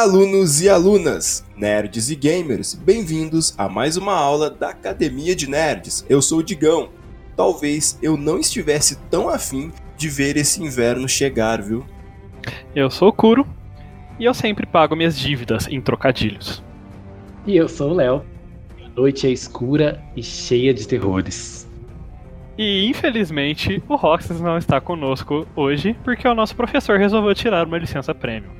Alunos e alunas, nerds e gamers, bem-vindos a mais uma aula da Academia de Nerds. Eu sou o Digão. Talvez eu não estivesse tão afim de ver esse inverno chegar, viu? Eu sou o Kuro e eu sempre pago minhas dívidas em trocadilhos. E eu sou o Léo. A noite é escura e cheia de terrores. E infelizmente o Roxas não está conosco hoje porque o nosso professor resolveu tirar uma licença prêmio.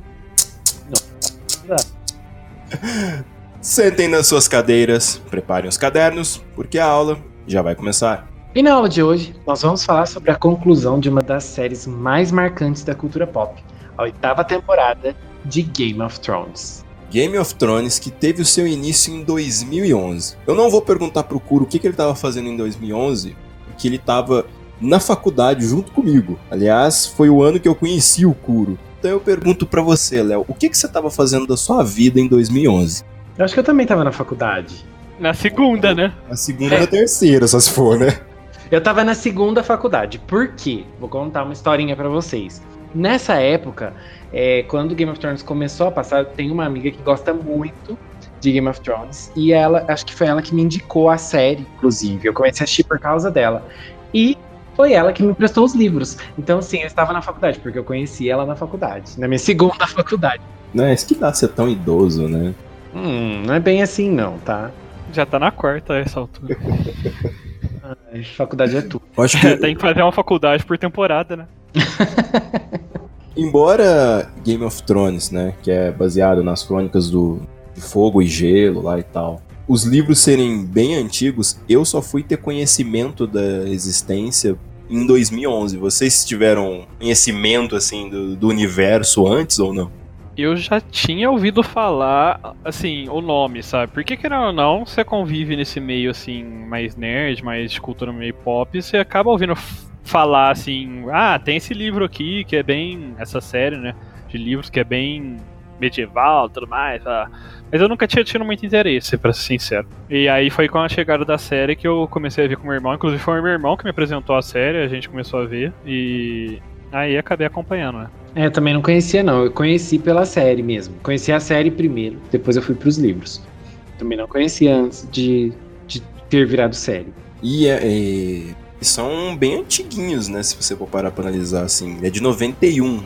Sentem nas suas cadeiras, preparem os cadernos, porque a aula já vai começar. E na aula de hoje, nós vamos falar sobre a conclusão de uma das séries mais marcantes da cultura pop, a oitava temporada de Game of Thrones. Game of Thrones que teve o seu início em 2011. Eu não vou perguntar pro Kuro o que, que ele estava fazendo em 2011, porque ele estava na faculdade junto comigo. Aliás, foi o ano que eu conheci o Kuro. Então eu pergunto para você, Léo, o que, que você estava fazendo da sua vida em 2011? Eu acho que eu também tava na faculdade. Na segunda, né? Na segunda e na terceira, só se for, né? Eu tava na segunda faculdade. Por quê? Vou contar uma historinha para vocês. Nessa época, é, quando Game of Thrones começou a passar, eu tenho uma amiga que gosta muito de Game of Thrones. E ela, acho que foi ela que me indicou a série, inclusive. Eu comecei a assistir por causa dela. E foi ela que me emprestou os livros. Então, sim, eu estava na faculdade, porque eu conheci ela na faculdade, na minha segunda faculdade. Não é isso que dá ser tão idoso, né? Hum, não é bem assim, não, tá? Já tá na quarta a essa altura. Ai, faculdade é tudo. Eu acho que, Tem que fazer uma faculdade por temporada, né? embora Game of Thrones, né, que é baseado nas crônicas do de Fogo e Gelo lá e tal, os livros serem bem antigos, eu só fui ter conhecimento da existência em 2011. Vocês tiveram conhecimento assim do, do universo antes ou não? Eu já tinha ouvido falar, assim, o nome, sabe? Porque, querendo ou não, você convive nesse meio, assim, mais nerd, mais de cultura meio pop, você acaba ouvindo falar, assim, ah, tem esse livro aqui que é bem. Essa série, né? De livros que é bem medieval tudo mais. ah. Mas eu nunca tinha tido muito interesse, pra ser sincero. E aí foi com a chegada da série que eu comecei a ver com meu irmão. Inclusive foi o meu irmão que me apresentou a série, a gente começou a ver. E aí acabei acompanhando, né? É, eu também não conhecia, não. Eu conheci pela série mesmo. Conheci a série primeiro, depois eu fui pros livros. Também não conhecia antes de, de ter virado série. E, é, é, e são bem antiguinhos, né? Se você for parar pra analisar assim. É de 91.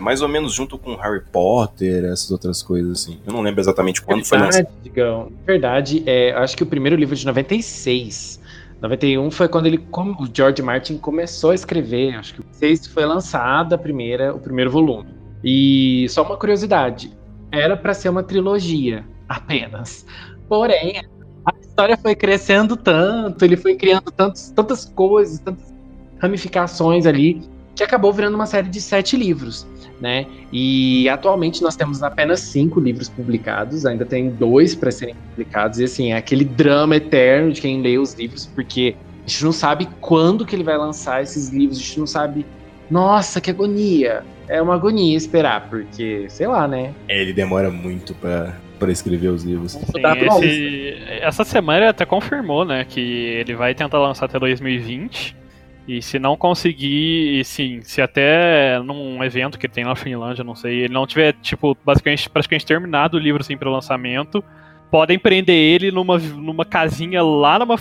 É mais ou menos junto com Harry Potter, essas outras coisas assim. Eu não lembro exatamente quando foi lançado. Verdade, Digão. Verdade, é, acho que o primeiro livro é de 96. 91 foi quando ele, o George Martin começou a escrever. Acho que o 6 foi lançada a primeira, o primeiro volume. E só uma curiosidade, era para ser uma trilogia apenas. Porém, a história foi crescendo tanto, ele foi criando tantos, tantas coisas, tantas ramificações ali, que acabou virando uma série de sete livros né? E atualmente nós temos apenas cinco livros publicados, ainda tem dois para serem publicados, e assim, é aquele drama eterno de quem lê os livros, porque a gente não sabe quando que ele vai lançar esses livros, a gente não sabe. Nossa, que agonia! É uma agonia esperar, porque, sei lá, né? É, ele demora muito pra, pra escrever os livros. Sim, esse- essa semana ele até confirmou, né, que ele vai tentar lançar até 2020. E se não conseguir, e sim, se até num evento que tem na Finlândia, não sei, ele não tiver, tipo, basicamente, praticamente terminado o livro assim para lançamento, podem prender ele numa, numa casinha lá numa,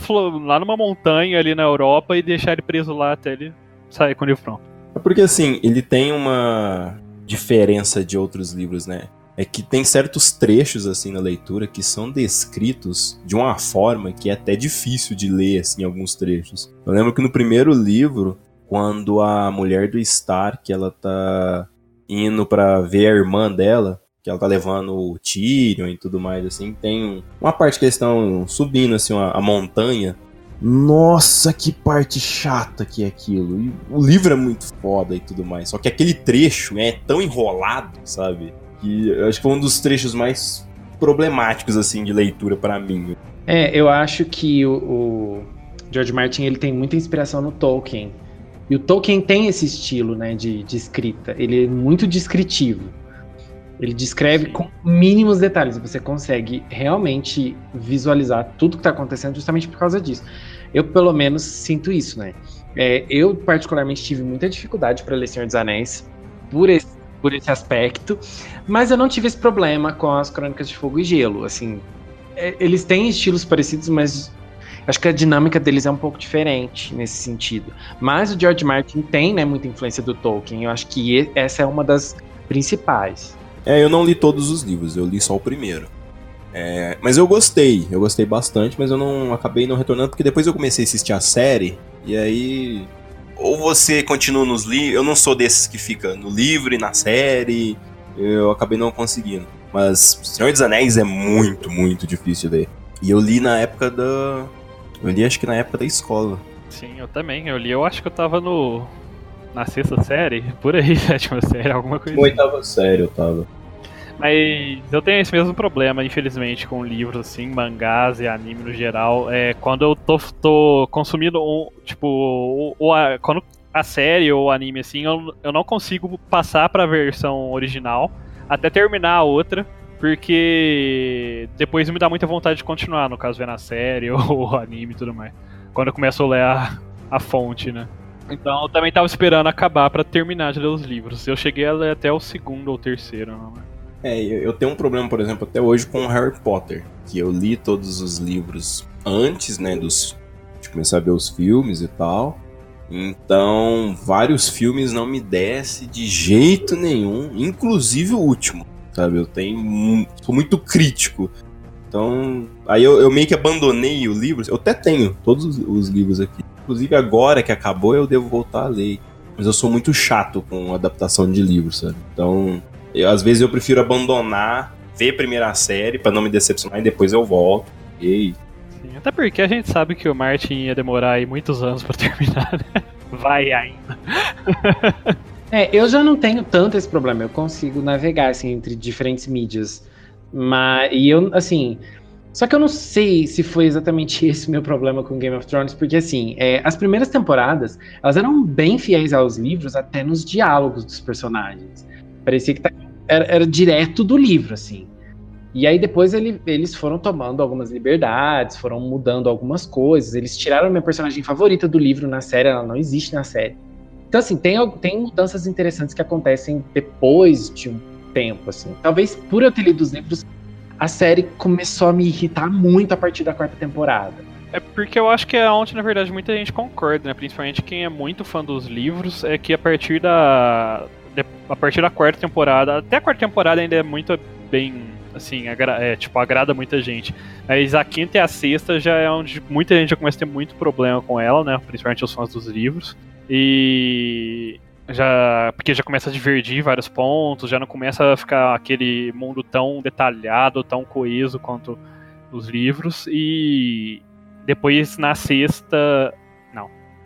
lá numa montanha ali na Europa e deixar ele preso lá até ele sair com o livro pronto. É porque assim, ele tem uma diferença de outros livros, né? É que tem certos trechos assim na leitura que são descritos de uma forma que é até difícil de ler assim alguns trechos. Eu lembro que no primeiro livro, quando a mulher do Stark, ela tá indo pra ver a irmã dela, que ela tá levando o Tyrion e tudo mais assim, tem um- uma parte que eles estão subindo assim a, a montanha nossa, que parte chata que é aquilo. E o livro é muito foda e tudo mais. Só que aquele trecho é tão enrolado, sabe? Que eu acho que foi um dos trechos mais problemáticos, assim, de leitura pra mim. É, eu acho que o, o George Martin ele tem muita inspiração no Tolkien. E o Tolkien tem esse estilo né, de, de escrita. Ele é muito descritivo. Ele descreve com mínimos detalhes. Você consegue realmente visualizar tudo que está acontecendo justamente por causa disso. Eu, pelo menos, sinto isso, né? É, eu, particularmente, tive muita dificuldade para ler Senhor dos Anéis por esse por esse aspecto. Mas eu não tive esse problema com as Crônicas de Fogo e Gelo. Assim, é, eles têm estilos parecidos, mas acho que a dinâmica deles é um pouco diferente nesse sentido. Mas o George Martin tem, né, muita influência do Tolkien. Eu acho que essa é uma das principais. É, eu não li todos os livros, eu li só o primeiro. É, mas eu gostei, eu gostei bastante, mas eu não acabei não retornando porque depois eu comecei a assistir a série e aí ou você continua nos livros, eu não sou desses que fica no livro e na série, eu acabei não conseguindo. Mas Senhor dos Anéis é muito, muito difícil de ler. E eu li na época da eu li acho que na época da escola. Sim, eu também, eu li, eu acho que eu tava no na sexta série, por aí, sétima série, alguma coisa. Oitava série eu tava. Mas eu tenho esse mesmo problema, infelizmente, com livros, assim, mangás e anime no geral. É quando eu tô, tô consumindo um. Tipo, o, quando a série ou anime, assim, eu, eu não consigo passar pra versão original até terminar a outra. Porque depois me dá muita vontade de continuar, no caso, vendo a série ou o anime e tudo mais. Quando eu começo a ler a, a fonte, né? Então eu também tava esperando acabar para terminar de ler os livros. Eu cheguei a ler até o segundo ou terceiro, não é? É, eu tenho um problema, por exemplo, até hoje com Harry Potter, que eu li todos os livros antes, né, dos, de começar a ver os filmes e tal. Então, vários filmes não me desce de jeito nenhum, inclusive o último, sabe? Eu tenho sou muito crítico. Então, aí eu, eu meio que abandonei o livro. Eu até tenho todos os, os livros aqui. Inclusive agora que acabou, eu devo voltar a ler. Mas eu sou muito chato com adaptação de livros, sabe? Então, eu, às vezes eu prefiro abandonar, ver a primeira série para não me decepcionar e depois eu volto. E Sim, até porque a gente sabe que o Martin ia demorar aí muitos anos para terminar, né? Vai ainda. é, eu já não tenho tanto esse problema. Eu consigo navegar assim entre diferentes mídias. Mas e eu assim, só que eu não sei se foi exatamente esse o meu problema com Game of Thrones, porque assim, é, as primeiras temporadas, elas eram bem fiéis aos livros, até nos diálogos dos personagens. Parecia que tá, era, era, direto do livro, assim. E aí depois ele, eles foram tomando algumas liberdades, foram mudando algumas coisas. Eles tiraram minha personagem favorita do livro na série, ela não existe na série. Então, assim, tem, tem mudanças interessantes que acontecem depois de um tempo, assim. Talvez por eu ter lido os livros, a série começou a me irritar muito a partir da quarta temporada. É porque eu acho que é onde, na verdade, muita gente concorda, né? Principalmente quem é muito fã dos livros, é que a partir da, a partir da quarta temporada, até a quarta temporada ainda é muito bem, assim, é, tipo, agrada muita gente. Mas a quinta e a sexta já é onde muita gente já começa a ter muito problema com ela, né? Principalmente os fãs dos livros. E já porque já começa a divergir vários pontos, já não começa a ficar aquele mundo tão detalhado, tão coeso quanto os livros e depois na sexta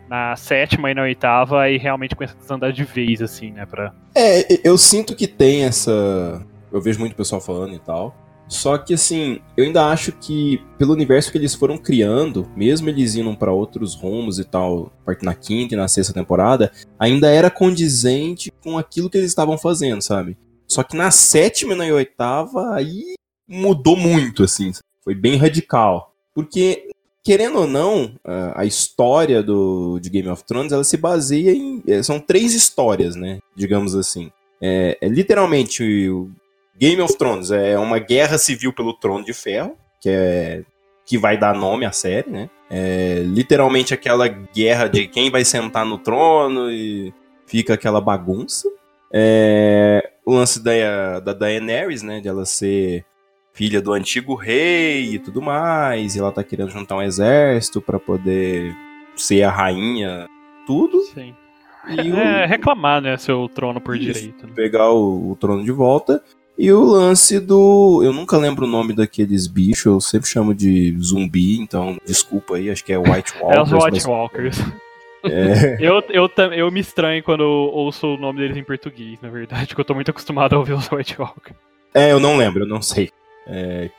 na sétima e na oitava, aí realmente começa a desandar de vez, assim, né? Pra... É, eu sinto que tem essa. Eu vejo muito pessoal falando e tal. Só que assim, eu ainda acho que pelo universo que eles foram criando, mesmo eles indo para outros rumos e tal, na quinta e na sexta temporada, ainda era condizente com aquilo que eles estavam fazendo, sabe? Só que na sétima e na oitava, aí mudou muito, assim. Foi bem radical. Porque querendo ou não, a história do, de Game of Thrones ela se baseia em. É, são três histórias, né? Digamos assim. É, é, literalmente o Game of Thrones é uma guerra civil pelo Trono de Ferro, que é que vai dar nome à série, né? É literalmente aquela guerra de quem vai sentar no trono e fica aquela bagunça. É, o lance da, da Daenerys, né? De ela ser filha do antigo rei e tudo mais, e ela tá querendo juntar um exército para poder ser a rainha, tudo. Sim. E é, o... reclamar, né, seu trono por Isso, direito. Né? Pegar o, o, trono de volta. E o lance do. Eu nunca lembro o nome daqueles bichos, eu sempre chamo de zumbi, então desculpa aí, acho que é White Walkers. É os White mas... Walkers. É. eu, eu, eu me estranho quando ouço o nome deles em português, na verdade, porque eu tô muito acostumado a ouvir os White Walkers. É, eu não lembro, eu não sei. É,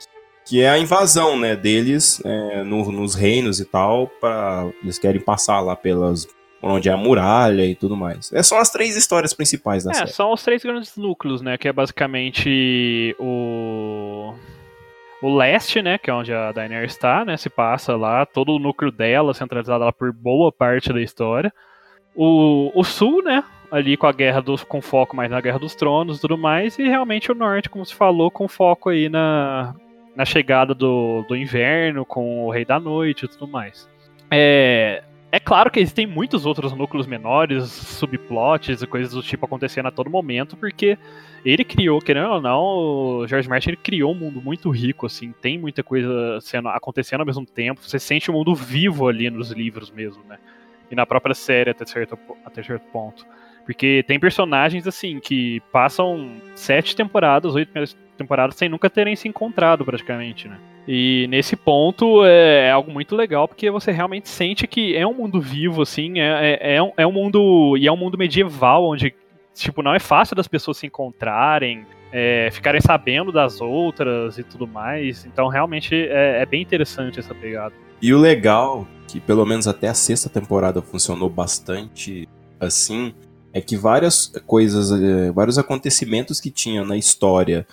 que é a invasão né, deles é, no, nos reinos e tal, para eles querem passar lá pelas onde é a muralha e tudo mais. É, são as três histórias principais da é, série. São os três grandes núcleos, né? Que é basicamente o o leste, né, que é onde a Daenerys está, né, se passa lá, todo o núcleo dela centralizado lá por boa parte da história. o, o sul, né? Ali com a guerra dos. com foco mais na Guerra dos Tronos e tudo mais, e realmente o norte, como se falou, com foco aí na, na chegada do, do inverno, com o Rei da Noite e tudo mais. É, é claro que existem muitos outros núcleos menores, subplots e coisas do tipo acontecendo a todo momento, porque ele criou, querendo ou não, o George Martin ele criou um mundo muito rico, assim, tem muita coisa sendo, acontecendo ao mesmo tempo, você sente o mundo vivo ali nos livros mesmo, né? E na própria série até certo, até certo ponto. Porque tem personagens, assim, que passam sete temporadas, oito temporadas sem nunca terem se encontrado, praticamente, né? E nesse ponto é, é, algo muito legal, porque você realmente sente que é um mundo vivo, assim, é, é, é, um, é um mundo. E é um mundo medieval, onde, tipo, não é fácil das pessoas se encontrarem, é, ficarem sabendo das outras e tudo mais. Então, realmente, é, é bem interessante essa pegada. E o legal, que pelo menos até a sexta temporada funcionou bastante assim, é que várias coisas, é, vários acontecimentos que tinham na história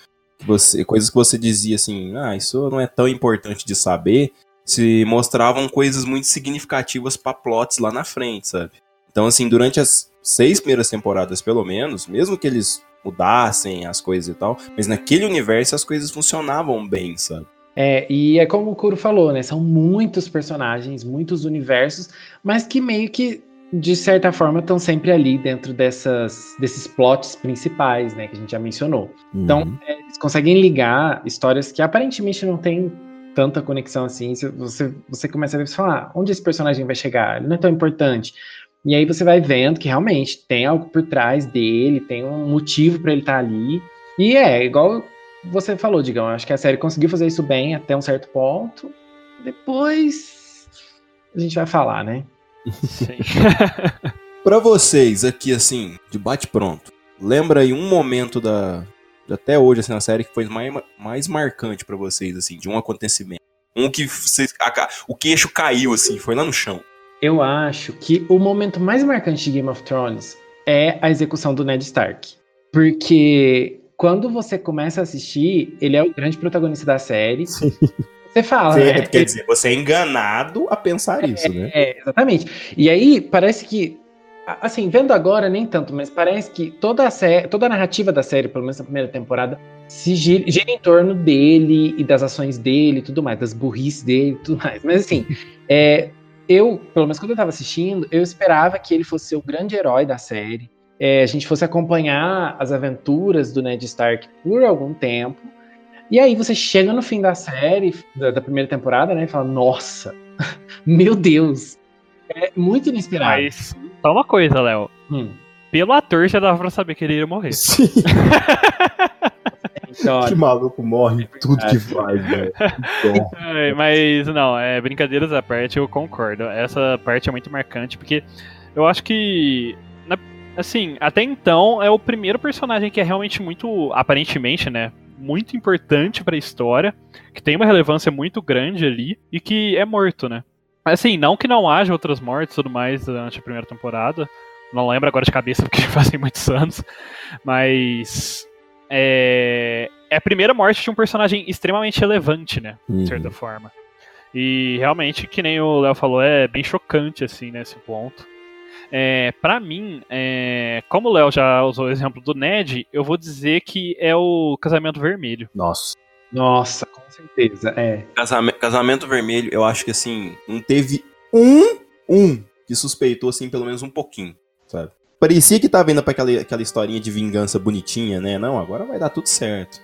você, coisas que você dizia assim, ah, isso não é tão importante de saber, se mostravam coisas muito significativas para plots lá na frente, sabe? Então, assim, durante as seis primeiras temporadas, pelo menos, mesmo que eles mudassem as coisas e tal, mas naquele universo as coisas funcionavam bem, sabe? É, e é como o Kuro falou, né? São muitos personagens, muitos universos, mas que meio que de certa forma, estão sempre ali dentro dessas, desses plots principais, né, que a gente já mencionou. Então, uhum. Então, é, eles conseguem ligar histórias que aparentemente não têm tanta conexão assim. Você, você começa a ver e fala, ah, onde esse personagem vai chegar? Ele não é tão importante. E aí você vai vendo que realmente tem algo por trás dele, tem um motivo para ele estar tá ali. E é, igual você falou, Digão, acho que a série conseguiu fazer isso bem até um certo ponto. Depois a gente vai falar, né? Sim. pra vocês aqui, assim, de bate-pronto, lembra aí um momento da. Até hoje, assim, na série que foi mais, mais marcante para vocês, assim, de um acontecimento. Um que vocês, a, o queixo caiu, assim, foi lá no chão. Eu acho que o momento mais marcante de Game of Thrones é a execução do Ned Stark. Porque quando você começa a assistir, ele é o grande protagonista da série. Sim. Você fala. Você, né? Quer dizer, você é enganado a pensar é, isso, né? É, exatamente. E aí, parece que. Assim, vendo agora, nem tanto, mas parece que toda a, série, toda a narrativa da série, pelo menos na primeira temporada, se gira, gira em torno dele e das ações dele e tudo mais, das burrices dele e tudo mais. Mas assim, é, eu, pelo menos quando eu tava assistindo, eu esperava que ele fosse o grande herói da série. É, a gente fosse acompanhar as aventuras do Ned Stark por algum tempo. E aí você chega no fim da série, da, da primeira temporada, né? E fala, nossa, meu Deus. É muito inesperado. Mas só uma coisa, Léo. Hum. Pelo ator já dava pra saber que ele ia morrer. Sim. que maluco morre em tudo que faz, velho. É, mas não, é brincadeiras à parte, eu concordo. Essa parte é muito marcante porque eu acho que assim, até então é o primeiro personagem que é realmente muito aparentemente, né, muito importante para a história, que tem uma relevância muito grande ali e que é morto, né? Assim, não que não haja outras mortes e tudo mais durante a primeira temporada. Não lembro agora de cabeça porque fazem muitos anos. Mas. É, é a primeira morte de um personagem extremamente relevante, né? De uhum. certa forma. E realmente, que nem o Léo falou, é bem chocante, assim, nesse ponto. É, para mim, é, como o Léo já usou o exemplo do Ned, eu vou dizer que é o Casamento Vermelho. Nossa. Nossa, com certeza, é. Casamento, casamento Vermelho, eu acho que assim, não teve um, um que suspeitou assim pelo menos um pouquinho, sabe? Parecia que tava indo pra aquela, aquela historinha de vingança bonitinha, né? Não, agora vai dar tudo certo.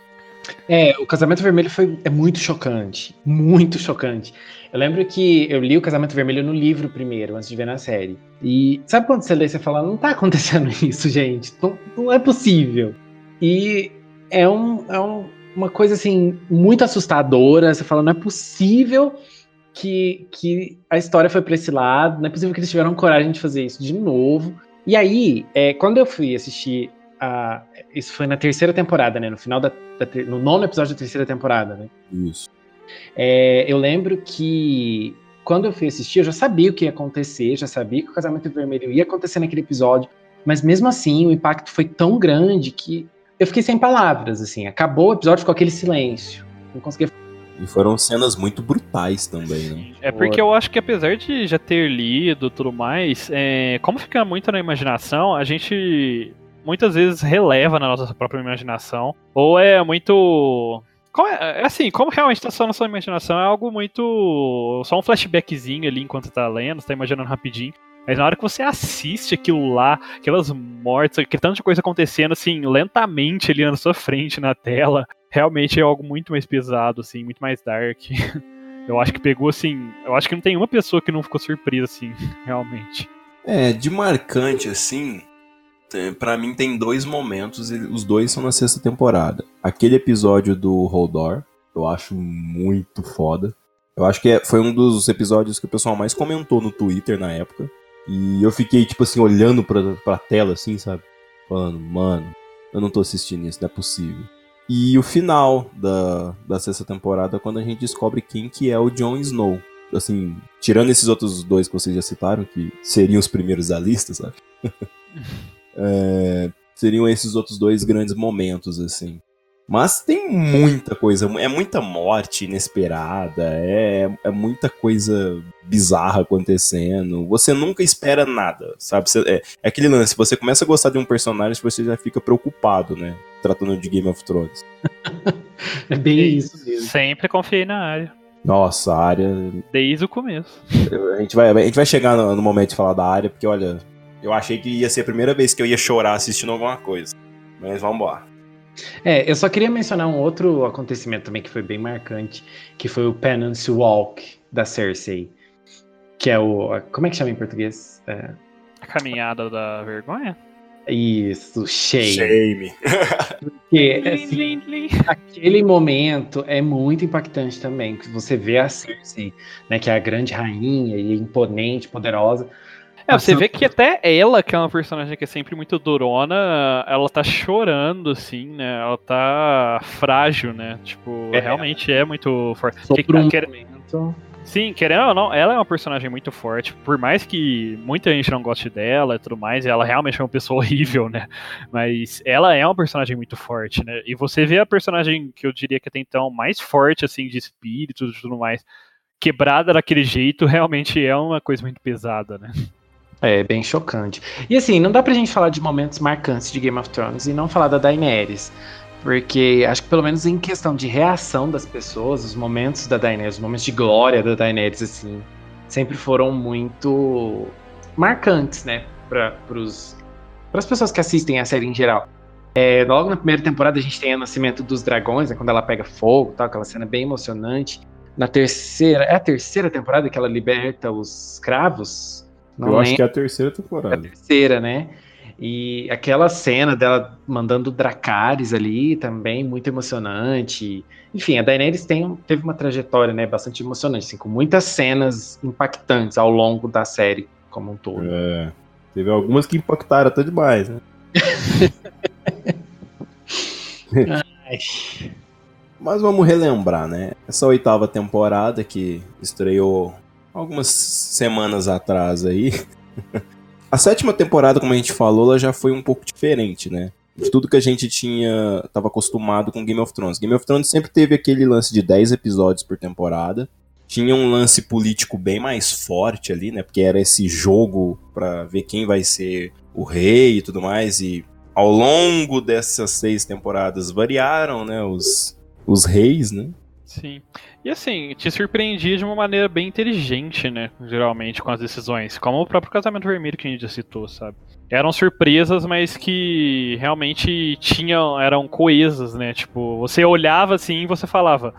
É, o Casamento Vermelho foi, é muito chocante. Muito chocante. Eu lembro que eu li o Casamento Vermelho no livro primeiro, antes de ver na série. E sabe quando você lê e você fala, não tá acontecendo isso, gente? Não, não é possível. E é, um, é um, uma coisa assim, muito assustadora. Você fala, não é possível que, que a história foi pra esse lado, não é possível que eles tiveram coragem de fazer isso de novo. E aí, é, quando eu fui assistir a, isso foi na terceira temporada, né? No final da, da no nono episódio da terceira temporada, né? Isso. É, eu lembro que quando eu fui assistir, eu já sabia o que ia acontecer, já sabia que o casamento vermelho ia acontecer naquele episódio, mas mesmo assim o impacto foi tão grande que eu fiquei sem palavras, assim. Acabou o episódio com aquele silêncio. Não conseguia. E foram cenas muito brutais também, né? É porque eu acho que apesar de já ter lido tudo mais, é, como fica muito na imaginação, a gente muitas vezes releva na nossa própria imaginação. Ou é muito. Como é, é assim, como realmente tá só na sua imaginação, é algo muito. Só um flashbackzinho ali enquanto tá lendo, você tá imaginando rapidinho. Mas na hora que você assiste aquilo lá, aquelas mortes, aquele tanto de coisa acontecendo assim, lentamente ali na sua frente, na tela, realmente é algo muito mais pesado, assim, muito mais dark. Eu acho que pegou assim. Eu acho que não tem uma pessoa que não ficou surpresa, assim, realmente. É, de marcante, assim, para mim tem dois momentos, e os dois são na sexta temporada. Aquele episódio do Holdor, eu acho muito foda. Eu acho que é, foi um dos episódios que o pessoal mais comentou no Twitter na época. E eu fiquei, tipo assim, olhando pra, pra tela, assim, sabe? Falando, mano, eu não tô assistindo isso, não é possível. E o final da, da sexta temporada, quando a gente descobre quem que é o Jon Snow. Assim, tirando esses outros dois que vocês já citaram, que seriam os primeiros da lista, sabe? é, seriam esses outros dois grandes momentos, assim. Mas tem muita coisa, é muita morte inesperada, é, é muita coisa bizarra acontecendo. Você nunca espera nada, sabe? Você, é, é, aquele lance, você começa a gostar de um personagem, você já fica preocupado, né? Tratando de Game of Thrones. é bem isso mesmo. Sempre confiei na área. Nossa, a área. Desde o começo. A gente vai, a gente vai chegar no, no momento de falar da área, porque olha, eu achei que ia ser a primeira vez que eu ia chorar assistindo alguma coisa. Mas vamos embora. É, eu só queria mencionar um outro acontecimento também que foi bem marcante, que foi o Penance Walk da Cersei. Que é o. Como é que chama em português? É... A caminhada da vergonha? Isso, shame. Shame. Porque, assim, aquele momento é muito impactante também. Que você vê a Cersei, né, que é a grande rainha e imponente, poderosa é, você vê que até ela, que é uma personagem que é sempre muito durona, ela tá chorando, assim, né? Ela tá frágil, né? Tipo, é. realmente é muito forte. Só que, por um quer... momento... Sim, querendo ou não, ela é uma personagem muito forte. Por mais que muita gente não goste dela e tudo mais, ela realmente é uma pessoa horrível, né? Mas ela é uma personagem muito forte, né? E você vê a personagem que eu diria que até então mais forte, assim, de espírito e tudo mais, quebrada daquele jeito, realmente é uma coisa muito pesada, né? É, bem chocante. E assim, não dá pra gente falar de momentos marcantes de Game of Thrones e não falar da Daenerys. Porque acho que pelo menos em questão de reação das pessoas, os momentos da Daenerys, os momentos de glória da Daenerys, assim, sempre foram muito marcantes, né? Para as pessoas que assistem a série em geral. É, logo na primeira temporada a gente tem o nascimento dos dragões, né, quando ela pega fogo, tal, aquela cena bem emocionante. Na terceira, é a terceira temporada que ela liberta os escravos, não eu acho que é a terceira temporada. É a terceira, né? E aquela cena dela mandando Dracarys ali também, muito emocionante. Enfim, a Daenerys tem, teve uma trajetória né, bastante emocionante, assim, com muitas cenas impactantes ao longo da série como um todo. É, teve algumas que impactaram até demais, né? Mas vamos relembrar, né? Essa oitava temporada que estreou algumas semanas atrás aí. a sétima temporada, como a gente falou, ela já foi um pouco diferente, né? De tudo que a gente tinha, tava acostumado com Game of Thrones. Game of Thrones sempre teve aquele lance de 10 episódios por temporada. Tinha um lance político bem mais forte ali, né? Porque era esse jogo para ver quem vai ser o rei e tudo mais. E ao longo dessas seis temporadas variaram, né? Os, os reis, né? Sim. E assim, te surpreendia de uma maneira bem inteligente, né? Geralmente, com as decisões. Como o próprio casamento vermelho que a gente já citou, sabe? Eram surpresas, mas que realmente tinham. eram coesas, né? Tipo, você olhava assim e você falava.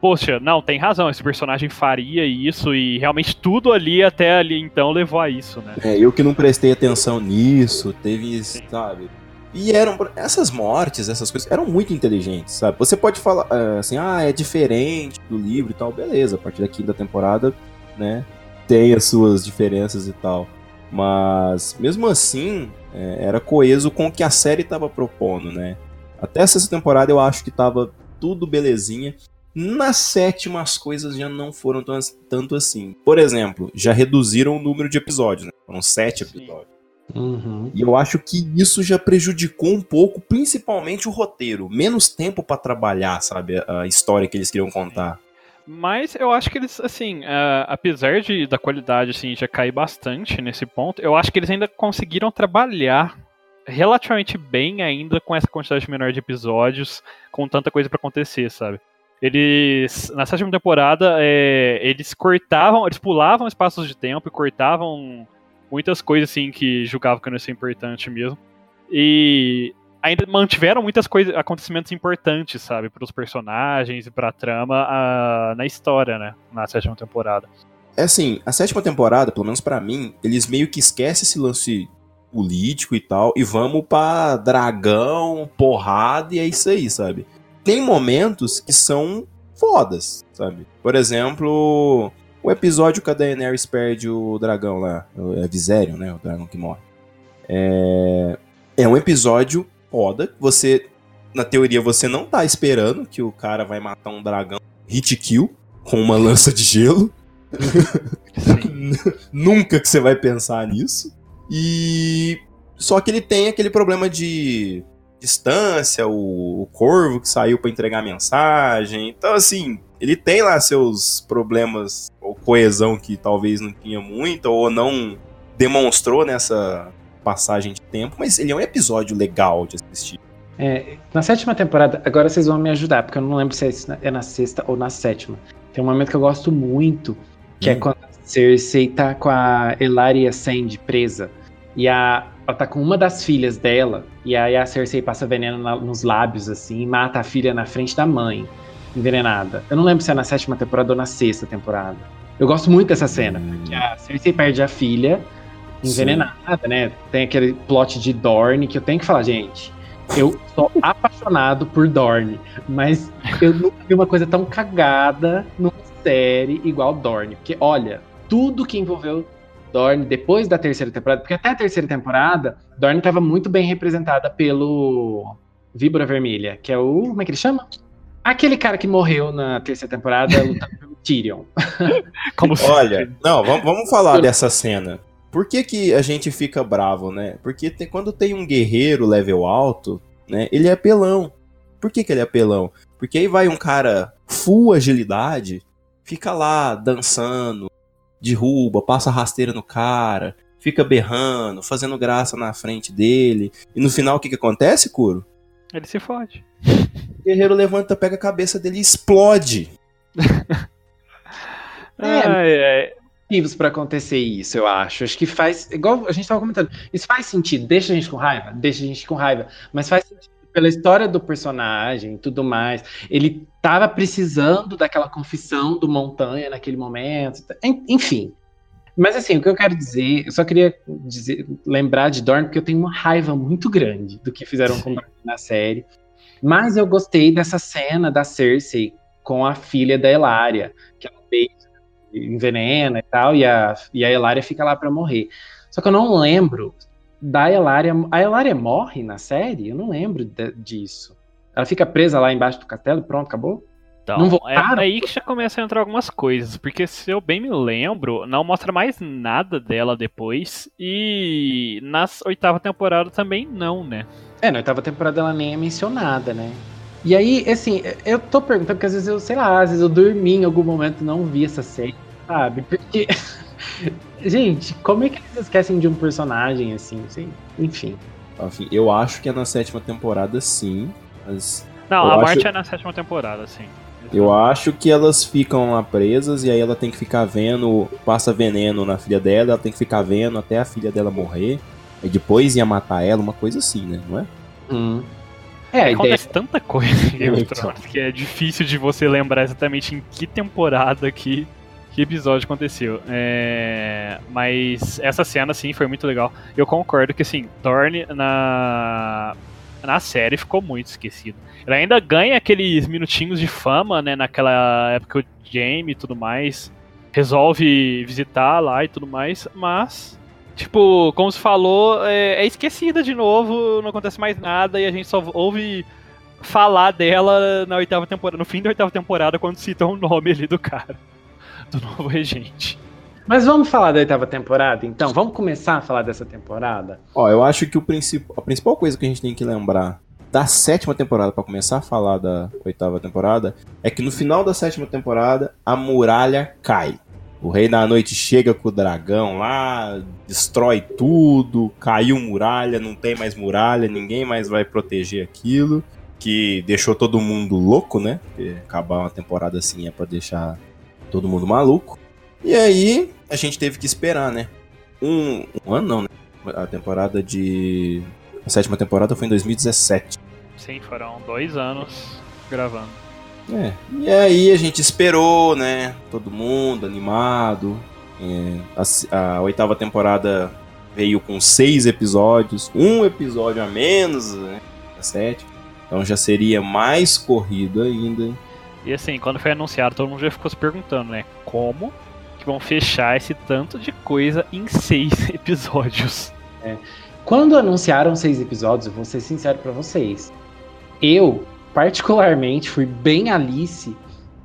Poxa, não, tem razão, esse personagem faria isso e realmente tudo ali até ali então levou a isso, né? É, eu que não prestei atenção nisso, teve, Sim. sabe? E eram essas mortes, essas coisas, eram muito inteligentes, sabe? Você pode falar eh, assim, ah, é diferente do livro e tal, beleza, a partir da quinta temporada, né, tem as suas diferenças e tal. Mas mesmo assim, é, era coeso com o que a série estava propondo, né? Até essa temporada eu acho que tava tudo belezinha. Na sétima as coisas já não foram tanto assim. Por exemplo, já reduziram o número de episódios, né? Foram sete episódios. Uhum. E eu acho que isso já prejudicou um pouco, principalmente o roteiro. Menos tempo para trabalhar, sabe, a história que eles queriam contar. Mas eu acho que eles, assim, uh, apesar de da qualidade assim, já cair bastante nesse ponto, eu acho que eles ainda conseguiram trabalhar relativamente bem ainda com essa quantidade menor de episódios, com tanta coisa para acontecer, sabe? Eles, na sétima temporada, é, eles cortavam, eles pulavam espaços de tempo e cortavam muitas coisas assim que julgavam que não ia ser importante mesmo. E ainda mantiveram muitas coisas, acontecimentos importantes, sabe, para os personagens e para a trama a, na história, né, na sétima temporada. É assim, a sétima temporada, pelo menos para mim, eles meio que esquecem esse lance político e tal e vamos para dragão, porrada e é isso aí, sabe? Tem momentos que são fodas, sabe? Por exemplo, o episódio que a Daenerys perde o dragão lá, é Viserion, né, o dragão que morre. É, é um episódio foda. Você, na teoria, você não tá esperando que o cara vai matar um dragão hit kill com uma lança de gelo. Nunca que você vai pensar nisso. E só que ele tem aquele problema de distância, o, o corvo que saiu para entregar mensagem. Então assim, ele tem lá seus problemas ou coesão que talvez não tinha muito ou não demonstrou nessa passagem de tempo, mas ele é um episódio legal de assistir. É, na sétima temporada, agora vocês vão me ajudar, porque eu não lembro se é na sexta ou na sétima. Tem um momento que eu gosto muito, que é hum. é quando a Cersei tá com a Elaria Sand presa. E a, ela tá com uma das filhas dela, e aí a Cersei passa veneno na, nos lábios, assim, e mata a filha na frente da mãe, envenenada. Eu não lembro se é na sétima temporada ou na sexta temporada. Eu gosto muito dessa cena, hum. porque a Cersei perde a filha, envenenada, Sim. né? Tem aquele plot de Dorne que eu tenho que falar, gente. Eu sou apaixonado por Dorne, mas eu nunca vi uma coisa tão cagada numa série igual Dorne. Porque, olha, tudo que envolveu Dorne depois da terceira temporada, porque até a terceira temporada, Dorne estava muito bem representada pelo Víbora Vermelha, que é o. Como é que ele chama? Aquele cara que morreu na terceira temporada lutando pelo Tyrion. Como Olha, não, vamos, vamos falar dessa cena. Por que, que a gente fica bravo, né? Porque tem, quando tem um guerreiro level alto, né? Ele é apelão. Por que, que ele é apelão? Porque aí vai um cara full agilidade, fica lá dançando, derruba, passa rasteira no cara, fica berrando, fazendo graça na frente dele. E no final o que, que acontece, Curo? Ele se fode. O guerreiro levanta, pega a cabeça dele e explode. é, motivos para acontecer isso, eu acho. Acho que faz. Igual a gente estava comentando. Isso faz sentido. Deixa a gente com raiva? Deixa a gente com raiva. Mas faz sentido pela história do personagem e tudo mais. Ele tava precisando daquela confissão do Montanha naquele momento. Enfim. Mas assim, o que eu quero dizer, eu só queria dizer, lembrar de Dorn, porque eu tenho uma raiva muito grande do que fizeram com na série. Mas eu gostei dessa cena da Cersei com a filha da Elaria, que ela fez envenena e tal, e a, e a Elaria fica lá para morrer. Só que eu não lembro da Elaria. A Elaria morre na série? Eu não lembro de, disso. Ela fica presa lá embaixo do castelo, pronto, acabou? Então, não voltaram? é aí que já começa a entrar algumas coisas, porque se eu bem me lembro, não mostra mais nada dela depois, e na oitava temporada também não, né? É, na oitava temporada ela nem é mencionada, né? E aí, assim, eu tô perguntando porque às vezes eu, sei lá, às vezes eu dormi em algum momento e não vi essa série sabe? Porque. Gente, como é que eles esquecem de um personagem assim? assim? Enfim. Enfim, eu acho que é na sétima temporada, sim. Mas Não, a morte é na sétima temporada, sim. Eu acho que elas ficam lá presas e aí ela tem que ficar vendo, passa veneno na filha dela, ela tem que ficar vendo até a filha dela morrer. E depois ia matar ela, uma coisa assim, né? Não é? Hum. É, acontece ideia... tanta coisa em Game of Thrones que é difícil de você lembrar exatamente em que temporada que que episódio aconteceu. É... Mas essa cena, assim, foi muito legal. Eu concordo que, assim, Dorne na, na série ficou muito esquecido. Ele ainda ganha aqueles minutinhos de fama, né, naquela época o Jaime e tudo mais. Resolve visitar lá e tudo mais, mas tipo, como se falou, é, é, esquecida de novo, não acontece mais nada e a gente só ouve falar dela na oitava temporada, no fim da oitava temporada, quando citam o nome ali do cara do novo regente. Mas vamos falar da oitava temporada, então? Vamos começar a falar dessa temporada? Ó, eu acho que o princip... a principal coisa que a gente tem que lembrar da sétima temporada, para começar a falar da oitava temporada, é que no final da sétima temporada a muralha cai. O Rei da Noite chega com o dragão lá, destrói tudo, caiu muralha, não tem mais muralha, ninguém mais vai proteger aquilo. Que deixou todo mundo louco, né? Porque acabar uma temporada assim é pra deixar todo mundo maluco. E aí a gente teve que esperar, né? Um, um ano não, né? A temporada de. A sétima temporada foi em 2017. Sim, foram dois anos gravando. É. E aí a gente esperou, né? Todo mundo animado. É, a, a, oitava temporada veio com seis episódios, um episódio a menos, né? Então já seria mais corrido ainda. E assim, quando foi anunciado, todo mundo já ficou se perguntando, né? Como que vão fechar esse tanto de coisa em seis episódios? É. Quando anunciaram seis episódios, vou ser sincero para vocês. Eu particularmente, fui bem Alice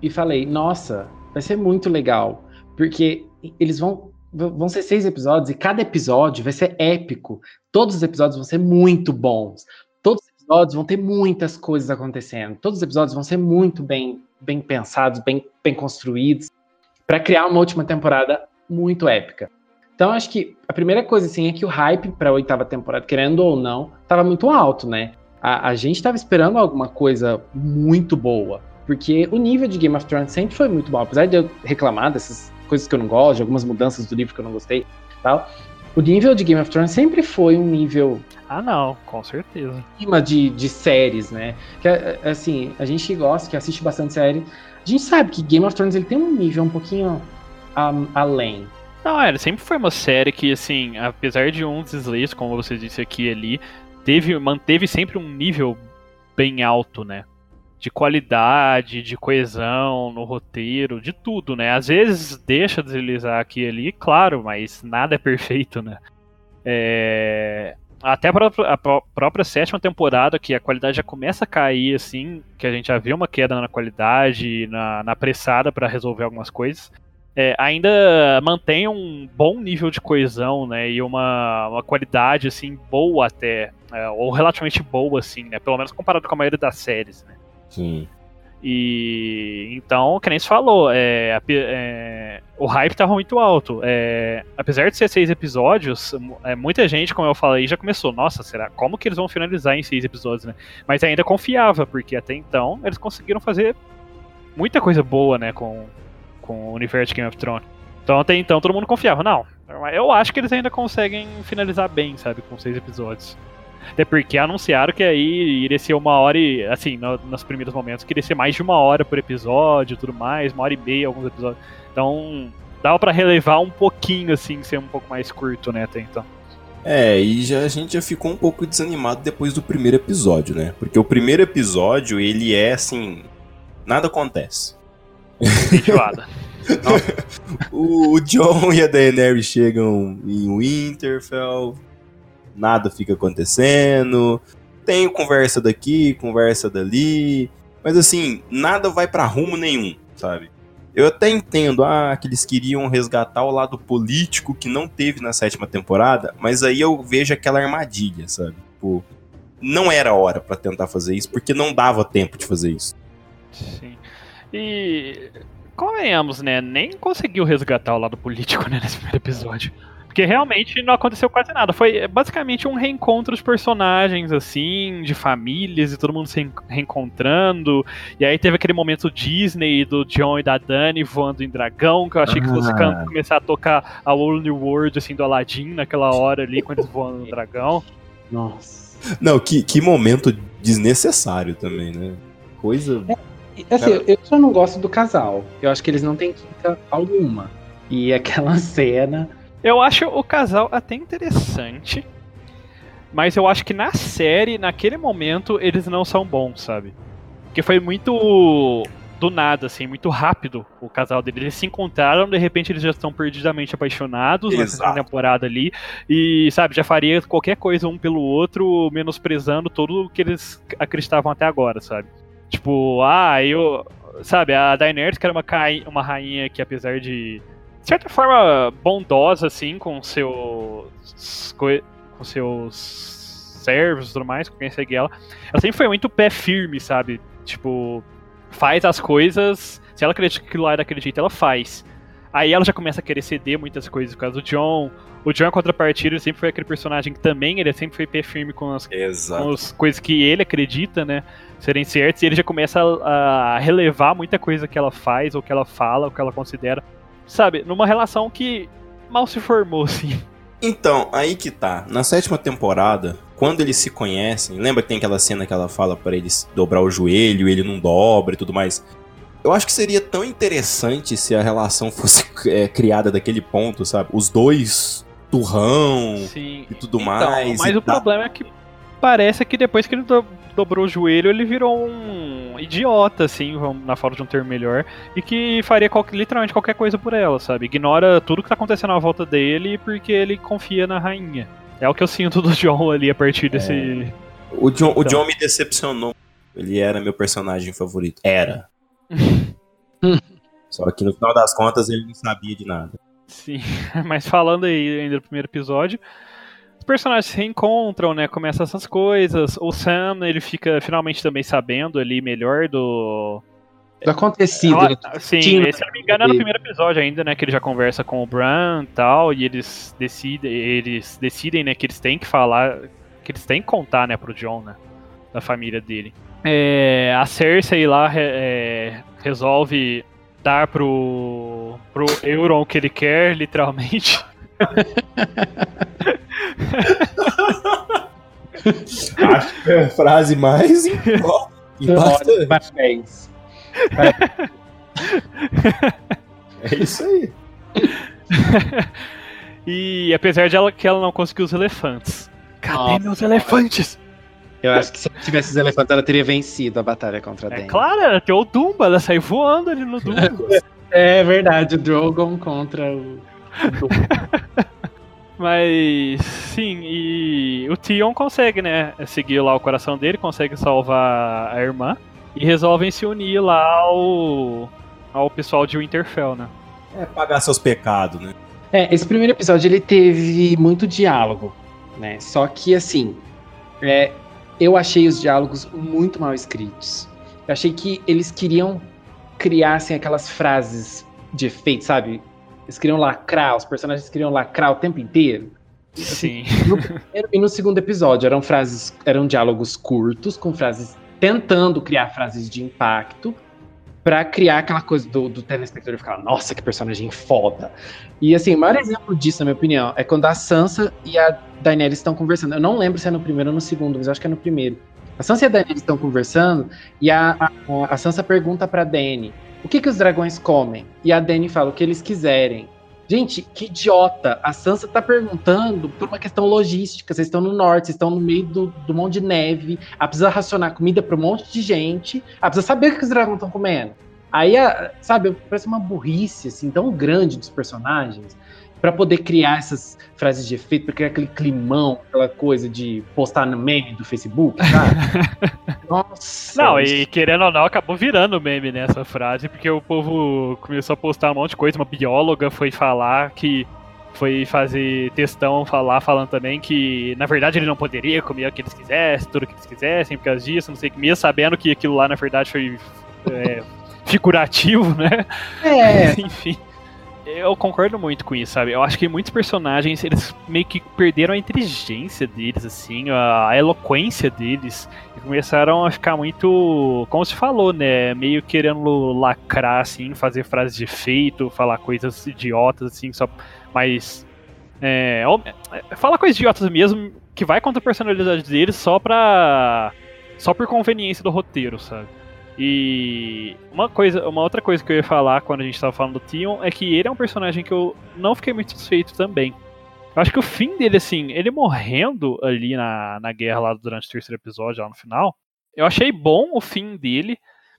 e falei: nossa, vai ser muito legal. Porque eles vão. Vão ser seis episódios e cada episódio vai ser épico. Todos os episódios vão ser muito bons. Todos os episódios vão ter muitas coisas acontecendo. Todos os episódios vão ser muito bem, bem pensados, bem, bem construídos, para criar uma última temporada muito épica. Então, acho que a primeira coisa assim é que o hype para a oitava temporada, querendo ou não, estava muito alto, né? a, a gente estava esperando alguma coisa muito boa. Porque o nível de Game of Thrones sempre foi muito bom. Apesar de eu reclamar dessas coisas que eu não gosto, de algumas mudanças do livro que eu não gostei tal. O nível de Game of Thrones sempre foi um nível. Ah, não, com certeza. Acima de, de séries, né? Que, assim, a gente gosta, que assiste bastante série, a gente sabe que Game of Thrones ele tem um nível um pouquinho um, além. Não, é, ele sempre foi uma série que, assim, apesar de uns desliz, como você disse aqui e ali, teve, manteve sempre um nível bem alto, né? De qualidade, de coesão no roteiro, de tudo, né? Às vezes deixa deslizar aqui e ali, claro, mas nada é perfeito, né? É... Até a própria, a própria sétima temporada, que a qualidade já começa a cair, assim, que a gente já vê uma queda na qualidade, na, na pressada para resolver algumas coisas é, ainda mantém um bom nível de coesão, né, e uma, uma qualidade, assim, boa até, é, ou relativamente boa, assim, né, pelo menos comparado com a maioria das séries, né. Sim. E então, que nem falou, é, é, o hype estava muito alto. É, apesar de ser seis episódios, é, muita gente, como eu falei, já começou. Nossa, será como que eles vão finalizar em seis episódios, né? Mas ainda confiava, porque até então eles conseguiram fazer muita coisa boa, né, com, com o universo de Game of Thrones. Então até então todo mundo confiava. Não, eu acho que eles ainda conseguem finalizar bem, sabe, com seis episódios. Até porque anunciaram que aí iria ser uma hora e, assim, no, nos primeiros momentos, que iria ser mais de uma hora por episódio e tudo mais, uma hora e meia alguns episódios. Então, dava para relevar um pouquinho, assim, ser um pouco mais curto, né, até então. É, e já, a gente já ficou um pouco desanimado depois do primeiro episódio, né? Porque o primeiro episódio, ele é, assim, nada acontece. Enjoada. o, o John e a Daenerys chegam em Winterfell, nada fica acontecendo. Tem conversa daqui, conversa dali, mas assim, nada vai para rumo nenhum, sabe? Eu até entendo ah, que eles queriam resgatar o lado político que não teve na sétima temporada, mas aí eu vejo aquela armadilha, sabe? Tipo, não era hora para tentar fazer isso, porque não dava tempo de fazer isso. Sim. E convenhamos, né? Nem conseguiu resgatar o lado político né, nesse primeiro episódio. Porque realmente não aconteceu quase nada. Foi basicamente um reencontro dos personagens, assim, de famílias e todo mundo se reencontrando. E aí teve aquele momento Disney do John e da Dani voando em dragão, que eu achei que fosse ah. começar a tocar a Whole New World, assim, do Aladdin naquela hora ali, quando eles voam no dragão. Nossa. Não, que, que momento desnecessário também, né? Coisa. É Assim, eu só não gosto do casal. Eu acho que eles não têm química alguma. E aquela cena. Eu acho o casal até interessante. Mas eu acho que na série, naquele momento, eles não são bons, sabe? Porque foi muito do nada, assim, muito rápido o casal deles. Eles se encontraram, de repente eles já estão perdidamente apaixonados Exato. na temporada ali. E, sabe, já faria qualquer coisa um pelo outro, menosprezando tudo o que eles acreditavam até agora, sabe? Tipo, ah, eu. Sabe, a Daenerys, que era uma, uma rainha que, apesar de. De certa forma, bondosa, assim, com seus. com seus servos e tudo mais, com quem segue ela, ela sempre foi muito pé firme, sabe? Tipo, faz as coisas, se ela acredita que aquilo lá é daquele jeito, ela faz. Aí ela já começa a querer ceder muitas coisas por causa do John. O John, em contrapartida, ele sempre foi aquele personagem que também, ele sempre foi pé firme com as, com as coisas que ele acredita, né? Serem certas, e ele já começa a, a relevar muita coisa que ela faz, ou que ela fala, ou que ela considera. Sabe, numa relação que mal se formou, assim. Então, aí que tá. Na sétima temporada, quando eles se conhecem, lembra que tem aquela cena que ela fala para eles dobrar o joelho, ele não dobra e tudo mais. Eu acho que seria tão interessante se a relação fosse é, criada daquele ponto, sabe? Os dois turrão Sim. e tudo então, mais. Mas o problema é que parece que depois que ele do dobrou o joelho, ele virou um idiota, assim, na falta de um termo melhor, e que faria qualquer, literalmente qualquer coisa por ela, sabe? Ignora tudo que tá acontecendo à volta dele porque ele confia na rainha. É o que eu sinto do John ali a partir desse. É... O, John, então. o John me decepcionou. Ele era meu personagem favorito. Era. Só que no final das contas ele não sabia de nada. Sim, mas falando aí ainda do primeiro episódio, os personagens se reencontram, né? Começam essas coisas. O Sam, ele fica finalmente também sabendo ali melhor do. Do acontecido. Ela, né? sim, se não me engano é no primeiro episódio ainda, né? Que ele já conversa com o Bran e tal, e eles decidem, eles decidem, né, que eles têm que falar, que eles têm que contar, né, pro John, né? Da família dele. É, a Cersei lá é, resolve dar pro, pro Euron o que ele quer, literalmente. Acho que é a frase mais impactante. É isso aí. e apesar de ela que ela não conseguiu os elefantes. Cadê Nossa, meus elefantes? Eu acho que se tivesse os elefantes, ela teria vencido a batalha contra a É claro, ela tem o Dumba, ela saiu voando ali no Dumba. é verdade, o Drogon contra o. Mas sim, e o Tion consegue, né? Seguir lá o coração dele, consegue salvar a irmã e resolvem se unir lá ao, ao pessoal de Winterfell, né? É, pagar seus pecados, né? É, esse primeiro episódio ele teve muito diálogo, né? Só que assim, é, eu achei os diálogos muito mal escritos. Eu achei que eles queriam criar assim, aquelas frases de efeito, sabe? Eles queriam lacrar, os personagens queriam lacrar o tempo inteiro. Sim. No primeiro e no segundo episódio eram frases, eram diálogos curtos, com frases tentando criar frases de impacto, para criar aquela coisa do, do telespectador ficar, nossa, que personagem foda. E assim, o maior exemplo disso, na minha opinião, é quando a Sansa e a Daenerys estão conversando. Eu não lembro se é no primeiro ou no segundo, mas acho que é no primeiro. A Sansa e a Daenerys estão conversando e a, a, a Sansa pergunta pra Dany o que, que os dragões comem? E a Dany fala o que eles quiserem. Gente, que idiota! A Sansa tá perguntando por uma questão logística. Vocês estão no norte, vocês estão no meio do, do monte de neve. Ela precisa racionar comida para um monte de gente. Ela precisa saber o que os dragões estão comendo. Aí, sabe, parece uma burrice assim, tão grande dos personagens para poder criar essas frases de efeito, para criar aquele climão, aquela coisa de postar no meme do Facebook, sabe? Nossa. Não, e querendo ou não, acabou virando meme nessa frase, porque o povo começou a postar um monte de coisa. Uma bióloga foi falar que. Foi fazer textão falar, falando também que, na verdade, ele não poderia comer o que eles quisessem, tudo o que eles quisessem, por causa disso, não sei o que, mesmo sabendo que aquilo lá, na verdade, foi é, figurativo, né? É. Enfim eu concordo muito com isso, sabe? Eu acho que muitos personagens, eles meio que perderam a inteligência deles, assim, a, eloquência deles, e começaram a ficar muito, como se falou, né? Meio querendo lacrar, assim, fazer frases de efeito, falar coisas idiotas, assim, só. Mas. É, é, falar coisas idiotas mesmo, que vai contra a personalidade deles só pra. só por conveniência do roteiro, sabe? E uma coisa, uma outra coisa que eu ia falar quando a gente estava falando do Tion é que ele é um personagem que eu não fiquei muito satisfeito também. Eu acho que o fim dele, assim, ele morrendo ali na, na guerra lá durante o terceiro episódio, lá no final, eu achei bom o fim dele,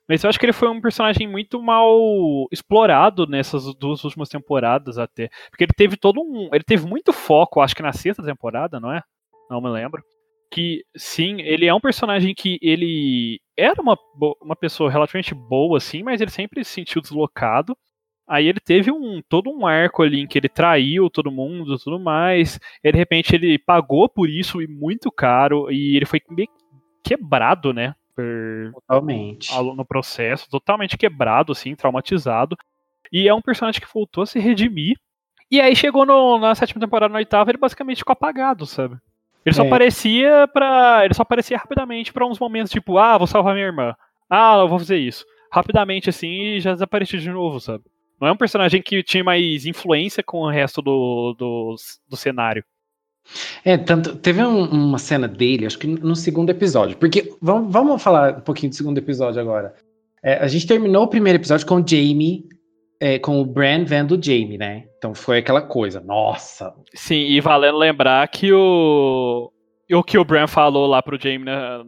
mas eu acho que ele foi um personagem muito mal explorado nessas duas últimas temporadas até. Porque ele teve todo um. Ele teve muito foco, acho que na sexta temporada, não é? Não me lembro que sim, ele é um personagem que ele era uma, uma pessoa relativamente boa, assim, mas ele sempre se sentiu deslocado. Aí ele teve um todo um arco ali em que ele traiu todo mundo, tudo mais. E de repente ele pagou por isso e muito caro e ele foi meio quebrado, né? Por... Totalmente. No processo, totalmente quebrado, assim, traumatizado. E é um personagem que voltou a se redimir. E aí chegou no, na sétima temporada, na oitava, ele basicamente ficou apagado, sabe? Ele só é. aparecia para, ele só aparecia rapidamente para uns momentos tipo, ah, vou salvar minha irmã. Ah, eu vou fazer isso. Rapidamente assim e já desaparecia de novo, sabe? Não é um personagem que tinha mais influência com o resto do, do, do cenário. É, tanto, teve um, uma cena dele, acho que no segundo episódio, porque vamos, vamos falar um pouquinho do segundo episódio agora. É, a gente terminou o primeiro episódio com o Jamie, é, com o Bran vendo o Jamie, né? Então foi aquela coisa, nossa. Sim, e valendo lembrar que o, o que o Bran falou lá pro Jamie né,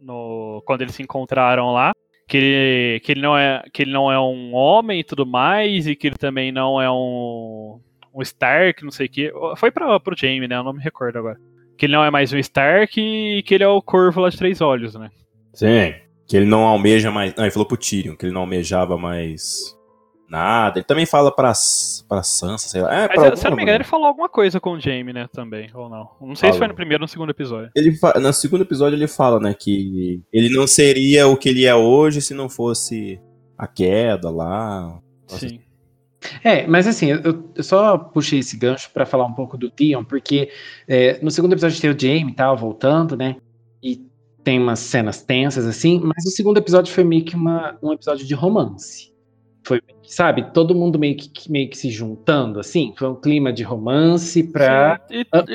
no, quando eles se encontraram lá, que ele, que ele não é que ele não é um homem e tudo mais e que ele também não é um um Stark, não sei o que. Foi para pro Jaime, né? Eu não me recordo agora. Que ele não é mais um Stark e que ele é o Corvo lá de três olhos, né? Sim. Que ele não almeja mais. Não, ele falou pro Tyrion que ele não almejava mais nada. Ele também fala pra, pra Sansa, sei lá. É, Mas, se eu não me engano, ele falou alguma coisa com o Jaime, né, também, ou não. Não sei se foi no primeiro ou no segundo episódio. Ele No segundo episódio ele fala, né, que ele não seria o que ele é hoje se não fosse a queda lá. Sim. É, mas assim, eu, eu só puxei esse gancho para falar um pouco do Theon, porque é, no segundo episódio tem o Jaime e tal, voltando, né, e tem umas cenas tensas, assim, mas o segundo episódio foi meio que uma, um episódio de romance. Foi, sabe, todo mundo meio que, meio que se juntando, assim. Foi um clima de romance pra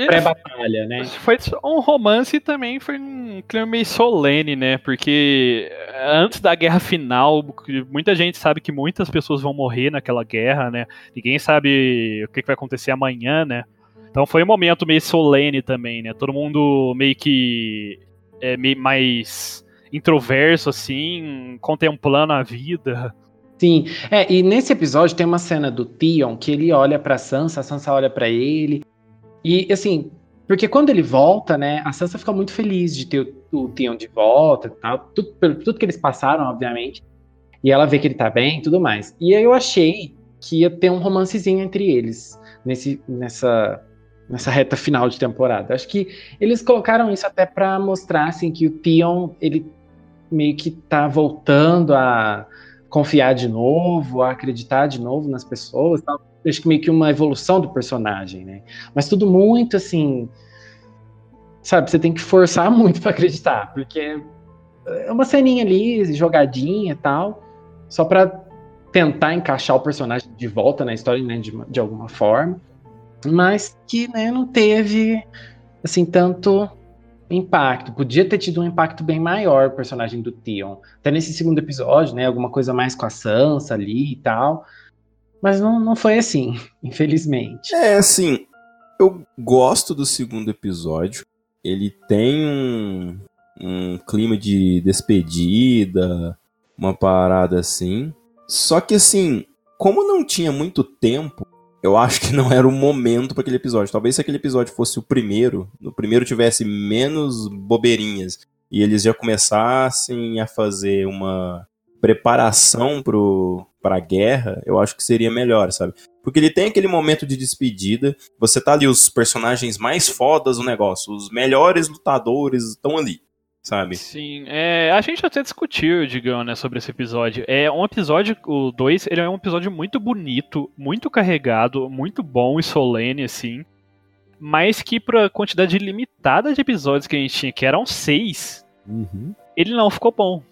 pré-batalha, né? Foi um romance e também foi um clima meio solene, né? Porque antes da guerra final, muita gente sabe que muitas pessoas vão morrer naquela guerra, né? Ninguém sabe o que vai acontecer amanhã, né? Então foi um momento meio solene também, né? Todo mundo meio que é meio mais introverso, assim, contemplando a vida. Sim, é, e nesse episódio tem uma cena do Theon que ele olha pra Sansa, a Sansa olha para ele. E assim, porque quando ele volta, né, a Sansa fica muito feliz de ter o, o Theon de volta e tal, tudo, tudo que eles passaram, obviamente. E ela vê que ele tá bem e tudo mais. E aí eu achei que ia ter um romancezinho entre eles nesse, nessa, nessa reta final de temporada. Acho que eles colocaram isso até para mostrar assim, que o Theon, ele meio que tá voltando a confiar de novo, a acreditar de novo nas pessoas, tal. acho que meio que uma evolução do personagem, né? Mas tudo muito assim, sabe? Você tem que forçar muito para acreditar, porque é uma ceninha ali, jogadinha tal, só para tentar encaixar o personagem de volta na história, né, de, de alguma forma, mas que né, não teve assim tanto impacto. Podia ter tido um impacto bem maior o personagem do Theon. Até nesse segundo episódio, né? Alguma coisa mais com a Sansa ali e tal. Mas não, não foi assim, infelizmente. É, assim. Eu gosto do segundo episódio. Ele tem um, um clima de despedida, uma parada assim. Só que assim, como não tinha muito tempo, eu acho que não era o momento para aquele episódio. Talvez se aquele episódio fosse o primeiro, no primeiro tivesse menos bobeirinhas e eles já começassem a fazer uma preparação pro para guerra, eu acho que seria melhor, sabe? Porque ele tem aquele momento de despedida, você tá ali os personagens mais fodas do negócio, os melhores lutadores estão ali sabe? Sim, é, a gente até discutiu, digamos, né, sobre esse episódio. É um episódio, o 2, ele é um episódio muito bonito, muito carregado, muito bom e solene, assim. Mas que pra quantidade limitada de episódios que a gente tinha, que eram seis, uhum. ele não ficou bom.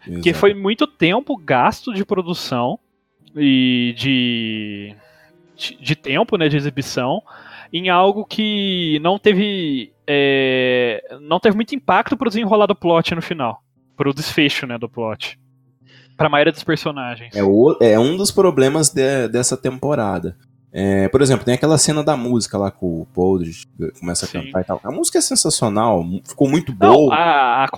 Exato. Porque foi muito tempo gasto de produção e de, de, de tempo, né, de exibição em algo que não teve é, não teve muito impacto pro desenrolar do plot no final, pro desfecho, né, do plot. Pra maioria dos personagens. É, o, é um dos problemas de, dessa temporada. É, por exemplo, tem aquela cena da música lá com o Poldridge, começa a Sim. cantar e tal. A música é sensacional, ficou muito boa. a, a,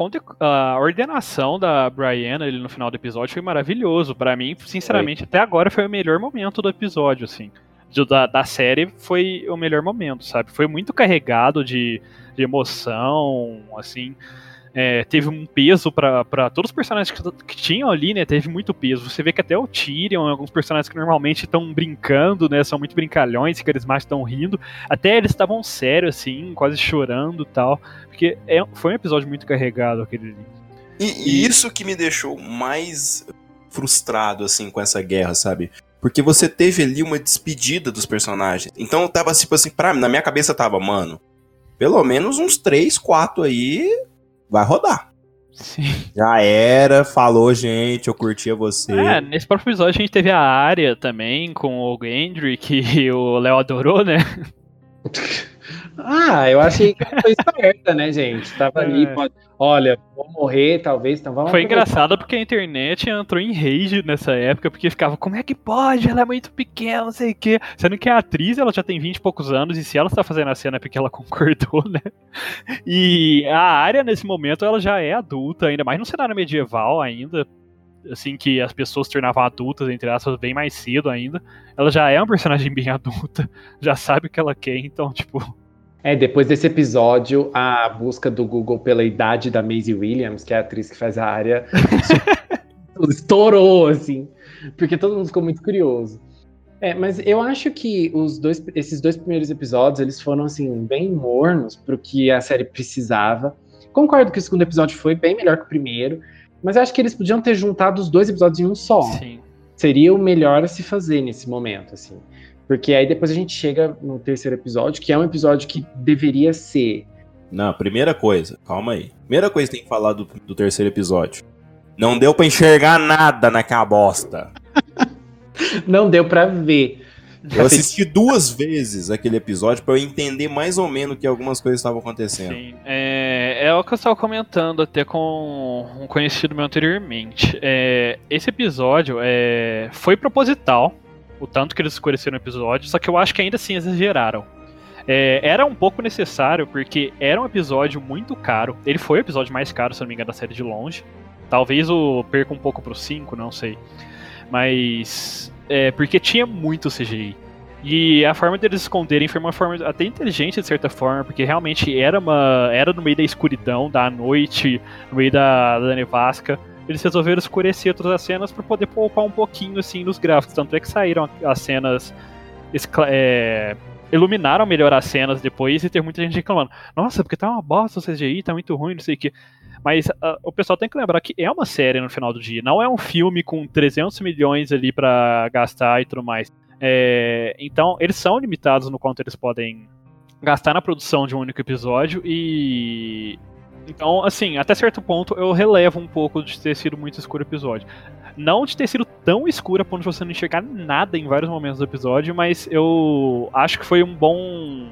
a, ordenação da Brianna no final do episódio foi maravilhoso. para mim, sinceramente, até agora foi o melhor momento do episódio, assim. De, da, da série foi o melhor momento, sabe? Foi muito carregado de, de emoção, assim. É, teve um peso para todos os personagens que, que, tinham ali, né? Teve muito peso. Você vê que até o Tyrion, alguns personagens que normalmente estão brincando, né? São muito brincalhões, carismáticos, estão rindo. Até eles estavam sérios, assim, quase chorando tal. Porque é, foi um episódio muito carregado aquele ali. E, e isso que me deixou mais frustrado, assim, com essa guerra, sabe? Porque você teve ali uma despedida dos personagens. Então eu tava tipo assim, pra, na minha cabeça tava, mano, pelo menos uns 3, 4 aí vai rodar. Sim. Já era, falou, gente, eu curtia você. É, nesse próprio episódio a gente teve a área também com o Gendry, que o Léo adorou, né? Ah, eu achei que foi esperta, né, gente? Tava é. ali, pode... olha, vou morrer, talvez, então vamos. Foi engraçado porque a internet entrou em rage nessa época, porque ficava, como é que pode? Ela é muito pequena, não sei o quê. Sendo que a atriz, ela já tem 20 e poucos anos, e se ela está fazendo a cena é porque ela concordou, né? E a área, nesse momento, ela já é adulta, ainda mais no cenário medieval ainda, assim, que as pessoas se tornavam adultas, entre aspas, bem mais cedo ainda. Ela já é uma personagem bem adulta, já sabe o que ela quer, então, tipo é, depois desse episódio, a busca do Google pela idade da Maisie Williams, que é a atriz que faz a área, estourou, assim, porque todo mundo ficou muito curioso. É, mas eu acho que os dois, esses dois primeiros episódios, eles foram, assim, bem mornos pro que a série precisava. Concordo que o segundo episódio foi bem melhor que o primeiro, mas acho que eles podiam ter juntado os dois episódios em um só. Sim. Seria o melhor a se fazer nesse momento, assim. Porque aí depois a gente chega no terceiro episódio, que é um episódio que deveria ser. Não, primeira coisa, calma aí. Primeira coisa que tem que falar do, do terceiro episódio. Não deu para enxergar nada naquela bosta. Não deu para ver. Eu assisti duas vezes aquele episódio para eu entender mais ou menos que algumas coisas estavam acontecendo. Sim, é, é o que eu estava comentando até com um conhecido meu anteriormente. É, esse episódio é, foi proposital o tanto que eles escureceram o episódio, só que eu acho que ainda assim exageraram. É, era um pouco necessário, porque era um episódio muito caro. Ele foi o episódio mais caro, se não me engano, da série de longe. Talvez o perca um pouco pro 5, não sei. Mas. É, porque tinha muito CGI. E a forma deles esconderem foi uma forma até inteligente, de certa forma, porque realmente era uma. Era no meio da escuridão, da noite, no meio da, da nevasca eles resolveram escurecer todas as cenas para poder poupar um pouquinho assim nos gráficos. Tanto é que saíram as cenas. É, iluminaram melhor as cenas depois e ter muita gente reclamando. Nossa, porque tá uma bosta o CGI, tá muito ruim, não sei o que. Mas uh, o pessoal tem que lembrar que é uma série no final do dia, não é um filme com 300 milhões ali para gastar e tudo mais. É, então, eles são limitados no quanto eles podem gastar na produção de um único episódio e então, assim, até certo ponto eu relevo um pouco de ter sido muito escuro o episódio. Não de ter sido tão escuro a ponto de você não enxergar nada em vários momentos do episódio, mas eu acho que foi um bom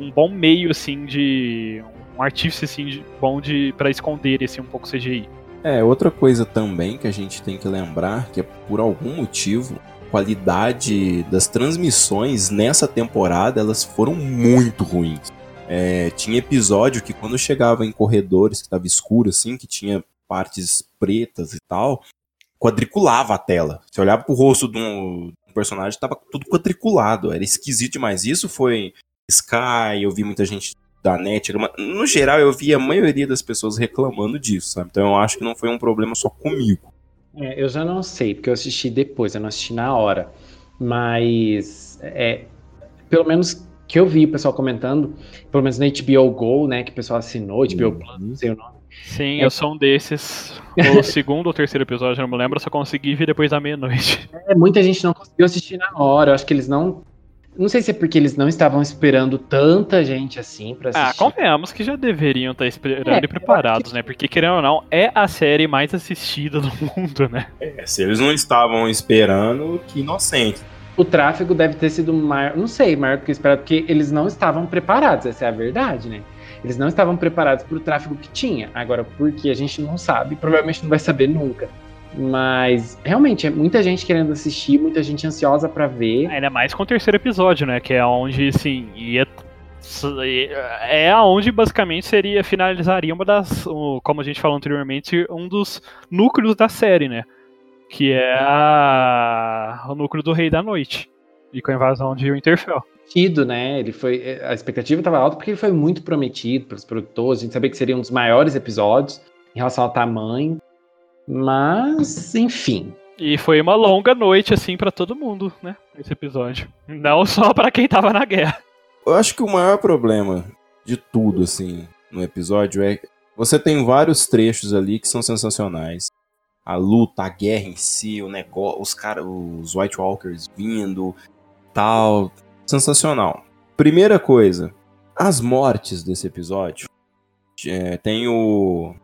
um bom meio assim de um artífice assim de, bom de para esconder esse um pouco CGI. É, outra coisa também que a gente tem que lembrar que é por algum motivo qualidade das transmissões nessa temporada elas foram muito ruins. É, tinha episódio que quando chegava em corredores que tava escuro, assim, que tinha partes pretas e tal, quadriculava a tela. Você olhava pro rosto de um, personagem, tava tudo quadriculado. Era esquisito demais. Isso foi Sky, eu vi muita gente da net. No geral, eu vi a maioria das pessoas reclamando disso, sabe? Então eu acho que não foi um problema só comigo. É, eu já não sei, porque eu assisti depois, eu não assisti na hora. Mas é, pelo menos que eu vi o pessoal comentando, pelo menos na HBO Go, né, que o pessoal assinou, HBO uhum. Plus, não sei o nome. Sim, é... eu sou um desses. O segundo ou terceiro episódio, não me lembro, eu só consegui ver depois da meia-noite. É, muita gente não conseguiu assistir na hora, eu acho que eles não... Não sei se é porque eles não estavam esperando tanta gente assim pra ah, assistir. Ah, convenhamos que já deveriam estar esperando é, e preparados, que... né? Porque, querendo ou não, é a série mais assistida do mundo, né? É, se eles não estavam esperando, que inocente o tráfego deve ter sido maior, não sei, maior do que esperado, porque eles não estavam preparados, essa é a verdade, né? Eles não estavam preparados para o tráfego que tinha. Agora, porque a gente não sabe, provavelmente não vai saber nunca. Mas realmente é muita gente querendo assistir, muita gente ansiosa para ver. Ainda mais com o terceiro episódio, né? Que é onde, assim, ia é aonde basicamente seria finalizaria uma das, como a gente falou anteriormente, um dos núcleos da série, né? Que é a... o núcleo do Rei da Noite. E com a invasão de Winterfell. Tido, né? Ele foi. A expectativa estava alta porque ele foi muito prometido pelos produtores. A gente sabia que seria um dos maiores episódios em relação ao tamanho. Mas, enfim. E foi uma longa noite, assim, para todo mundo, né? Esse episódio. Não só para quem tava na guerra. Eu acho que o maior problema de tudo, assim, no episódio é. Você tem vários trechos ali que são sensacionais. A luta, a guerra em si, o negócio, os caras, os White Walkers vindo, tal. Sensacional. Primeira coisa, as mortes desse episódio. É, tem o.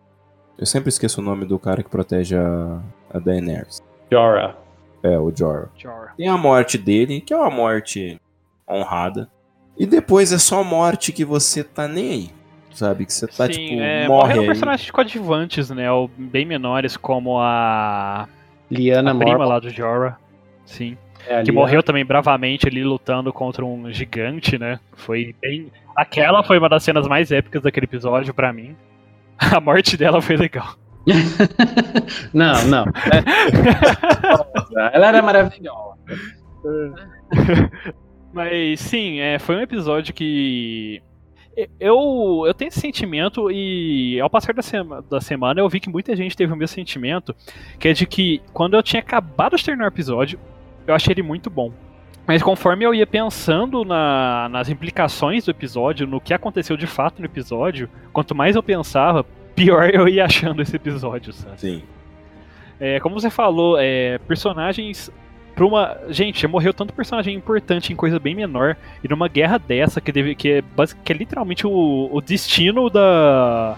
Eu sempre esqueço o nome do cara que protege a, a Daenerys. Jorah. É, o Jorah. Jorah. Tem a morte dele, que é uma morte honrada. E depois é só morte que você tá nem aí. Sabe? Que você tá, Sim, tipo, é, morre morreram aí. personagens coadjuvantes, né? Ou bem menores, como a, Liana a prima lá do Jorah. Sim. É, Que Liana- morreu também bravamente ali lutando contra um gigante, né? Foi bem. Aquela foi uma das cenas mais épicas daquele episódio pra mim. A morte dela foi legal. Não, não. É- Ela era maravilhosa. Mas sim, é, foi um episódio que. Eu, eu tenho esse sentimento e ao passar da, sema- da semana eu vi que muita gente teve o mesmo sentimento, que é de que quando eu tinha acabado de terminar o episódio, eu achei ele muito bom. Mas conforme eu ia pensando na- nas implicações do episódio, no que aconteceu de fato no episódio, quanto mais eu pensava, pior eu ia achando esse episódio, sabe? Sim. É, como você falou, é, personagens. Pra uma. Gente, morreu tanto personagem importante em coisa bem menor. E numa guerra dessa, que, deve, que, é, que é literalmente o, o destino da.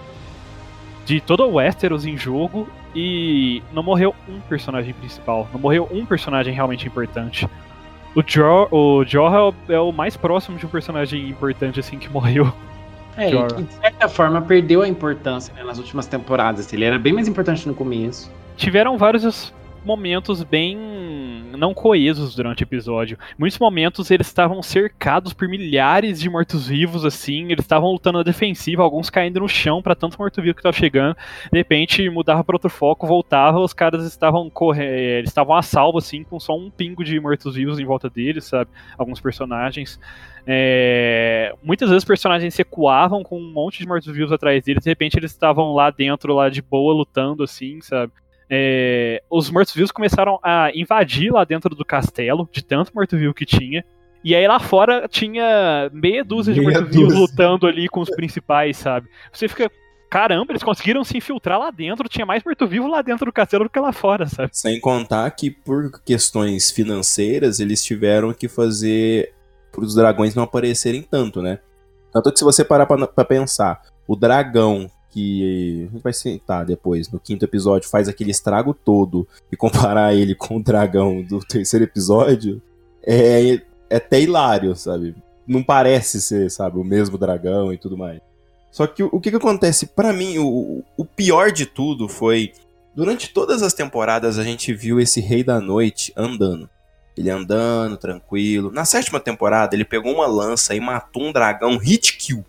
De todo o Westeros em jogo. E não morreu um personagem principal. Não morreu um personagem realmente importante. O Jor, o Jorah é o mais próximo de um personagem importante assim que morreu. É, e que, de certa forma perdeu a importância né, nas últimas temporadas. Ele era bem mais importante no começo. tiveram vários momentos bem não coesos durante o episódio. Muitos momentos eles estavam cercados por milhares de mortos-vivos, assim, eles estavam lutando na defensiva, alguns caindo no chão para tanto morto-vivo que tava chegando. De repente mudava para outro foco, voltava, os caras estavam correndo, eles estavam a salvo, assim, com só um pingo de mortos-vivos em volta deles, sabe? Alguns personagens. É, Muitas vezes os personagens recuavam com um monte de mortos-vivos atrás deles, de repente eles estavam lá dentro, lá de boa, lutando, assim, sabe? É, os mortos-vivos começaram a invadir lá dentro do castelo, de tanto morto-vivo que tinha. E aí lá fora tinha meia dúzia de mortos-vivos lutando ali com os principais, sabe? Você fica. Caramba, eles conseguiram se infiltrar lá dentro, tinha mais morto-vivo lá dentro do castelo do que lá fora, sabe? Sem contar que por questões financeiras eles tiveram que fazer para os dragões não aparecerem tanto, né? Tanto que se você parar pra pensar, o dragão que a gente vai citar depois no quinto episódio faz aquele estrago todo e comparar ele com o dragão do terceiro episódio é, é até hilário, sabe? Não parece ser, sabe, o mesmo dragão e tudo mais. Só que o, que, que acontece? Pra mim, o, o pior de tudo foi Durante todas as temporadas a gente viu esse Rei da Noite andando. Ele andando, tranquilo. Na sétima temporada ele pegou uma lança e matou um dragão hit kill.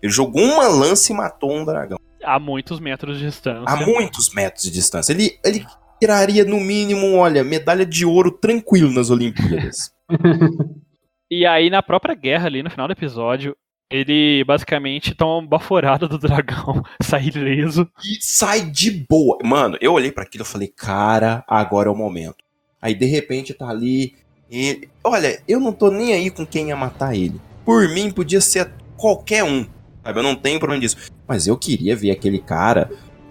Ele jogou uma lança e matou um dragão. A muitos metros de distância. A muitos metros de distância. Ele, ele tiraria no mínimo, olha, medalha de ouro tranquilo nas Olimpíadas. E aí, na própria guerra ali, no final do episódio, ele basicamente toma uma baforada do dragão, sai ileso. e sai de boa. Mano, eu olhei pra aquilo e falei, cara, agora é o momento. Aí de repente tá ali. Ele... Olha, eu não tô nem aí com quem ia matar ele. Por mim, podia ser qualquer um. Sabe? Eu não tenho problema disso. Mas eu queria ver aquele cara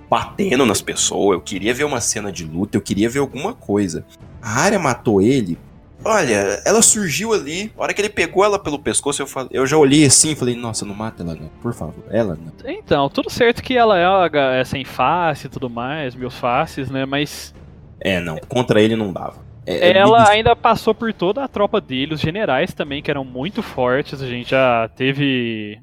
batendo nas pessoas. Eu queria ver uma cena de luta. Eu queria ver alguma coisa. A área matou ele. Olha, ela surgiu ali. A hora que ele pegou ela pelo pescoço, eu, falei, eu já olhei assim e falei: Nossa, não mata ela, não. Por favor, ela não. Então, tudo certo que ela é, é sem face e tudo mais, mil faces, né? Mas É, não. Contra ele não dava. É, é ela me- ainda passou por toda a tropa dele, os generais também, que eram muito fortes. A gente já teve.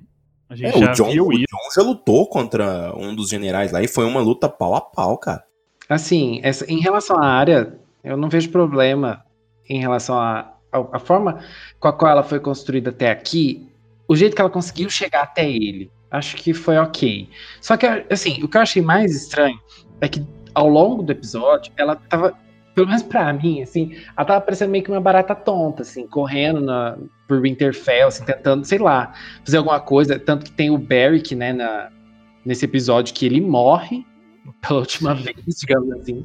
A É, gente já o, John, viu o isso. John já lutou contra um dos generais lá e foi uma luta pau a pau, cara. Assim, essa- em relação à área, eu não vejo problema em relação à à- à forma com a qual ela foi construída até aqui, o jeito que ela conseguiu chegar até ele. Acho que foi ok. Só que, assim, o que eu achei mais estranho é que ao longo do episódio, ela tava pelo menos pra mim, assim, ela tava parecendo meio que uma barata tonta, assim, correndo na, por Winterfell, assim, tentando, sei lá, fazer alguma coisa. Tanto que tem o Beric, né, na, nesse episódio que ele morre pela última vez, digamos assim.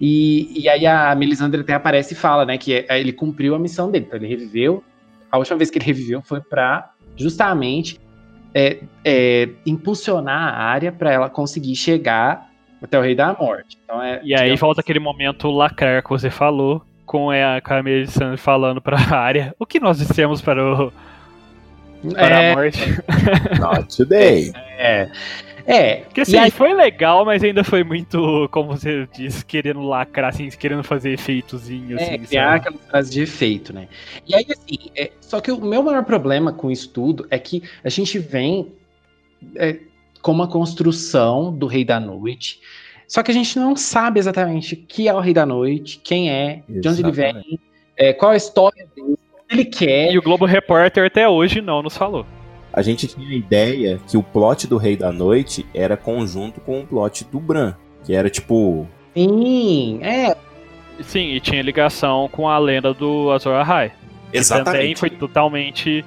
E, e aí a Melisandre até aparece e fala, né, que é, ele cumpriu a missão dele. Então ele reviveu. A última vez que ele reviveu foi para justamente é, é, impulsionar a área para ela conseguir chegar até o Rei da Morte. Então é, e aí volta aquele momento lacrar que você falou, com a Camille falando para a área. O que nós dissemos para o para é... a morte? Not today. É. É. Porque assim, aí... foi legal, mas ainda foi muito, como você disse, querendo lacrar, assim, querendo fazer efeitozinho. É, assim, criar aquela frase de efeito, né? E aí, assim, é, só que o meu maior problema com isso tudo é que a gente vem é, com uma construção do Rei da Noite, só que a gente não sabe exatamente que é o Rei da Noite, quem é, exatamente. de onde ele vem, é, qual a história dele, o que ele quer. E o Globo Repórter até hoje não nos falou a gente tinha a ideia que o plot do Rei da Noite era conjunto com o plot do Bran, que era tipo. Sim, é. Sim, e tinha ligação com a lenda do Azor Ahai. Exatamente. também foi totalmente.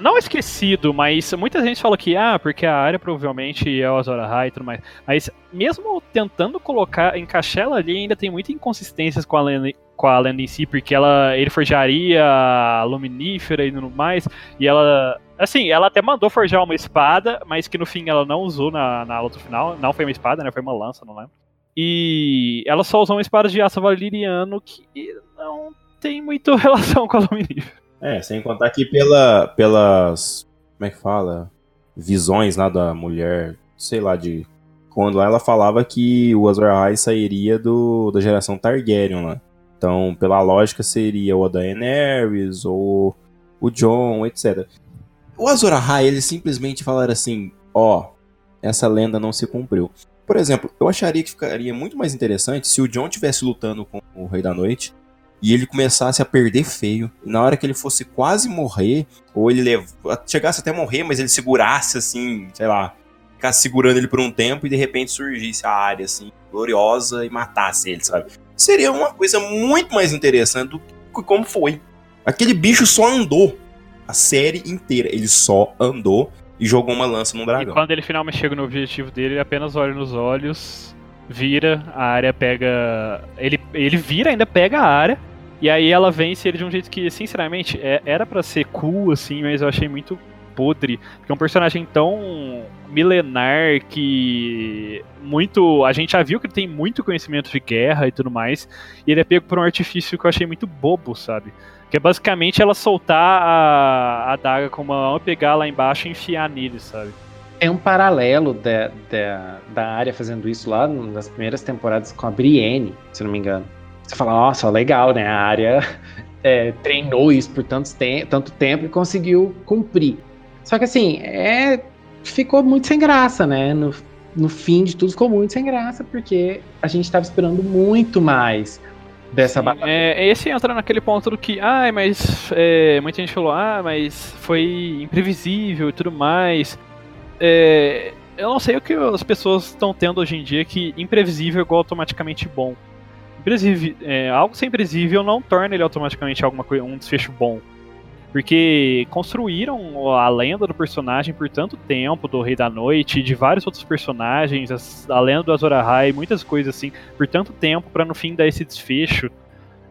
Não esquecido, mas muita gente fala que, ah, porque a área provavelmente é o Azor Ahai e tudo mais. Mas mesmo tentando colocar, encaixar ela ali, ainda tem muitas inconsistências com a lenda, com a lenda em si, porque ela, ele forjaria a luminífera e tudo mais, e ela Assim, ela até mandou forjar uma espada, mas que no fim ela não usou na, na luta final. Não foi uma espada, né? Foi uma lança, não lembro. E ela só usou uma espada de aço valeriano que não tem muito relação com a Luminífera. É, sem contar que pela, pelas. Como é que fala? Visões lá da mulher, sei lá, de. Quando lá ela falava que o Azor Ahai sairia do, da geração Targaryen lá. Então, pela lógica, seria o Daenerys ou o John, etc. O Azor Ahai, eles simplesmente falaram assim, ó, oh, essa lenda não se cumpriu. Por exemplo, eu acharia que ficaria muito mais interessante se o John estivesse lutando com o Rei da Noite e ele começasse a perder feio. E na hora que ele fosse quase morrer, ou ele lev... chegasse até morrer, mas ele segurasse assim, sei lá, ficasse segurando ele por um tempo e de repente surgisse a área assim, gloriosa e matasse ele, sabe? Seria uma coisa muito mais interessante do que como foi. Aquele bicho só andou a série inteira. Ele só andou e jogou uma lança no dragão. E quando ele finalmente chega no objetivo dele, ele apenas olha nos olhos, vira, a área pega. Ele, ele vira, ainda pega a área. E aí ela vence ele de um jeito que, sinceramente, é, era para ser cool, assim, mas eu achei muito podre. Porque é um personagem tão milenar que muito. A gente já viu que ele tem muito conhecimento de guerra e tudo mais. E ele é pego por um artifício que eu achei muito bobo, sabe? Que é basicamente ela soltar a, a daga com uma mão, pegar lá embaixo e enfiar nele, sabe? É um paralelo da, da área fazendo isso lá nas primeiras temporadas com a Brienne, se não me engano. Você fala, nossa, legal, né? A área é, treinou isso por tanto, te tanto tempo e conseguiu cumprir. Só que assim, é, ficou muito sem graça, né? No, no fim de tudo ficou muito sem graça, porque a gente estava esperando muito mais dessa Sim, batalha. É, esse entra naquele ponto do que, ah, mas é, muita gente falou, ah, mas foi imprevisível e tudo mais. É, eu não sei o que as pessoas estão tendo hoje em dia que imprevisível é igual automaticamente bom. Imprevisível, é, algo sem imprevisível não torna ele automaticamente alguma coisa, um desfecho bom. Porque construíram a lenda do personagem por tanto tempo, do Rei da Noite, de vários outros personagens, a lenda do Azor Ahai, muitas coisas assim, por tanto tempo, para no fim dar esse desfecho.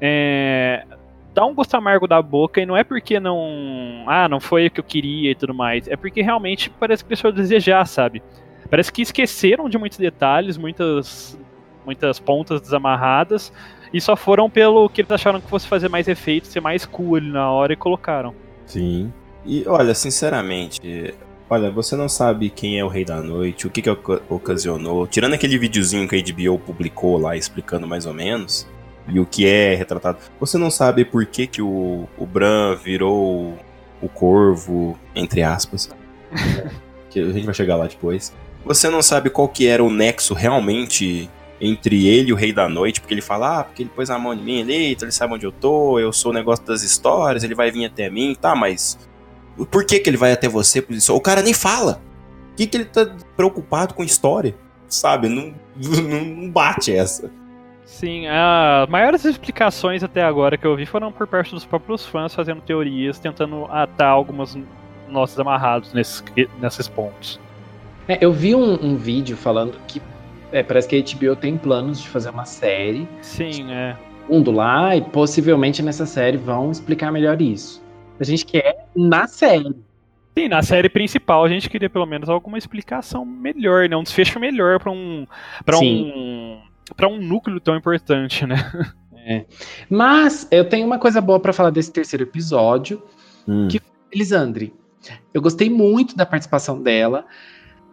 É, dá um gosto amargo da boca e não é porque não. Ah, não foi o que eu queria e tudo mais. É porque realmente parece que deixou a desejar, sabe? Parece que esqueceram de muitos detalhes, muitas, muitas pontas desamarradas e só foram pelo que eles acharam que fosse fazer mais efeito, ser mais cool ali na hora e colocaram. Sim. E olha, sinceramente, olha, você não sabe quem é o Rei da Noite, o que que ocasionou. Tirando aquele videozinho que a HBO publicou lá explicando mais ou menos, e o que é retratado, você não sabe por que que o, o Bran virou o corvo, entre aspas. que a gente vai chegar lá depois. Você não sabe qual que era o nexo realmente entre ele e o Rei da Noite, porque ele fala, ah, porque ele pôs a mão em mim ali, então ele sabe onde eu tô, eu sou o negócio das histórias, ele vai vir até mim, tá, mas por que que ele vai até você? O cara nem fala. O que que ele tá preocupado com história? Sabe, não, não bate essa. Sim, as maiores explicações até agora que eu vi foram por parte dos próprios fãs fazendo teorias, tentando atar algumas notas amarrados nesses, nesses pontos. É, eu vi um, um, vídeo falando que é, parece que a HBO tem planos de fazer uma série. Sim, é. Mundo lá, e possivelmente nessa série vão explicar melhor isso. A gente quer na série. Sim, na série principal a gente queria pelo menos alguma explicação melhor, né? Um desfecho melhor para um. Pra um para um núcleo tão importante, né? É. Mas eu tenho uma coisa boa para falar desse terceiro episódio, hum. que foi Elisandre. Eu gostei muito da participação dela.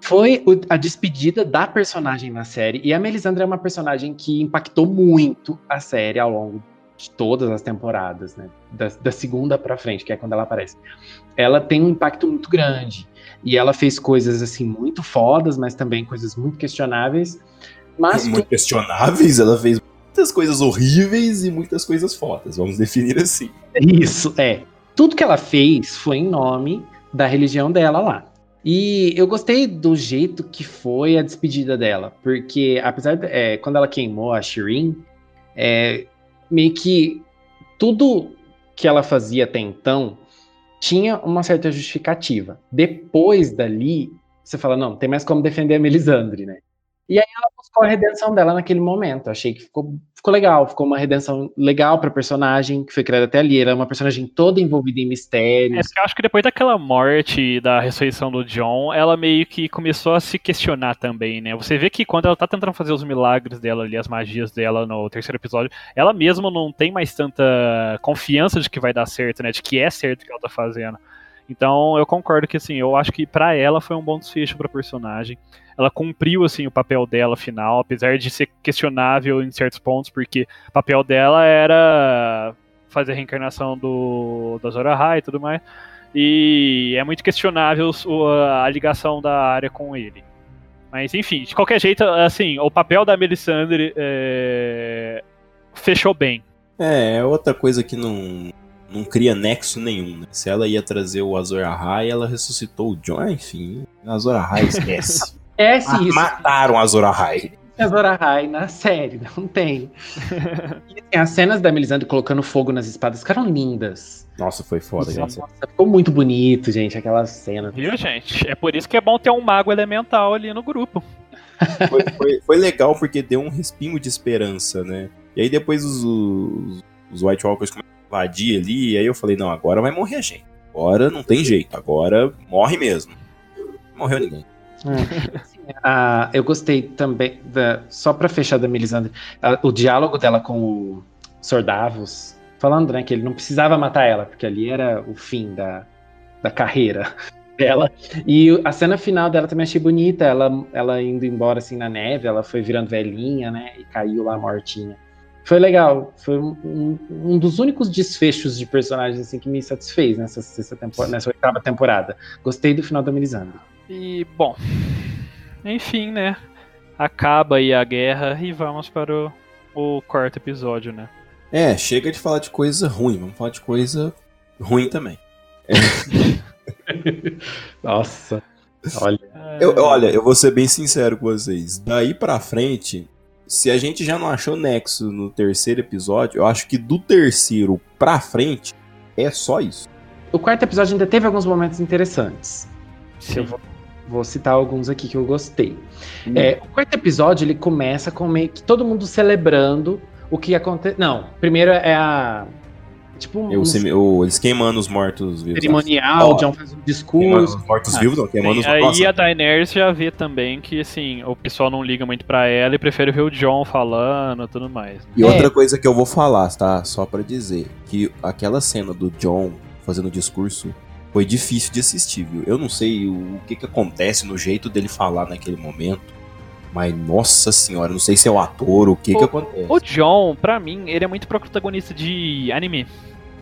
Foi a despedida da personagem na série. E a Melisandre é uma personagem que impactou muito a série ao longo de todas as temporadas, né? Da, da segunda para frente, que é quando ela aparece. Ela tem um impacto muito grande. E ela fez coisas assim muito fodas, mas também coisas muito questionáveis. Mas muito tu... questionáveis, ela fez muitas coisas horríveis e muitas coisas fodas, vamos definir assim. Isso, é. Tudo que ela fez foi em nome da religião dela lá. E eu gostei do jeito que foi a despedida dela, porque apesar de é, quando ela queimou a Shirin, é, meio que tudo que ela fazia até então tinha uma certa justificativa. Depois dali, você fala, não, tem mais como defender a Melisandre, né? E aí ela buscou a redenção dela naquele momento. Achei que ficou, ficou legal, ficou uma redenção legal pra personagem, que foi criada até ali. Ela é uma personagem toda envolvida em mistérios. É, eu acho que depois daquela morte da ressurreição do John, ela meio que começou a se questionar também, né? Você vê que quando ela tá tentando fazer os milagres dela ali, as magias dela no terceiro episódio, ela mesma não tem mais tanta confiança de que vai dar certo, né? De que é certo o que ela tá fazendo. Então eu concordo que assim, eu acho que para ela foi um bom desfecho para personagem. Ela cumpriu assim o papel dela final, apesar de ser questionável em certos pontos, porque o papel dela era fazer a reencarnação do da Zora High e tudo mais. E é muito questionável a ligação da área com ele. Mas enfim, de qualquer jeito, assim, o papel da Melisandre é... fechou bem. É, é outra coisa que não não cria nexo nenhum. Né? Se ela ia trazer o Azor Ahai, ela ressuscitou o John. Ah, enfim, Azor Ahai esquece. esquece ah, isso. Mataram Azor Ahai. Azor Ahai na série, não tem. e, as cenas da Melisandre colocando fogo nas espadas ficaram lindas. Nossa, foi foda, gente. Nossa, ficou muito bonito, gente, aquela cena. Viu, gente? É por isso que é bom ter um mago elemental ali no grupo. Foi, foi, foi legal porque deu um respingo de esperança, né? E aí depois os, os, os White Walkers começaram invadir ali, e aí eu falei, não, agora vai morrer a gente. Agora não tem jeito, agora morre mesmo. Não morreu ninguém. É. ah, eu gostei também, da, só para fechar da Melisandre, o diálogo dela com o Sordavos, falando né, que ele não precisava matar ela, porque ali era o fim da, da carreira dela. E a cena final dela também achei bonita, ela, ela indo embora assim na neve, ela foi virando velhinha, né, e caiu lá mortinha foi legal. Foi um, um, dos únicos desfechos de personagens assim, que me satisfez nessa, sexta temporada, nessa oitava temporada. Gostei do final da Melisandre. E, bom, enfim, né? Acaba aí a guerra e vamos para o, o quarto episódio, né? É, chega de falar de coisa ruim, vamos falar de coisa ruim também. É. Nossa. Olha. Eu, olha, eu vou ser bem sincero com vocês. Daí pra frente, se a gente já não achou nexo no terceiro episódio, eu acho que do terceiro pra frente é só isso. O quarto episódio ainda teve alguns momentos interessantes. Eu vou, vou, citar alguns aqui que eu gostei. Hum. É, o quarto episódio ele começa com meio que todo mundo celebrando o que aconteceu. Não, primeiro é a Tipo um, o, eles queimando os mortos vivos. Cerimonial, oh, John faz um discurso. Os mortos vivos, não, queimando os mortos. Aí a Daenerys já vê também que, assim, o pessoal não liga muito pra ela e prefere ver o John falando e tudo mais. E é. outra coisa que eu vou falar, tá? Só pra dizer, que aquela cena do John fazendo o discurso foi difícil de assistir, viu? Eu não sei o que que acontece no jeito dele falar naquele momento. Mas, nossa senhora, não sei se é o ator, o que o, que acontece. O John, pra mim, ele é muito protagonista de anime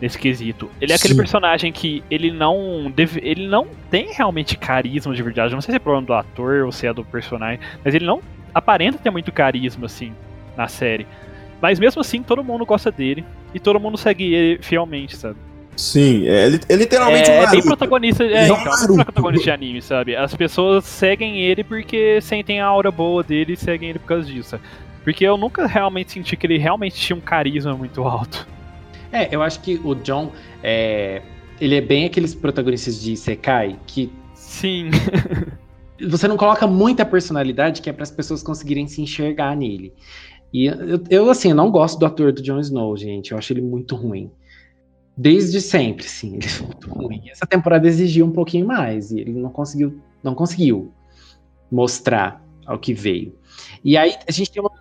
nesse quesito. Ele é aquele Sim. personagem que ele não deve, ele não tem realmente carisma de verdade. Não sei se é problema do ator ou se é do personagem, mas ele não aparenta ter muito carisma assim na série. Mas mesmo assim, todo mundo gosta dele e todo mundo segue ele fielmente, sabe? Sim, é, é literalmente é, um é bem protagonista, é, É um então, é bem Naruto. protagonista de anime, sabe? As pessoas seguem ele porque sentem a aura boa dele e seguem ele por causa disso. Porque eu nunca realmente senti que ele realmente tinha um carisma muito alto. É, eu acho que o John, é, ele é bem aqueles protagonistas de Isekai que Sim. você não coloca muita personalidade que é para as pessoas conseguirem se enxergar nele. E eu, eu, assim, eu não gosto do ator do Jon Snow, gente. Eu acho ele muito ruim. Desde sempre, sim, ele é muito ruim. Essa temporada exigiu um pouquinho mais e ele não conseguiu, não conseguiu mostrar ao que veio. E aí a gente tem uma,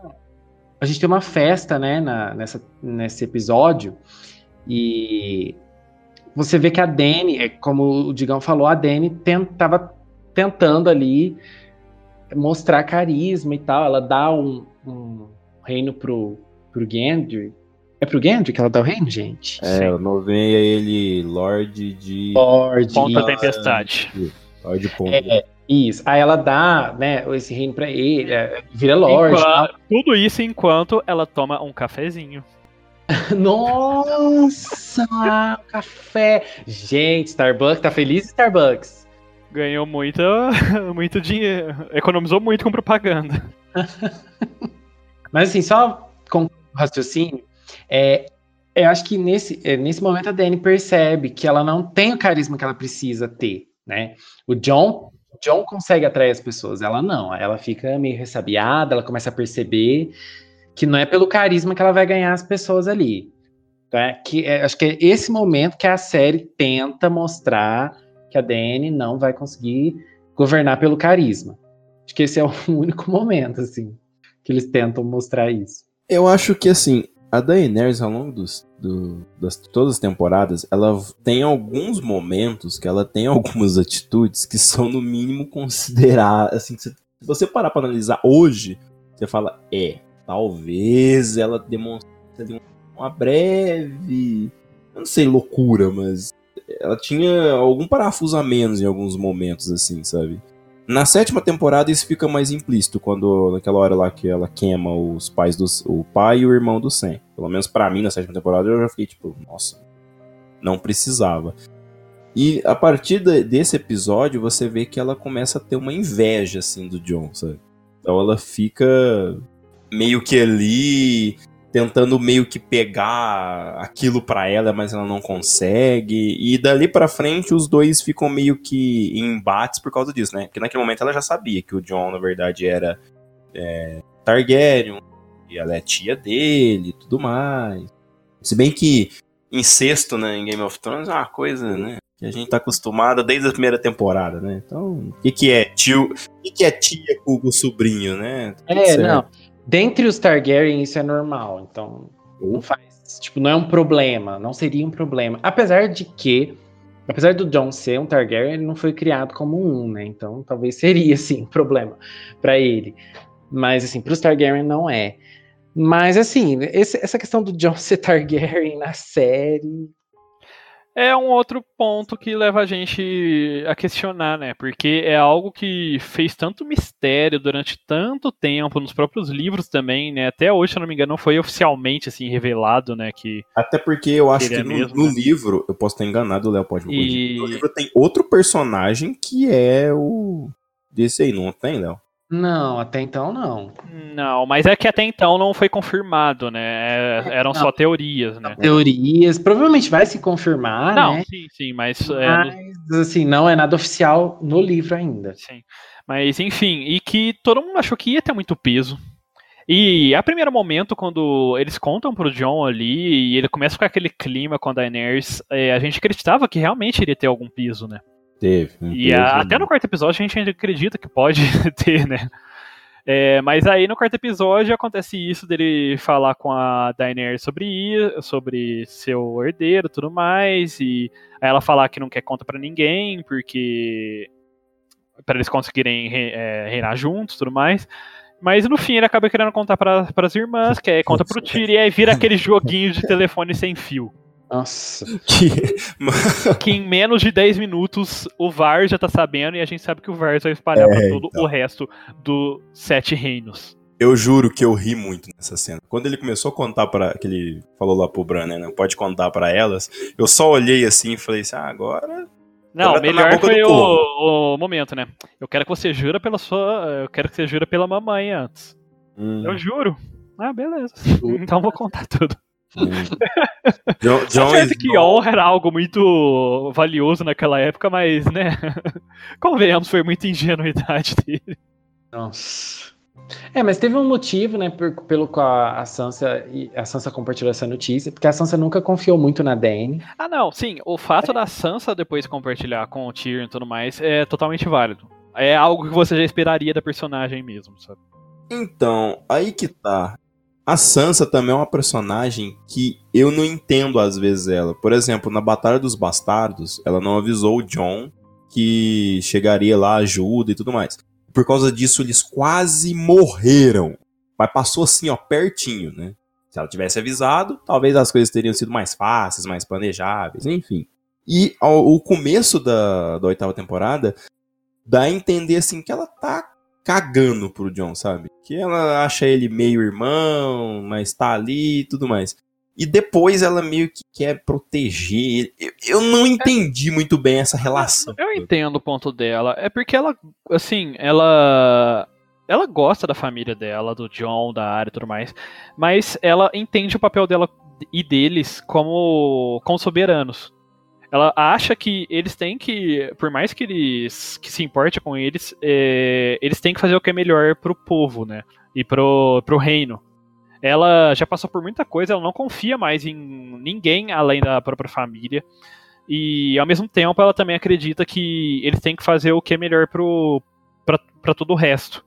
a gente tem uma festa, né, na, nessa, nesse episódio e você vê que a Dani, é, como o Digão falou, a Dani tentava tentando ali mostrar carisma e tal. Ela dá um, um reino pro, pro Gendry. É pro Gendry que ela dá o reino, gente? É, ela nomeia ele Lorde de. Lorde. Ponta tempestade. Lorde Ponta. É, isso. Aí ela dá, né, esse reino pra ele, é, vira Lorde. Enquanto- tudo isso enquanto ela toma um cafezinho. Nossa, café. Gente, Starbucks, tá feliz Starbucks? Ganhou muito, muito dinheiro. Economizou muito com propaganda. Mas assim, só com o raciocínio, é, eu acho que nesse, é, nesse momento a Dani percebe que ela não tem o carisma que ela precisa ter, né? O John, John consegue atrair as pessoas, ela não. Ela fica meio ressabiada, ela começa a perceber que não é pelo carisma que ela vai ganhar as pessoas ali. Tá? Que é- acho que é esse momento que a série tenta mostrar que a Dani não vai conseguir governar pelo carisma. Acho que esse é o único momento, assim, que eles tentam mostrar isso. Eu acho que assim, a Daenerys ao longo dos, do- das todas as temporadas, ela tem alguns momentos que ela tem algumas atitudes que são no mínimo considerar, assim, se você parar pra analisar hoje, você fala, é, talvez ela demonstre uma breve, eu não sei, loucura, mas ela tinha algum parafuso a menos em alguns momentos, assim, sabe? Na sétima temporada isso fica mais implícito, quando naquela hora lá que ela queima os pais dos. o pai e o irmão do Sam. Pelo menos pra mim, na sétima temporada, eu já fiquei tipo, nossa, não precisava. E a partir de- desse episódio, você vê que ela começa a ter uma inveja, assim, do John, sabe? Então ela fica meio que ali, tentando meio que pegar aquilo pra ela, mas ela não consegue. E dali pra frente os dois ficam meio que em embates por causa disso, né? Porque naquele momento ela já sabia que o John, na verdade, era é, Targaryen, e ela é tia dele e tudo mais. Se bem que incesto né, em Game of Thrones é uma coisa, né? Que a gente tá acostumado desde a primeira temporada, né? Então, o que, que é tio? O que, que é tia com o sobrinho, né? Tudo É, certo. não. Dentre os Targaryen, isso é normal. Então, não faz. Tipo, não é um problema. Não seria um problema. Apesar de que. Apesar do Jon ser um Targaryen, ele não foi criado como um, né? Então, talvez seria, sim, um problema pra ele. Mas, assim, pros Targaryen não é. Mas, assim, esse- essa questão do Jon ser Targaryen na série. É um outro ponto que leva a gente a questionar, né? Porque é algo que fez tanto mistério durante tanto tempo nos próprios livros também, né? Até hoje, se eu não me engano, não foi oficialmente assim revelado, né? Que Até porque eu acho que no, mesmo, no né? livro, eu posso estar enganado, o Léo pode me. E- No livro tem outro personagem que é o. desse aí, não tem, Léo? Não, até então não. não, mas é que até então não foi confirmado, né? É- Eram Não. só teorias, né? Teorias. Provavelmente vai se confirmar, Não, né? sim, sim, mas é, Mas, assim, não é nada oficial no livro ainda. Sim. Mas enfim, e que todo mundo achou que ia ter muito peso. E a primeiro momento, quando eles contam pro John ali, e ele começa com aquele clima com a Daenerys, é, a gente acreditava que realmente iria ter algum peso, né? Teve. um E a- até no quarto episódio a gente ainda acredita que pode ter, né? É, mas aí no quarto episódio acontece isso dele falar com a Daenerys sobre isso, sobre seu herdeiro e tudo mais, e aí ela falar que não quer conta pra ninguém, porque para eles conseguirem re- é, reinar juntos e tudo mais. Mas no fim ele acaba querendo contar para as irmãs, que aí conta pro Tyrion, e aí vira aquele joguinho de telefone sem fio. Nossa. Que- Que em menos de 10 minutos o VAR já tá sabendo e a gente sabe que o VAR vai espalhar pra É, todo então. o resto dos Sete Reinos. Eu juro que eu ri muito nessa cena. Quando ele começou a contar para que ele falou lá pro Bran, né, não pode contar para elas. Eu só olhei assim e falei assim: ah, agora Não, Agora tá melhor boca foi do o, o momento, né? Eu quero que você jura pela sua. Eu quero que você jura pela mamãe antes. Hum, Eu juro. Ah, beleza. Então vou contar tudo. John, John certo que honra era algo muito valioso naquela época, mas, né? Convenhamos, foi muita ingenuidade dele. Nossa. É, mas teve um motivo, né, por- pelo qual a Sansa, e- a Sansa compartilhou essa notícia, porque a Sansa nunca confiou muito na Dany. Ah, não, sim, o fato da Sansa depois compartilhar com o Tyrion e tudo mais é totalmente válido. É algo que você já esperaria da personagem mesmo, sabe? Então, aí que tá. A Sansa também é uma personagem que eu não entendo às vezes ela. Por exemplo, na Batalha dos Bastardos, ela não avisou o John que chegaria lá ajuda e tudo mais. Por causa disso, eles quase morreram. Mas passou assim, ó, pertinho, né? Se ela tivesse avisado, talvez as coisas teriam sido mais fáceis, mais planejáveis, enfim. E ao- o começo da, da oitava temporada dá a entender assim que ela tá cagando pro John, sabe? Que ela acha ele meio irmão, mas tá ali e tudo mais. E depois ela meio que quer proteger. Eu, eu não entendi muito bem essa relação. Eu entendo o ponto dela. É porque ela, assim, ela. Ela gosta da família dela, do John, da Arya e tudo mais. Mas ela entende o papel dela e deles como, como soberanos. Ela acha que eles têm que, por mais que eles que se importe com eles, é, eles têm que fazer o que é melhor pro povo, né? E pro, pro reino. Ela já passou por muita coisa, ela não confia mais em ninguém além da própria família. E ao mesmo tempo ela também acredita que eles têm que fazer o que é melhor pro, pra, pra todo o resto.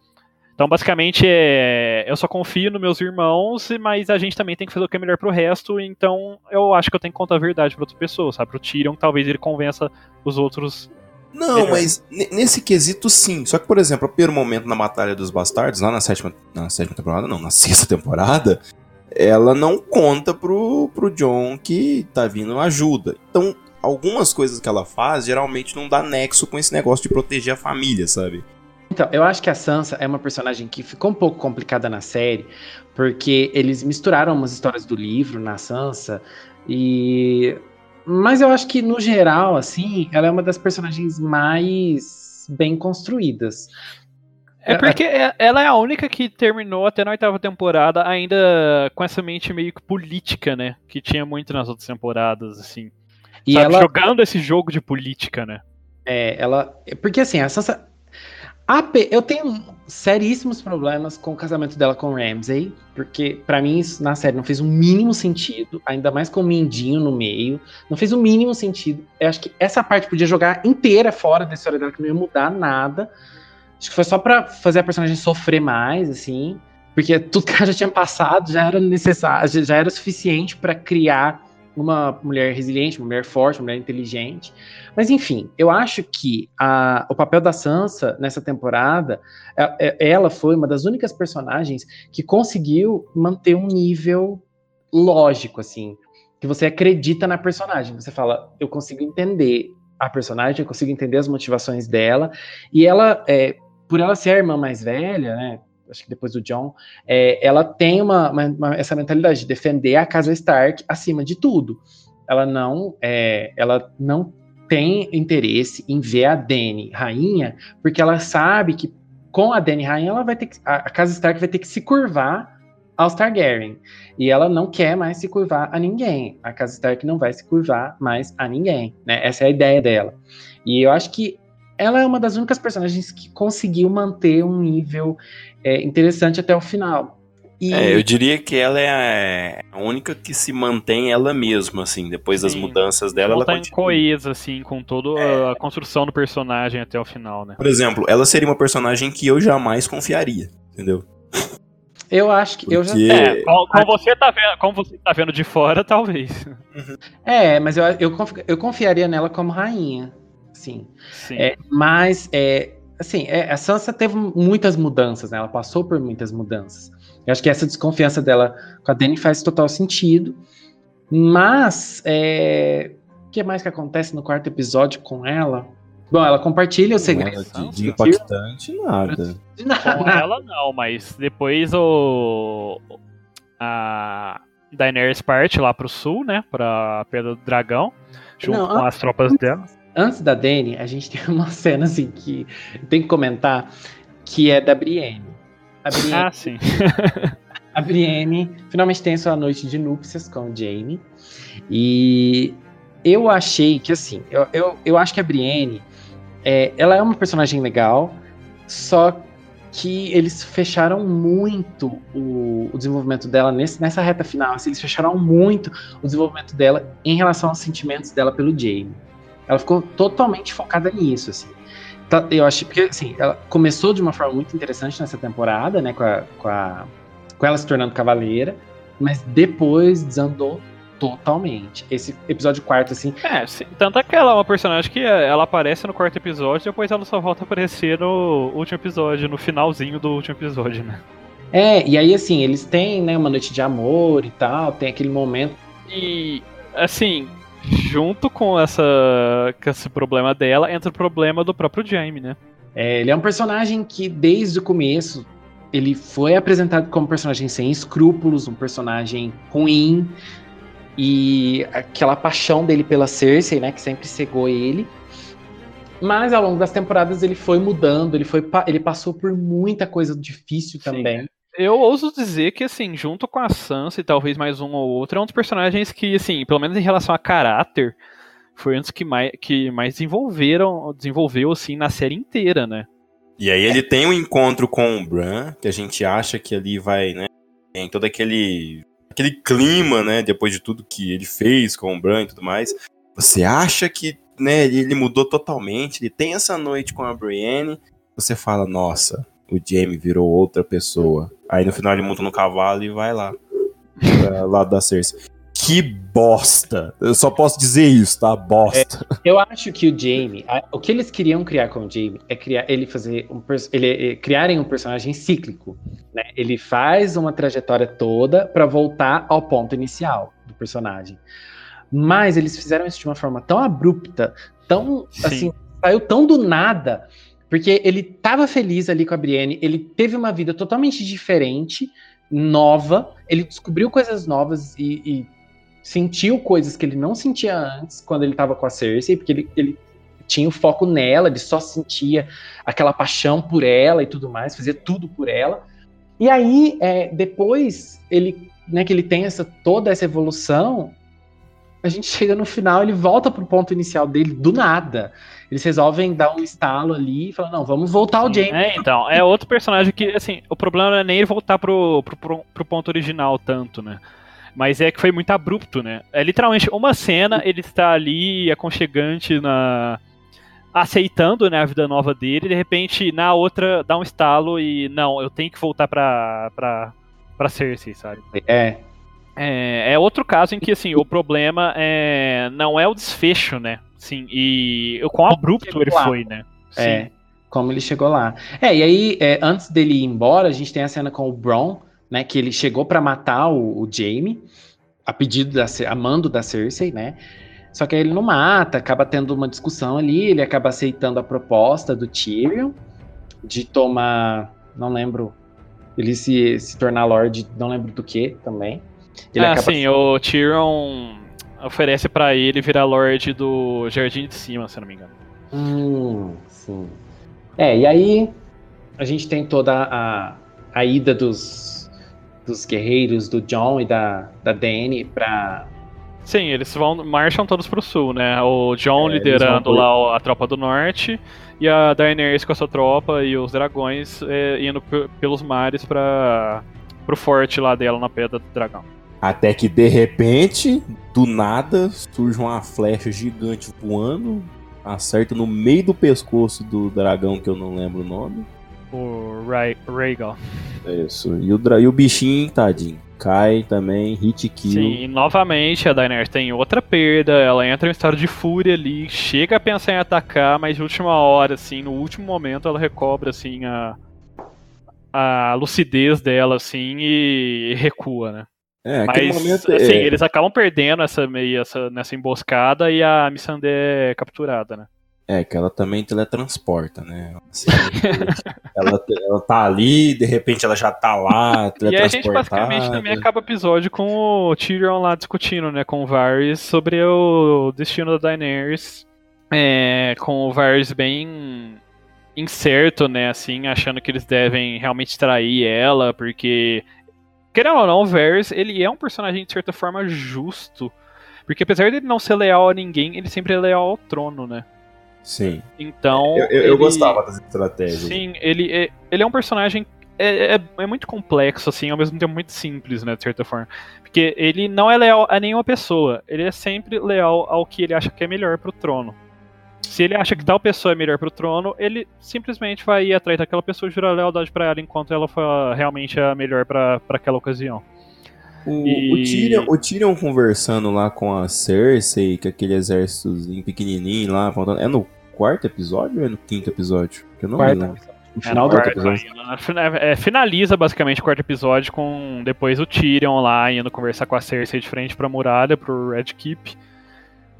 Então, basicamente, é, eu só confio nos meus irmãos, mas a gente também tem que fazer o que é melhor pro resto, então eu acho que eu tenho que contar a verdade pra outras pessoas, sabe? Pro Tyrion, talvez ele convença os outros. Não, Melhor. mas ne- nesse quesito sim. Só que, por exemplo, o primeiro momento na Batalha dos Bastardos, lá na sétima, na sétima temporada, não, na sexta temporada, ela não conta pro, pro John que tá vindo ajuda. Então, algumas coisas que ela faz geralmente não dá nexo com esse negócio de proteger a família, sabe? Então, eu acho que a Sansa é uma personagem que ficou um pouco complicada na série, porque eles misturaram umas histórias do livro na Sansa e mas eu acho que no geral assim, ela é uma das personagens mais bem construídas. É porque é- ela é a única que terminou até na oitava temporada ainda com essa mente meio que política, né? Que tinha muito nas outras temporadas, assim. E Sabe, ela Jogando esse jogo de política, né? É, ela. Porque assim, a Sansa. Eu tenho seríssimos problemas com o casamento dela com o Ramsay, porque pra mim isso na série não fez o mínimo sentido, ainda mais com o Mindinho no meio, não fez o mínimo sentido. Eu acho que essa parte podia jogar inteira fora da história dela, que não ia mudar nada. Acho que foi só pra fazer a personagem sofrer mais, assim, porque tudo que ela já tinha passado já era necessário, já- era suficiente pra criar uma mulher resiliente, uma mulher forte, uma mulher inteligente. Mas enfim, eu acho que a- o papel da Sansa nessa temporada, é- é- ela foi uma das únicas personagens que conseguiu manter um nível lógico, assim, que você acredita na personagem. Você fala, eu consigo entender a personagem, eu consigo entender as motivações dela, e ela, é, por ela ser a irmã mais velha, né? Acho que depois do John, é, ela tem uma, uma- uma- essa mentalidade de defender a casa Stark acima de tudo. Ela não, é, ela não tem interesse em ver a Dany rainha, porque ela sabe que com a Dany rainha ela vai ter que, a, a casa Stark vai ter que se curvar aos Targaryen. E ela não quer mais se curvar a ninguém. A casa Stark não vai se curvar mais a ninguém, né? Essa é a ideia dela. E eu acho que ela é uma das únicas personagens que conseguiu manter um nível é, interessante até o final. E É, eu diria que ela é a única que se mantém ela mesma, assim, depois das Sim. mudanças dela, Ela ela tá continua. coesa, assim, com toda a construção do personagem até o final, né? Por exemplo, ela seria uma personagem que eu jamais confiaria, entendeu? eu acho que eu já Porque- É, como, como você tá vendo, como você tá vendo de fora, talvez. É, mas eu, eu, confi- eu confiaria nela como rainha. Sim. Sim. É, mas, é, assim, é, a Sansa teve muitas mudanças, né? Ela passou por muitas mudanças. Eu acho que essa desconfiança dela com a Dany faz total sentido. Mas, é, o que mais que acontece no quarto episódio com ela? Bom, ela compartilha o segredo. Nada de, de impactante, nada. De Com nada. ela não, mas depois o. A Daenerys parte lá pro sul, né? Pra Pedra do Dragão. Junto Não, com as tropas dela. Antes da Dany, a gente tem uma cena assim que tem que comentar, que é da Brienne. A Brienne, Ah, sim. a Brienne finalmente tem sua noite de núpcias com o Jaime. E eu achei que, assim, eu, eu, eu acho que a Brienne, é, ela é uma personagem legal, só que eles fecharam muito o, o desenvolvimento dela nesse, nessa reta final. assim, eles fecharam muito o desenvolvimento dela em relação aos sentimentos dela pelo Jaime. Ela ficou totalmente focada nisso, assim. Tá, Eu achei, porque assim, ela começou de uma forma muito interessante nessa temporada, né, com, a, com, a, com ela se tornando cavaleira, mas depois desandou totalmente. Esse episódio quarto, assim, É, sim. Tanto é que ela é uma personagem que é, ela aparece no quarto episódio, depois ela só volta a aparecer no último episódio, no finalzinho do último episódio, né? É, e aí assim, eles têm, né, uma noite de amor e tal, tem aquele momento. E, assim, junto com, essa, com esse problema dela, entra o problema do próprio Jaime, né? É, ele é um personagem que, desde o começo, ele foi apresentado como um personagem sem escrúpulos, um personagem ruim, e aquela paixão dele pela Cersei, né, que sempre cegou ele. Mas ao longo das temporadas ele foi mudando, ele, foi, ele passou por muita coisa difícil Sim. Eu ouso dizer que, assim, junto com a Sansa e talvez mais um ou outro, é um dos personagens que, assim, pelo menos em relação a caráter, foi um dos que mais, que mais desenvolveram, desenvolveu, assim, na série inteira, né? E aí ele tem um encontro com o Bran, que a gente acha que ali vai, né? Tem todo aquele, aquele clima, né? Depois de tudo que ele fez com o Bran e tudo mais. Você acha que né, ele mudou totalmente, ele tem essa noite com a Brienne, você fala, nossa, o Jaime virou outra pessoa. Aí no final ele monta no cavalo e vai lá. Pra lado da Cersei. Que bosta! Eu só posso dizer isso, tá? Bosta. Eu acho que o Jaime, a- o que eles queriam criar com o Jaime é criar ele fazer um ele, é, criarem um personagem cíclico, né? Ele faz uma trajetória toda pra voltar ao ponto inicial do personagem. Mas eles fizeram isso de uma forma tão abrupta, tão Sim. assim, saiu tão do nada, porque ele tava feliz ali com a Brienne, ele teve uma vida totalmente diferente, nova, ele descobriu coisas novas e, e sentiu coisas que ele não sentia antes quando ele tava com a Cersei, porque ele, ele tinha o foco nela, ele só sentia aquela paixão por ela e tudo mais, fazia tudo por ela. E aí, é, depois ele, né, que ele tem essa toda essa evolução, a gente chega no final, ele volta pro ponto inicial dele do nada. Eles resolvem dar um estalo ali e falam, não, vamos voltar ao Jaime. É, então, é outro personagem que, assim, o problema não é nem ele voltar pro, pro, pro, pro ponto original tanto, né? Mas é que foi muito abrupto, né? É literalmente uma cena, ele está ali aconchegante na. aceitando né, a vida nova dele, e de repente na outra dá um estalo e não, eu tenho que voltar pra, pra, pra Cersei, sabe? É, É, é outro caso em que, assim, o problema é, não é o desfecho, né? Sim, e o quão abrupto ele lá. foi, né? É, como ele chegou lá. É, e aí, é, antes dele ir embora, a gente tem a cena com o Bron, né? Que ele chegou pra matar o, o Jaime, a pedido da a mando da Cersei, né? Só que aí ele não mata, acaba tendo uma discussão ali, ele acaba aceitando a proposta do Tyrion de tomar, não lembro, ele se, se tornar Lorde, não lembro do que também. Ele ah, sim, o Tyrion oferece pra ele virar Lorde do Jardim de Cima, se não me engano. Hum, sim. É, e aí a gente tem toda a, a ida dos, dos guerreiros, do John e da, da Dany pra. Sim, eles vão marcham todos pro sul, né? O John É, liderando lá a tropa do norte e a Daenerys com a sua tropa e os dragões é, indo pe- pelos mares para pro forte lá dela na Pedra do Dragão. Até que de repente, do nada, surge uma flecha gigante voando, acerta no meio do pescoço do dragão que eu não lembro o nome. O Rhaegal. Isso. E o, e o bichinho, tadinho, cai também, hit kill. Sim, novamente a Daenerys tem outra perda, ela entra em estado de fúria ali, chega a pensar em atacar, mas de última hora, assim, no último momento ela recobra, assim, a, a lucidez dela, assim, e recua, né? É, Mas, momento assim, é, eles acabam perdendo essa meio essa, nessa emboscada e a Missandei é capturada, né? É, que ela também teletransporta, né? Assim, ela, ela tá ali, de repente ela já tá lá, E a gente basicamente também acaba o episódio com o Tyrion lá discutindo, né, com o Varys sobre o destino da Daenerys. É, com o Varys bem incerto, né, assim, achando que eles devem realmente trair ela, porque querendo ou não, o Varys, ele é um personagem de certa forma justo, porque apesar dele não ser leal a ninguém, ele sempre é leal ao trono, né? Sim. Então. Eu, eu, ele, gostava das estratégias. Sim, ele é, ele é um personagem. É, é, é, muito complexo, assim, ao mesmo tempo muito simples, né, de certa forma. Porque ele não é leal a nenhuma pessoa, ele é sempre leal ao que ele acha que é melhor pro trono. Se ele acha que tal pessoa é melhor pro trono, ele simplesmente vai ir atrás daquela pessoa e jurar lealdade para ela enquanto ela for realmente a melhor para aquela ocasião. O, e... o, Tyrion, o Tyrion conversando lá com a Cersei, com aquele exército pequenininho lá, é no quarto episódio ou é no quinto episódio? Que eu não quarto. lembro. No final do episódio. É, finaliza basicamente o quarto episódio com depois o Tyrion lá indo conversar com a Cersei de frente pra muralha, pro Red Keep.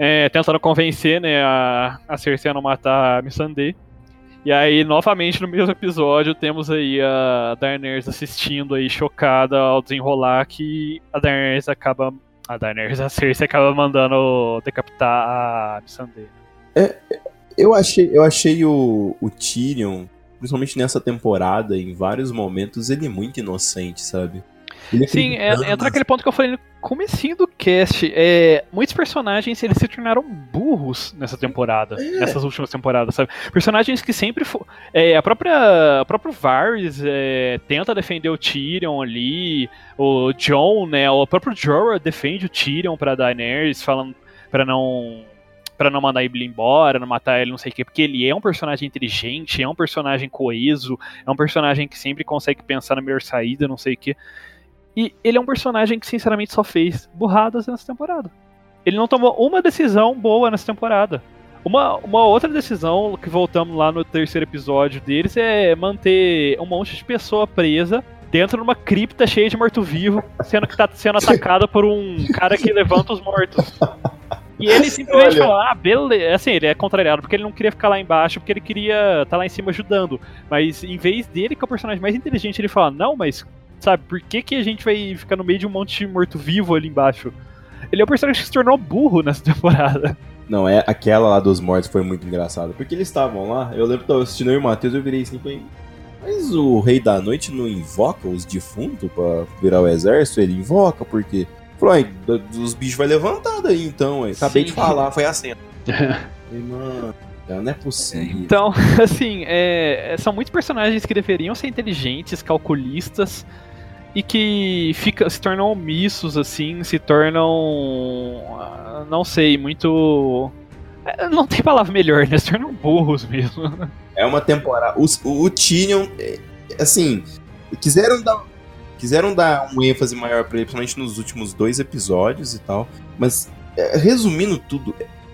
É, tentando convencer né, a, a Cersei a não matar a Missandei. E aí, novamente, no mesmo episódio, temos aí a Daenerys assistindo aí, chocada ao desenrolar que a Daenerys acaba... A Daenerys, a Cersei acaba mandando decapitar a Missandei. É, eu achei, eu achei o, o Tyrion, principalmente nessa temporada, em vários momentos, ele é muito inocente, sabe? Sim, é, entra aquele ponto que eu falei no comecinho do cast. É, muitos personagens eles se tornaram burros nessa temporada, é. nessas últimas temporadas, sabe? Personagens que sempre é, a própria a próprio Varys é, tenta defender o Tyrion ali, o John, né? O próprio Jorah defende o Tyrion para Daenerys, falando para não para não mandar ele embora, não matar ele, não sei o quê, porque ele é um personagem inteligente, é um personagem coeso, é um personagem que sempre consegue pensar na melhor saída, não sei o quê. E ele é um personagem que, sinceramente, só fez burradas nessa temporada. Ele não tomou uma decisão boa nessa temporada. Uma, uma outra decisão que voltamos lá no terceiro episódio deles é manter um monte de pessoa presa dentro de uma cripta cheia de morto-vivo, sendo que tá sendo atacada por um cara que levanta os mortos. E ele simplesmente Olha. fala, ah, beleza. Assim, ele é contrariado porque ele não queria ficar lá embaixo, porque ele queria estar tá lá em cima ajudando. Mas em vez dele, que é o personagem mais inteligente, ele fala, não, mas Sabe, por que, que a gente vai ficar no meio de um monte de morto-vivo ali embaixo? Ele é o personagem que se tornou burro nessa temporada. Não, é aquela lá dos mortos foi muito engraçada. Porque eles estavam lá, eu lembro que eu tava assistindo eu e o Matheus, eu virei assim e falei, mas o Rei da Noite não invoca os defuntos pra virar o exército? Ele invoca, porque. Falou, aí, os bichos vai levantar daí então. Aí. Acabei Sim. de falar, foi a cena. mano, não é possível. Então, assim, é, são muitos personagens que deveriam ser inteligentes, calculistas, e que fica, se tornam omissos, assim, se tornam. Ah, não sei, muito. É, não tem palavra melhor, né? Se tornam burros mesmo. É uma temporada. O, o, o Tyrion, é, assim, quiseram dar, quiseram dar um ênfase maior pra ele, principalmente nos últimos dois episódios e tal. Mas, é, resumindo tudo,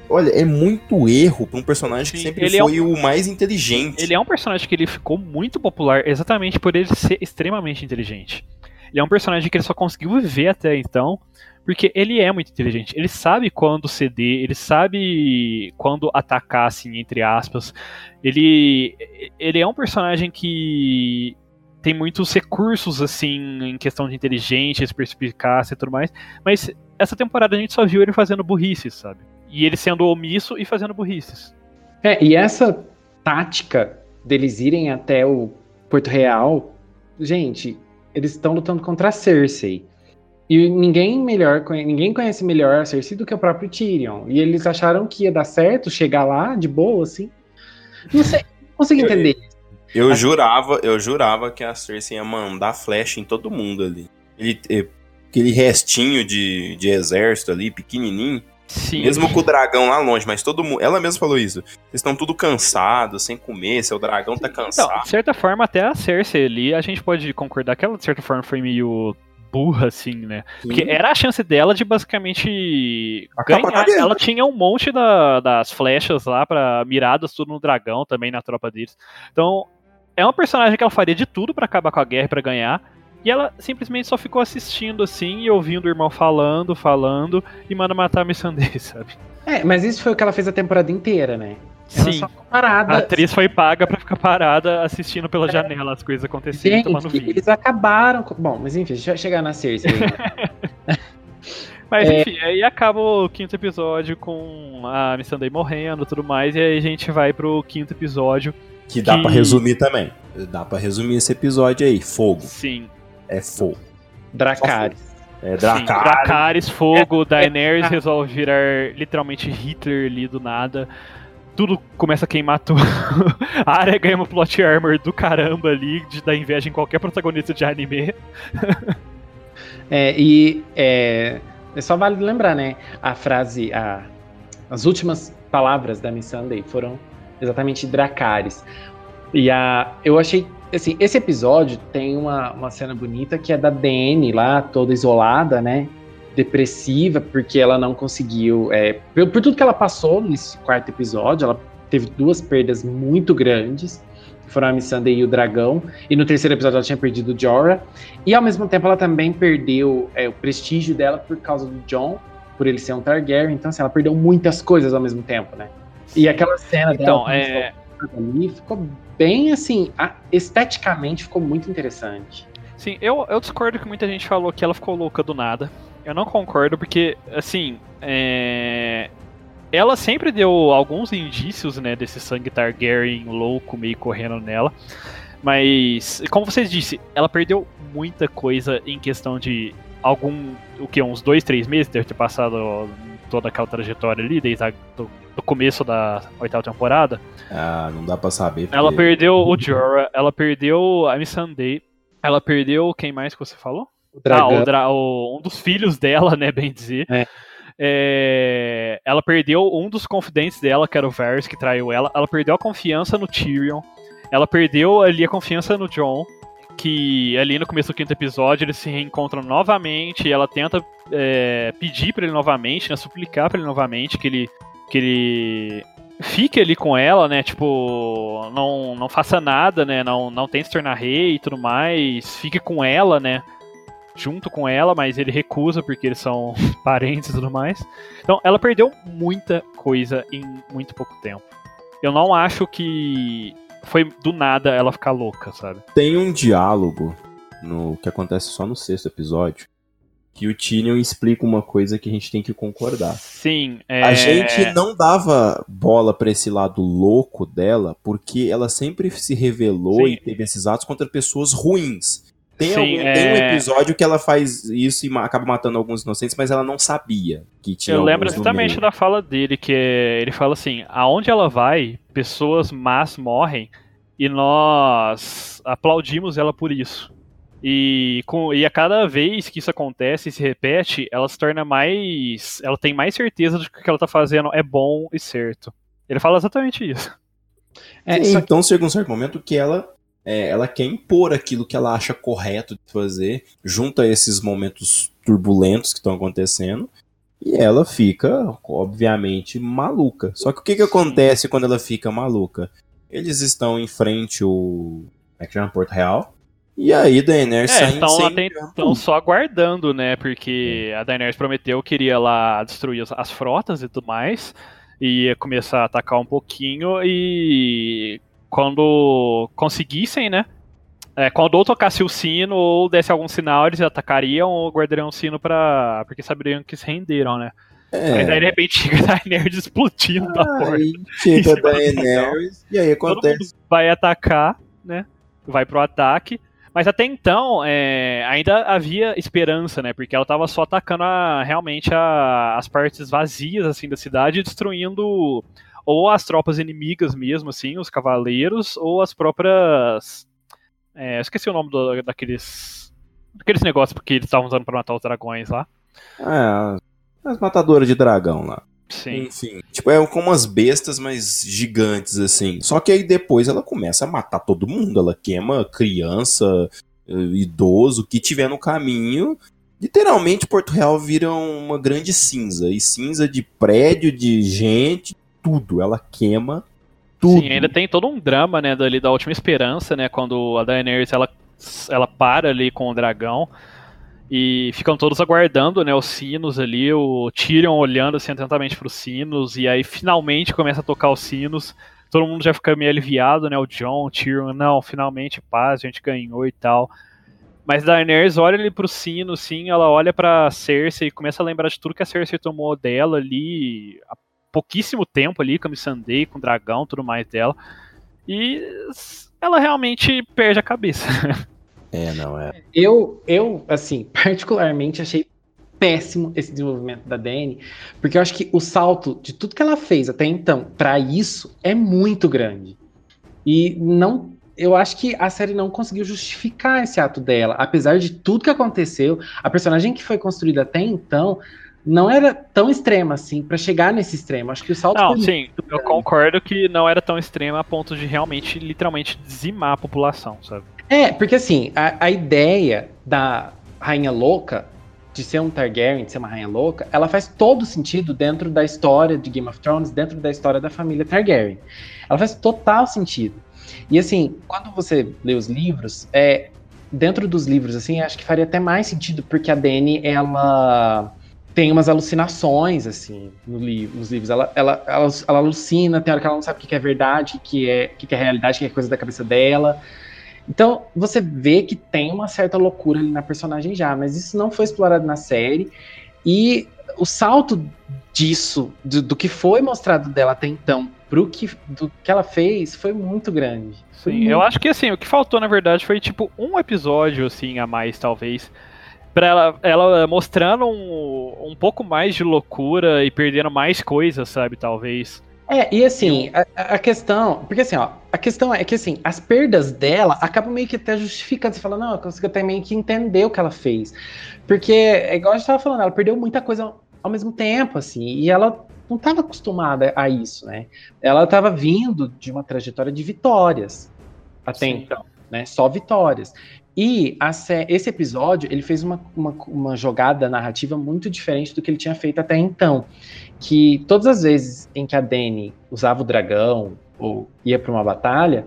Olha, é muito erro pra um personagem Sim, que sempre foi é um... o mais inteligente. Ele é um personagem que ele ficou muito popular exatamente por ele ser extremamente inteligente. Ele é um personagem que ele só conseguiu viver até então, porque ele é muito inteligente. Ele sabe quando ceder, ele sabe quando atacar, assim, entre aspas. Ele, ele é um personagem que tem muitos recursos, assim, em questão de inteligência, perspicácia e tudo mais. Mas essa temporada a gente só viu ele fazendo burrices, sabe? E ele sendo omisso e fazendo burrices. É, e essa tática deles irem até o Porto Real, gente, eles estão lutando contra a Cersei. E ninguém melhor, ninguém conhece melhor a Cersei do que o próprio Tyrion. E eles acharam que ia dar certo chegar lá de boa, assim. Não sei, não consegui entender. Eu, eu jurava, eu jurava que a Cersei ia mandar flecha em todo mundo ali. Ele, eh, aquele restinho de, de exército ali, pequenininho. Sim. Mesmo com o dragão lá longe, mas todo mundo. Ela mesma falou isso. Eles estão tudo cansados, sem comer, seu dragão tá cansado. Então, de certa forma, até a Cersei ali, a gente pode concordar que ela, de certa forma, foi meio burra, assim, né? Sim. Porque era a chance dela de basicamente ganhar. Ela tinha um monte da, das flechas lá para miradas tudo no dragão também na tropa deles. Então, é uma personagem que ela faria de tudo para acabar com a guerra para ganhar. E ela simplesmente só ficou assistindo assim e ouvindo o irmão falando, falando e manda matar a Missandei, sabe? É, mas isso foi o que ela fez a temporada inteira, né? Ela Sim. parada. A atriz foi paga pra ficar parada assistindo pela janela as coisas acontecendo, tomando vinho. Eles acabaram. Com... Bom, mas enfim, deixa eu chegar na Cersei. mas é... enfim, aí acaba o quinto episódio com a Missandei morrendo e tudo mais, e aí a gente vai pro quinto episódio. Que dá que... pra resumir também. Dá pra resumir esse episódio aí. Fogo. Sim. É fogo. Dracarys. É, Dracarys. Sim, Dracarys, fogo, é, Daenerys é, resolve virar literalmente Hitler ali do nada. Tudo começa a queimar tudo. a área ganha uma plot armor do caramba ali, de dar inveja em qualquer protagonista de anime. é, e é, é só vale lembrar, né? A frase, a, as últimas palavras da Miss Sunday foram exatamente Dracarys. E a, eu achei assim, esse episódio tem uma, uma cena bonita que é da Dani lá, toda isolada, né? Depressiva, porque ela não conseguiu. É, por, por, tudo que ela passou nesse quarto episódio, ela teve duas perdas muito grandes. Foram a Missandei e o dragão. E no terceiro episódio ela tinha perdido o Jorah. E ao mesmo tempo ela também perdeu é, o prestígio dela por causa do John, por ele ser um Targaryen. Então, assim, ela perdeu muitas coisas ao mesmo tempo, né? E aquela cena então, dela. É... Ali ficou bem assim, esteticamente ficou muito interessante. Sim, eu, eu discordo que muita gente falou que ela ficou louca do nada. Eu não concordo, porque, assim, é... ela sempre deu alguns indícios, né, desse sangue Targaryen louco meio correndo nela. Mas, como vocês disse, ela perdeu muita coisa em questão de algum, o que, uns dois, três meses, deve ter passado toda aquela trajetória ali, desde a, do começo da oitava temporada. Ah, não dá pra saber. Porque... Ela perdeu o Jorah, ela perdeu a Missandei, ela perdeu quem mais que você falou? O dragão. Ah, o dra o, um dos filhos dela, né, bem dizer. É. É, ela perdeu um dos confidentes dela, que era o Varys, que traiu ela. Ela perdeu a confiança no Tyrion. Ela perdeu ali a confiança no John. Que ali no começo do quinto episódio eles se reencontram novamente. E ela tenta é, pedir para ele novamente, né, suplicar para ele novamente que ele, que ele fique ali com ela, né? Tipo, não, não faça nada, né? Não, não tente se tornar rei e tudo mais. Fique com ela, né? Junto com ela, mas ele recusa porque eles são parentes e tudo mais. Então, ela perdeu muita coisa em muito pouco tempo. Eu não acho que foi do nada ela ficar louca, sabe? Tem um diálogo no que acontece só no sexto episódio que o Tyrion explica uma coisa que a gente tem que concordar. Sim, é... A gente não dava bola para esse lado louco dela, porque ela sempre se revelou Sim. e teve esses atos contra pessoas ruins. Tem, Sim, algum, é... tem um episódio que ela faz isso e acaba matando alguns inocentes, mas ela não sabia que tinha Eu lembro exatamente da fala dele, que é, ele fala assim, aonde ela vai, pessoas más morrem, e nós aplaudimos ela por isso. E, com, e a cada vez que isso acontece e se repete, ela se torna mais. Ela tem mais certeza de que o que ela tá fazendo é bom e certo. Ele fala exatamente isso. É, Sim, então chega um certo momento que ela é, ela quer impor aquilo que ela acha correto de fazer, junto a esses momentos turbulentos que estão acontecendo, e ela fica, obviamente, maluca. Só que o que, que acontece quando ela fica maluca? Eles estão em frente ao. Como é que chama? Porto Real. E aí Daenerys é, estão só aguardando, né? Porque a Daenerys prometeu que iria lá destruir as frotas e tudo mais. E ia começar a atacar um pouquinho. E quando conseguissem, né? É, quando ou tocasse o sino ou desse algum sinal, eles atacariam ou guardariam o sino para porque saberiam que se renderam, né? É. Mas aí de repente chega a Daenerys explodindo da porta. Chega a Daenerys e aí acontece. vai atacar, né? Vai pro ataque. Mas até então, é, ainda havia esperança, né? Porque ela estava só atacando a, realmente a, as partes vazias assim da cidade, destruindo ou as tropas inimigas mesmo, assim, os cavaleiros, ou as próprias. É, esqueci o nome do, daqueles. Daqueles negócios que eles estavam usando para matar os dragões lá. É, as matadoras de dragão lá. Sim. Enfim, tipo, é como umas bestas, mas gigantes, assim. Só que aí depois ela começa a matar todo mundo. Ela queima criança, eh, idoso, que tiver no caminho. Literalmente, Porto Real vira uma grande cinza. E cinza de prédio, de gente, tudo. Ela queima tudo. Sim, ainda tem todo um drama, né, dali da última esperança, né? Quando a Daenerys, ela, ela para ali com o dragão. E ficam todos aguardando, né, os sinos ali, o Tyrion olhando assim atentamente para os sinos, e aí finalmente começa a tocar os sinos. Todo mundo já fica meio aliviado, né? O John, o Tyrion, não, finalmente paz, a gente ganhou e tal. Mas Daenerys olha ali pro sino, assim, ela olha pra Cersei e começa a lembrar de tudo que a Cersei tomou dela ali há pouquíssimo tempo ali, com a Missandei, com o dragão, tudo mais dela. E ela realmente perde a cabeça. É, não é. Eu, eu, assim, particularmente achei péssimo esse desenvolvimento da Dany, porque eu acho que o salto de tudo que ela fez até então para isso é muito grande. E não eu acho que a série não conseguiu justificar esse ato dela, apesar de tudo que aconteceu, a personagem que foi construída até então não era tão extrema assim para chegar nesse extremo. Acho que o salto Não, sim, eu concordo que não era tão extrema a ponto de realmente literalmente dizimar a população, sabe? É, porque assim, a, a ideia da rainha louca, de ser um Targaryen, de ser uma rainha louca, ela faz todo sentido dentro da história de Game of Thrones, dentro da história da família Targaryen. Ela faz total sentido. E assim, quando você lê os livros, é, dentro dos livros, assim, acho que faria até mais sentido, porque a Dany, ela tem umas alucinações, assim, no li nos livros. Ela, ela, ela, ela, alucina, tem hora que ela não sabe o que é verdade, o que é, o que é realidade, o que é coisa da cabeça dela. Então, você vê que tem uma certa loucura ali na personagem já, mas isso não foi explorado na série. E o salto disso, do, do que foi mostrado dela até então, pro que, do que ela fez, foi muito grande. Foi Sim, muito... eu acho que assim, o que faltou, na verdade, foi tipo um episódio, assim, a mais, talvez. Pra ela, ela mostrando um, um pouco mais de loucura e perdendo mais coisas, sabe, talvez. É, e assim, a, a, questão. Porque assim, ó, a questão é que assim, as perdas dela acabam meio que até justificando. Você fala, não, eu consigo até meio que entender o que ela fez. Porque, é igual a gente tava falando, ela perdeu muita coisa ao mesmo tempo, assim, e ela não estava acostumada a isso, né? Ela estava vindo de uma trajetória de vitórias até Sim. então, né? Só vitórias. E a, esse episódio, ele fez uma, uma, uma, jogada narrativa muito diferente do que ele tinha feito até então. Que todas as vezes em que a Dany usava o dragão ou ia para uma batalha,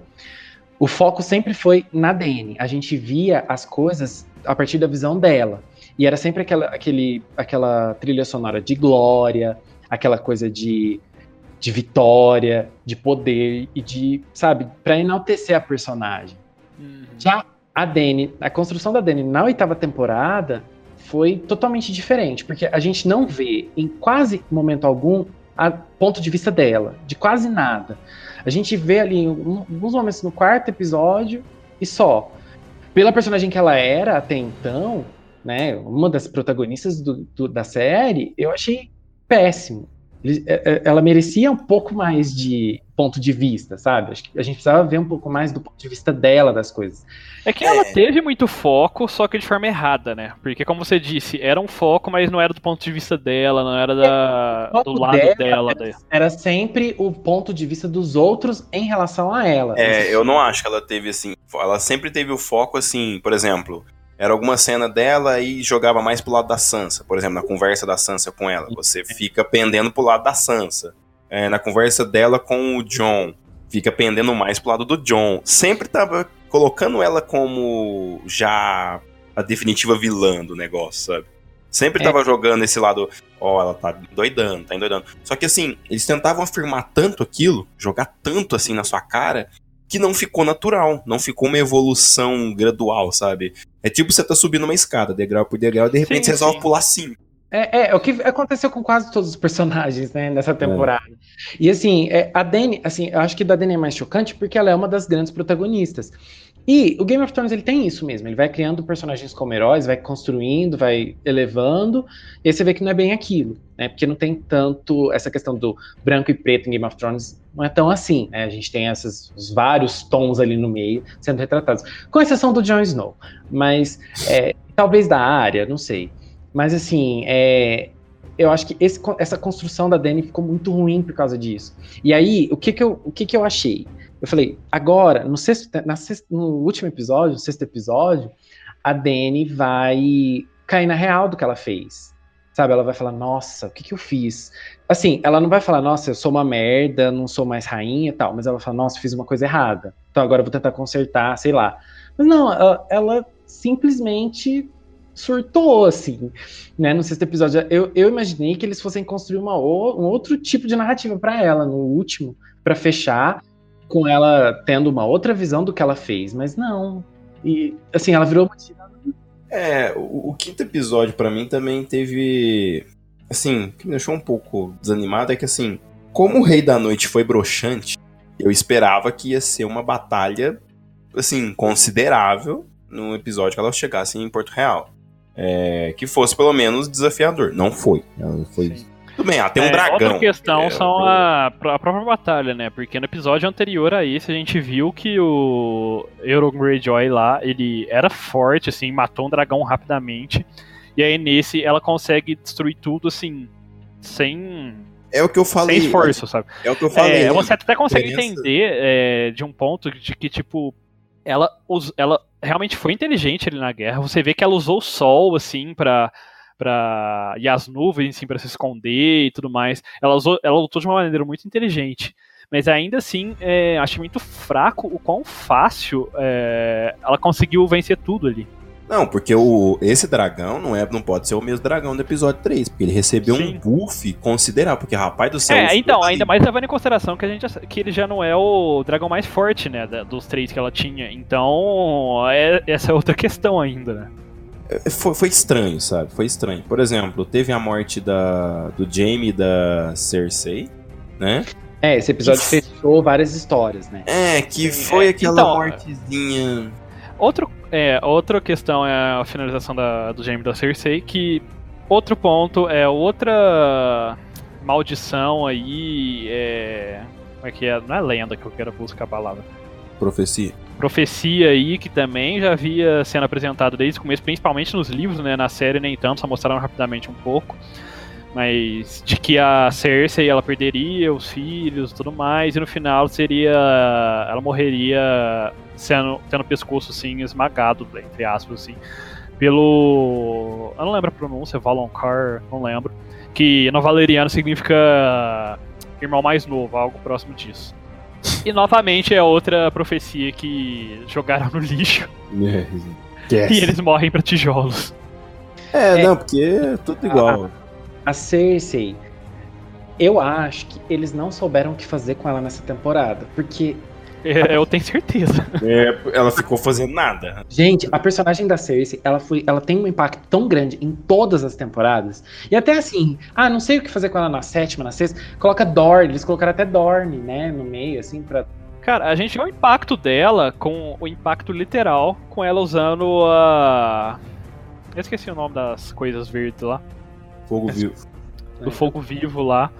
o foco sempre foi na Dany. A gente via as coisas a partir da visão dela. E era sempre aquela, aquele, aquela trilha sonora de glória, aquela coisa de, de vitória, de poder e de, sabe, para enaltecer a personagem. Uhum. Já a Dany, a construção da Dany na oitava temporada foi totalmente diferente, porque a gente não vê em quase momento algum a ponto de vista dela, de quase nada. A gente vê ali alguns momentos no quarto episódio e só. Pela personagem que ela era até então, né, uma das protagonistas do, do, da série, eu achei péssimo. É, é, ela merecia um pouco mais de ponto de vista, sabe? Acho que a gente precisava ver um pouco mais do ponto de vista dela das coisas. É que ela é. teve muito foco, só que de forma errada, né? Porque, como você disse, era um foco, mas não era do ponto de vista dela, não era da, é, do lado dela. dela era, era, sempre o ponto de vista dos outros em relação a ela. É, eu não acho que ela teve assim. Ela sempre teve o foco assim, por exemplo era alguma cena dela e jogava mais pro lado da Sansa. Por exemplo, na conversa da Sansa com ela, você fica pendendo pro lado da Sansa. É, na conversa dela com o John, fica pendendo mais pro lado do John. Sempre tava colocando ela como já a definitiva vilã do negócio, sabe? Sempre é. tava jogando esse lado, ó, oh, ela tá doidando, tá endoidando. Só que assim, eles tentavam afirmar tanto aquilo, jogar tanto assim na sua cara, que não ficou natural, não ficou uma evolução gradual, sabe? É tipo você tá subindo uma escada, degrau por degrau, e de repente sim, você resolve pular cinco. É, é, o que aconteceu com quase todos os personagens, né, nessa temporada. É. E assim, é, a Dani, assim, eu acho que da Dani é mais chocante porque ela é uma das grandes protagonistas. E o Game of Thrones ele tem isso mesmo, ele vai criando personagens como heróis, vai construindo, vai elevando, e aí você vê que não é bem aquilo, né? Porque não tem tanto essa questão do branco e preto em Game of Thrones, não é tão assim, né? A gente tem esses os vários tons ali no meio sendo retratados, com exceção do Jon Snow, mas é, talvez da área, não sei. Mas assim, é, eu acho que esse, essa construção da Dany ficou muito ruim por causa disso. E aí, o que que eu, o que que eu achei? Eu falei, agora, no, sexto, no último episódio, no sexto episódio, a Dani vai cair na real do que ela fez. Sabe, ela vai falar, nossa, o que que eu fiz? Assim, ela não vai falar, nossa, eu sou uma merda, não sou mais rainha e tal, mas ela vai falar, nossa, fiz uma coisa errada. Então agora eu vou tentar consertar, sei lá. Mas não, ela, ela simplesmente surtou, assim, né? No sexto episódio. Eu, eu imaginei que eles fossem construir uma, um outro tipo de narrativa para ela no último, para fechar com ela tendo uma outra visão do que ela fez, mas não. E assim, ela virou uma É, o, o quinto episódio para mim também teve assim, o que me deixou um pouco desanimado é que assim, como o Rei da Noite foi broxante, eu esperava que ia ser uma batalha assim, considerável no episódio que ela chegasse em Porto Real. É, que fosse pelo menos desafiador. Não foi. Ela foi. Sim. Tudo bem, ah, tem um é, dragão. Outra questão é, são a, a, própria batalha, né? Porque no episódio anterior a esse a gente viu que o Euron Greyjoy lá, ele era forte, assim, matou um dragão rapidamente. E aí nesse ela consegue destruir tudo, assim, sem é o que eu falei. Sem esforço, sabe? É o que eu falei. É, você até consegue entender é, de um ponto de que, tipo, ela, ela realmente foi inteligente ali na guerra. Você vê que ela usou o sol, assim, pra. Pra, e as nuvens, assim, para se esconder e tudo mais. Ela, usou, ela lutou de uma maneira muito inteligente. Mas ainda assim, é, acho muito fraco o quão fácil é, ela conseguiu vencer tudo ali. Não, porque o, esse dragão não, é, não pode ser o mesmo dragão do episódio 3, porque ele recebeu Sim. um buff considerável, porque rapaz do céu. É, então, ainda mais levando em consideração que, a gente, que ele já não é o dragão mais forte, né, dos três que ela tinha. Então, é, essa é outra questão ainda, né? É, foi, foi, estranho, sabe? Foi estranho. Por exemplo, teve a morte da, do Jaime e da Cersei, né? É, esse episódio fechou várias histórias, né? É, que foi é, aquela então, mortezinha. Outro é, outra questão é a finalização da, do Jaime da Cersei, que outro ponto é outra maldição aí, é, como é que é? Não é lenda que eu quero buscar a palavra. Profecia. Profecia aí, que também já havia sendo apresentado desde o começo, principalmente nos livros, né? Na série nem tanto, só mostraram rapidamente um pouco. Mas de que a Cersei ela perderia os filhos e tudo mais, e no final seria. Ela morreria sendo, tendo o pescoço assim esmagado, entre aspas, assim, pelo. Eu não lembro a pronúncia, Valonqar, não lembro. Que no valeriano significa irmão mais novo, algo próximo disso. E novamente é outra profecia que jogaram no lixo. Yes. E eles morrem para tijolos. É, é, não, porque é tudo igual. A, Cersei, eu acho que eles não souberam o que fazer com ela nessa temporada. Porque é, eu tenho certeza. É, ela ficou fazendo nada. Gente, a personagem da Cersei, ela, foi, ela tem um impacto tão grande em todas as temporadas. E até assim, ah, não sei o que fazer com ela na sétima, na sexta. Coloca Dorne, eles colocaram até Dorne, né, no meio, assim, pra. Cara, a gente vê o impacto dela com o impacto literal, com ela usando a. Eu esqueci o nome das coisas verdes lá. Fogo vivo. Do fogo vivo lá.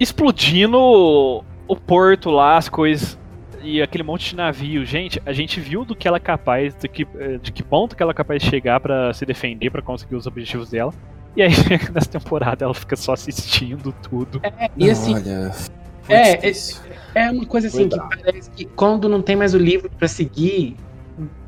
Explodindo o porto lá, as coisas e aquele monte de navio. Gente, a gente viu do que ela é capaz, de que, eh, de que ponto que ela é capaz de chegar para se defender, para conseguir os objetivos dela. E aí, nessa temporada, ela fica só assistindo tudo. É, e assim. Olha, é, é, é, uma coisa assim que parece que quando não tem mais o livro para seguir,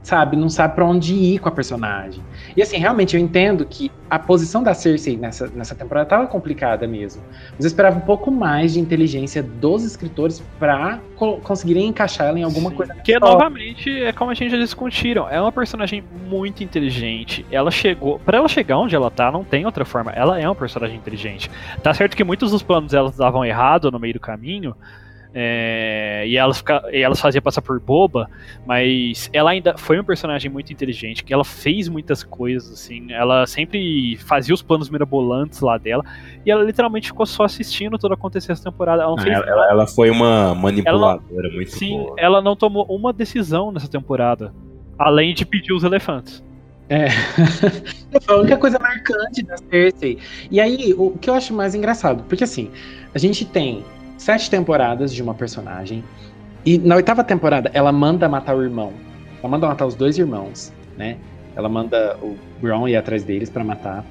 sabe, não sabe para onde ir com a personagem. E assim, realmente eu entendo que a posição da Cersei nessa, nessa temporada estava complicada mesmo. Mas eu esperava um pouco mais de inteligência dos escritores para co conseguirem encaixar ela em alguma Sim. coisa. Que novamente é como a gente já discutiram, é uma personagem muito inteligente. Ela chegou, para ela chegar onde ela tá, não tem outra forma. Ela é uma personagem inteligente. Tá certo que muitos dos planos dela davam errado no meio do caminho, é, e, ela fica, e ela fazia passar por boba, mas ela ainda foi um personagem muito inteligente, que ela fez muitas coisas, assim, ela sempre fazia os planos mirabolantes lá dela, e ela literalmente ficou só assistindo tudo acontecer essa temporada. Ela, ah, ela, ela, foi uma manipuladora ela, muito Sim, boa. ela não tomou uma decisão nessa temporada, além de pedir os elefantes. É. Foi a única coisa marcante da Cersei. E aí, o que eu acho mais engraçado, porque assim, a gente tem sete temporadas de uma personagem. E na oitava temporada, ela manda matar o irmão. Ela manda matar os dois irmãos, né? Ela manda o Brown ir atrás deles para matar.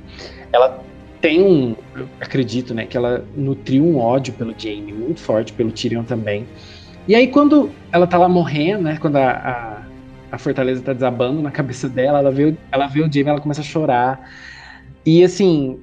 Ela tem um, acredito, né, que ela nutriu um ódio pelo Jaime muito forte, pelo Tyrion também. E aí quando ela tá lá morrendo, né, quando a, a, a fortaleza tá desabando na cabeça dela, ela vê, ela vê o Jaime, ela começa a chorar. E assim,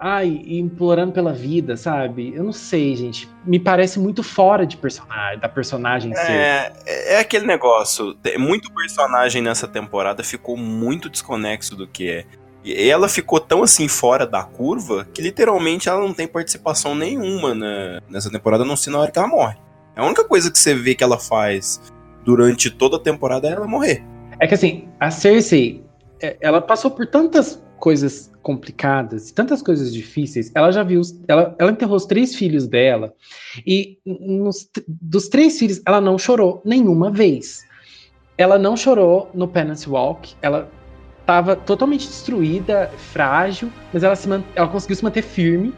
ai, implorando pela vida, sabe? Eu não sei, gente. Me parece muito fora de personagem, da personagem é, ser. É aquele negócio. Muito personagem nessa temporada ficou muito desconexo do que é. E ela ficou tão assim fora da curva que literalmente ela não tem participação nenhuma né, nessa temporada, não sei na hora que ela morre. A única coisa que você vê que ela faz durante toda a temporada é ela morrer. É que assim, a Cersei, é, ela passou por tantas coisas complicadas, tantas coisas difíceis. Ela já viu, ela, ela enterrou os três filhos dela e nos, dos três filhos ela não chorou nenhuma vez. Ela não chorou no Penance Walk. Ela estava totalmente destruída, frágil, mas ela, se ela conseguiu se manter firme.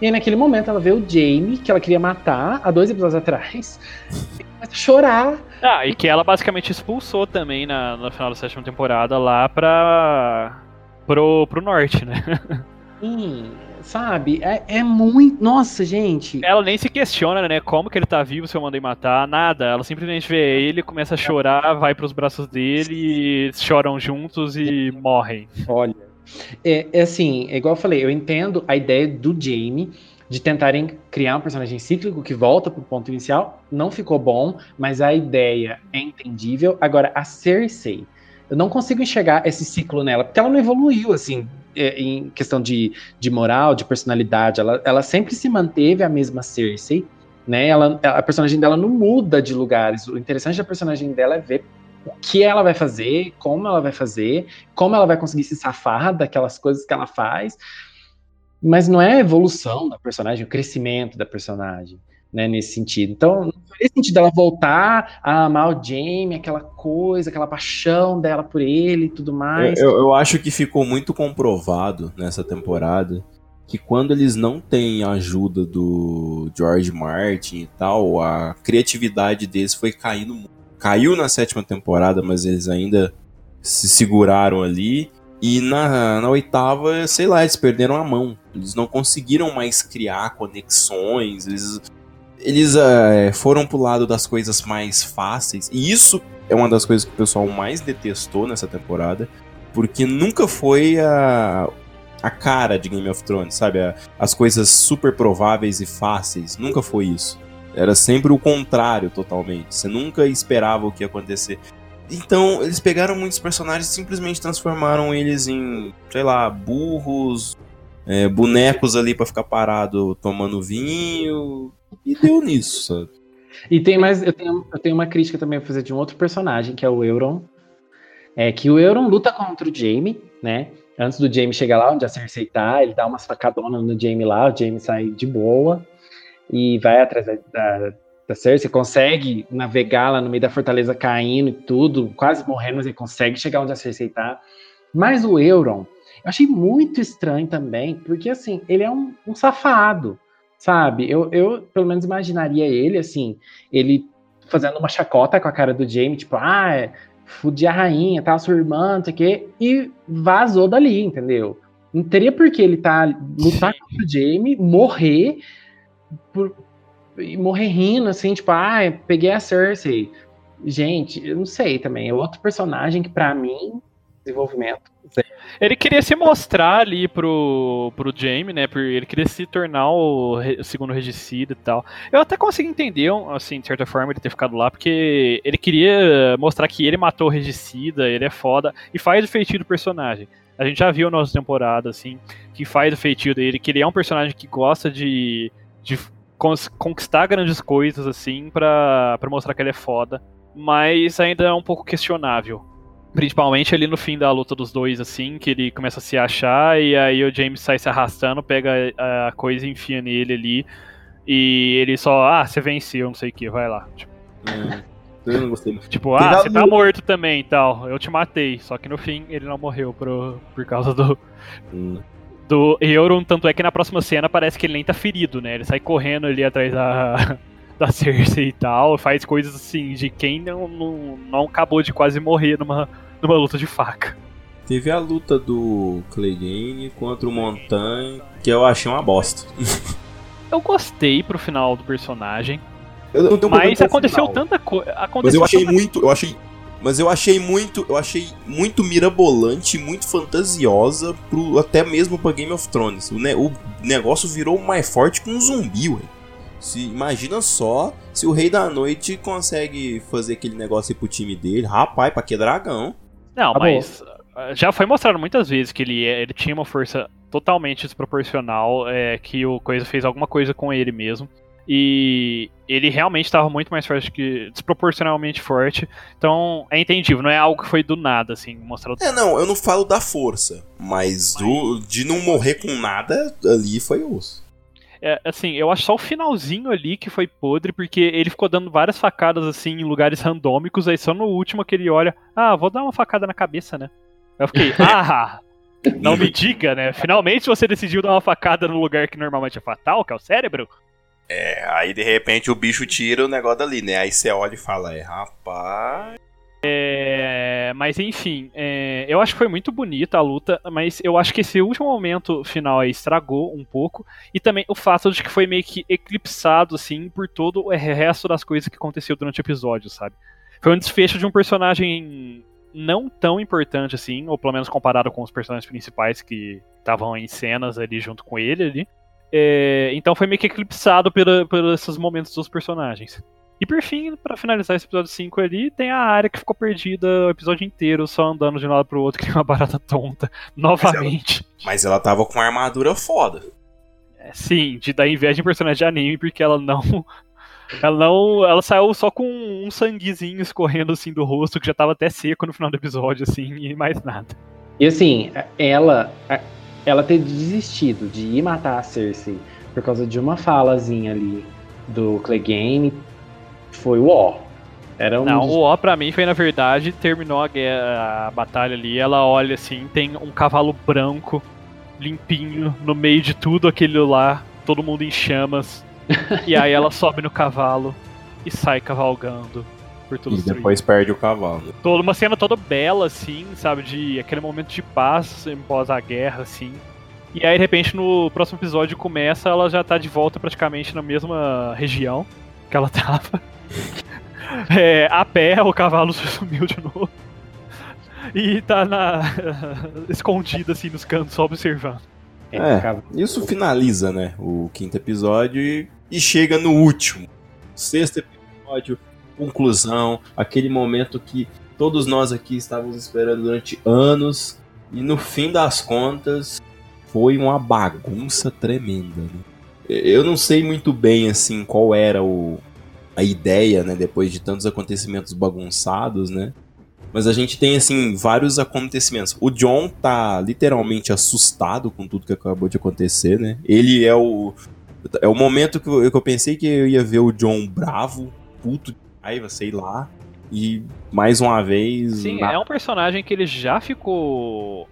E aí, naquele momento ela vê o Jamie, que ela queria matar há dois episódios atrás, e começa a chorar. Ah, e que ela basicamente expulsou também na, no final da sétima temporada lá pra pro, pro norte, né? Sim, sabe? É, é, muito. Nossa, gente. Ela nem se questiona, né? Como que ele tá vivo se eu mandei matar? Nada. Ela simplesmente vê ele, começa a chorar, vai pros braços dele, choram juntos e morrem. Olha. É, é assim, é igual eu falei, eu entendo a ideia do Jamie de tentarem criar um personagem cíclico que volta pro ponto inicial. Não ficou bom, mas a ideia é entendível. Agora, a Cersei eu não consigo enxergar esse ciclo nela, porque ela não evoluiu, assim, é, em questão de, de moral, de personalidade. Ela, ela sempre se manteve a mesma Cersei, né? Ela, a personagem dela não muda de lugares. O interessante da personagem dela é ver o que ela vai fazer, como ela vai fazer, como ela vai conseguir se safar daquelas coisas que ela faz. Mas não é a evolução da personagem, o crescimento da personagem né, nesse sentido. Então, não faria sentido ela voltar a amar o Jamie, aquela coisa, aquela paixão dela por ele e tudo mais. Eu, eu acho que ficou muito comprovado nessa temporada que quando eles não têm a ajuda do George Martin e tal, a criatividade deles foi caindo. Caiu na sétima temporada, mas eles ainda se seguraram ali. E na, na oitava, sei lá, eles perderam a mão. Eles não conseguiram mais criar conexões. Eles eles uh, foram pro lado das coisas mais fáceis. E isso é uma das coisas que o pessoal mais detestou nessa temporada. Porque nunca foi a, a cara de Game of Thrones, sabe? As coisas super prováveis e fáceis. Nunca foi isso. Era sempre o contrário, totalmente. Você nunca esperava o que ia acontecer. Então, eles pegaram muitos personagens e simplesmente transformaram eles em, sei lá, burros, é, bonecos ali para ficar parado tomando vinho. E deu nisso, sabe? E tem mais. Eu tenho, eu tenho uma crítica também pra fazer de um outro personagem, que é o Euron. É que o Euron luta contra o Jaime, né? Antes do Jaime chegar lá, onde a Cersei tá, ele dá umas facadonas no Jaime lá, o Jaime sai de boa e vai atrás da, da, da Cersei, consegue navegar lá no meio da fortaleza caindo e tudo, quase morrendo, mas ele consegue chegar onde a Cersei tá. Mas o Euron, eu achei muito estranho também, porque assim, ele é um, um safado, sabe? Eu, eu, pelo menos, imaginaria ele, assim, ele fazendo uma chacota com a cara do Jamie, tipo, ah, é, fudi a rainha, tá, sua irmã, não sei o quê, e vazou dali, entendeu? Não teria por que ele tá lutar contra o Jamie, morrer, por, morrer rindo, assim, tipo, ah, peguei a Cersei. Gente, eu não sei também, é outro personagem que, para mim, desenvolvimento ele queria se mostrar ali pro, pro Jamie, né? Ele queria se tornar o, segundo regicida e tal. Eu até consegui entender, assim, de certa forma, ele ter ficado lá, porque ele queria mostrar que ele matou o regicida, ele é foda, e faz o feitiço do personagem. A gente já viu na nossa temporada, assim, que faz o feitiço dele, que ele é um personagem que gosta de, de conquistar grandes coisas, assim, pra, pra mostrar que ele é foda. Mas ainda é um pouco questionável Principalmente ali no fim da luta dos dois, assim, que ele começa a se achar e aí o James sai se arrastando, pega a coisa e enfia nele ali. E ele só, ah, você venceu, não sei o que, vai lá. Tipo, é, eu não gostei. Tipo, ah, você tá morto também e tal. Eu te matei. Só que no fim ele não morreu por, por causa do. Hum. Do Euron, tanto é que na próxima cena parece que ele nem tá ferido, né? Ele sai correndo ali atrás da, da Cersei e tal, faz coisas assim de quem não, não, não acabou de quase morrer numa, numa luta de faca. Teve a luta do Clegane contra o Montanha, que eu achei uma bosta. eu gostei pro final do personagem. mas aconteceu tanta coisa. Mas eu achei muito. Eu achei Mas eu achei muito, eu achei muito mirabolante, muito fantasiosa pro, até mesmo pra Game of Thrones. O, ne o negócio virou mais forte que um zumbi, ué. Se, imagina só se o Rei da Noite consegue fazer aquele negócio aí pro time dele. Rapaz, pra que dragão? Não, tá mas bom. já foi mostrado muitas vezes que ele, é, ele tinha uma força totalmente desproporcional, é, que o Coisa fez alguma coisa com ele mesmo. E ele realmente estava muito mais forte que. desproporcionalmente forte. Então é entendível, não é algo que foi do nada, assim, mostrado. É, não, eu não falo da força, mas do, de não morrer com nada ali foi osso. É, assim, eu acho só o finalzinho ali que foi podre, porque ele ficou dando várias facadas assim em lugares randômicos, aí só no último que ele olha, ah, vou dar uma facada na cabeça, né? Eu fiquei, ah, não me diga, né? Finalmente você decidiu dar uma facada no lugar que normalmente é fatal, que é o cérebro. É, aí de repente o bicho tira o negócio dali, né? Aí você olha e fala, é, rapaz. É, mas enfim, é, eu acho que foi muito bonita a luta, mas eu acho que esse último momento final aí estragou um pouco. E também o fato de que foi meio que eclipsado, assim, por todo o resto das coisas que aconteceu durante o episódio, sabe? Foi um desfecho de um personagem não tão importante assim, ou pelo menos comparado com os personagens principais que estavam em cenas ali junto com ele ali. É, então foi meio que eclipsado por, por esses momentos dos personagens. E por fim, para finalizar esse episódio 5 ali, tem a área que ficou perdida o episódio inteiro, só andando de um lado pro outro, que é uma barata tonta, novamente. Mas ela, mas ela tava com uma armadura foda. É, sim, de dar inveja em personagem de anime, porque ela não. Ela não. Ela saiu só com um sanguezinho escorrendo assim do rosto, que já tava até seco no final do episódio, assim, e mais nada. E assim, ela. Ela ter desistido de ir matar a Cersei por causa de uma falazinha ali do Clegane foi o O. Era um Não, o O pra mim foi, na verdade, terminou a, guerra, a batalha ali, ela olha assim, tem um cavalo branco, limpinho, no meio de tudo aquilo lá, todo mundo em chamas. e aí ela sobe no cavalo e sai cavalgando por tudo E depois perde o cavalo. Toda uma cena toda bela, assim, sabe? De aquele momento de paz pós a guerra, assim. E aí, de repente, no próximo episódio começa, ela já tá de volta praticamente na mesma região que ela tava. É, a pé, o cavalo sumiu de novo. E tá na. escondido assim nos cantos, só observando. É, é isso finaliza, né? O quinto episódio e, e chega no último. Sexto episódio, conclusão, aquele momento que todos nós aqui estávamos esperando durante anos. E no fim das contas, foi uma bagunça tremenda. Né? Eu não sei muito bem assim qual era o, a ideia, né, depois de tantos acontecimentos bagunçados, né? Mas a gente tem assim vários acontecimentos. O John tá literalmente assustado com tudo que acabou de acontecer, né? Ele é o é o momento que eu, que eu pensei que eu ia ver o John bravo, puto de raiva, sei lá. E mais uma vez. Sim, na... é um personagem que ele já ficou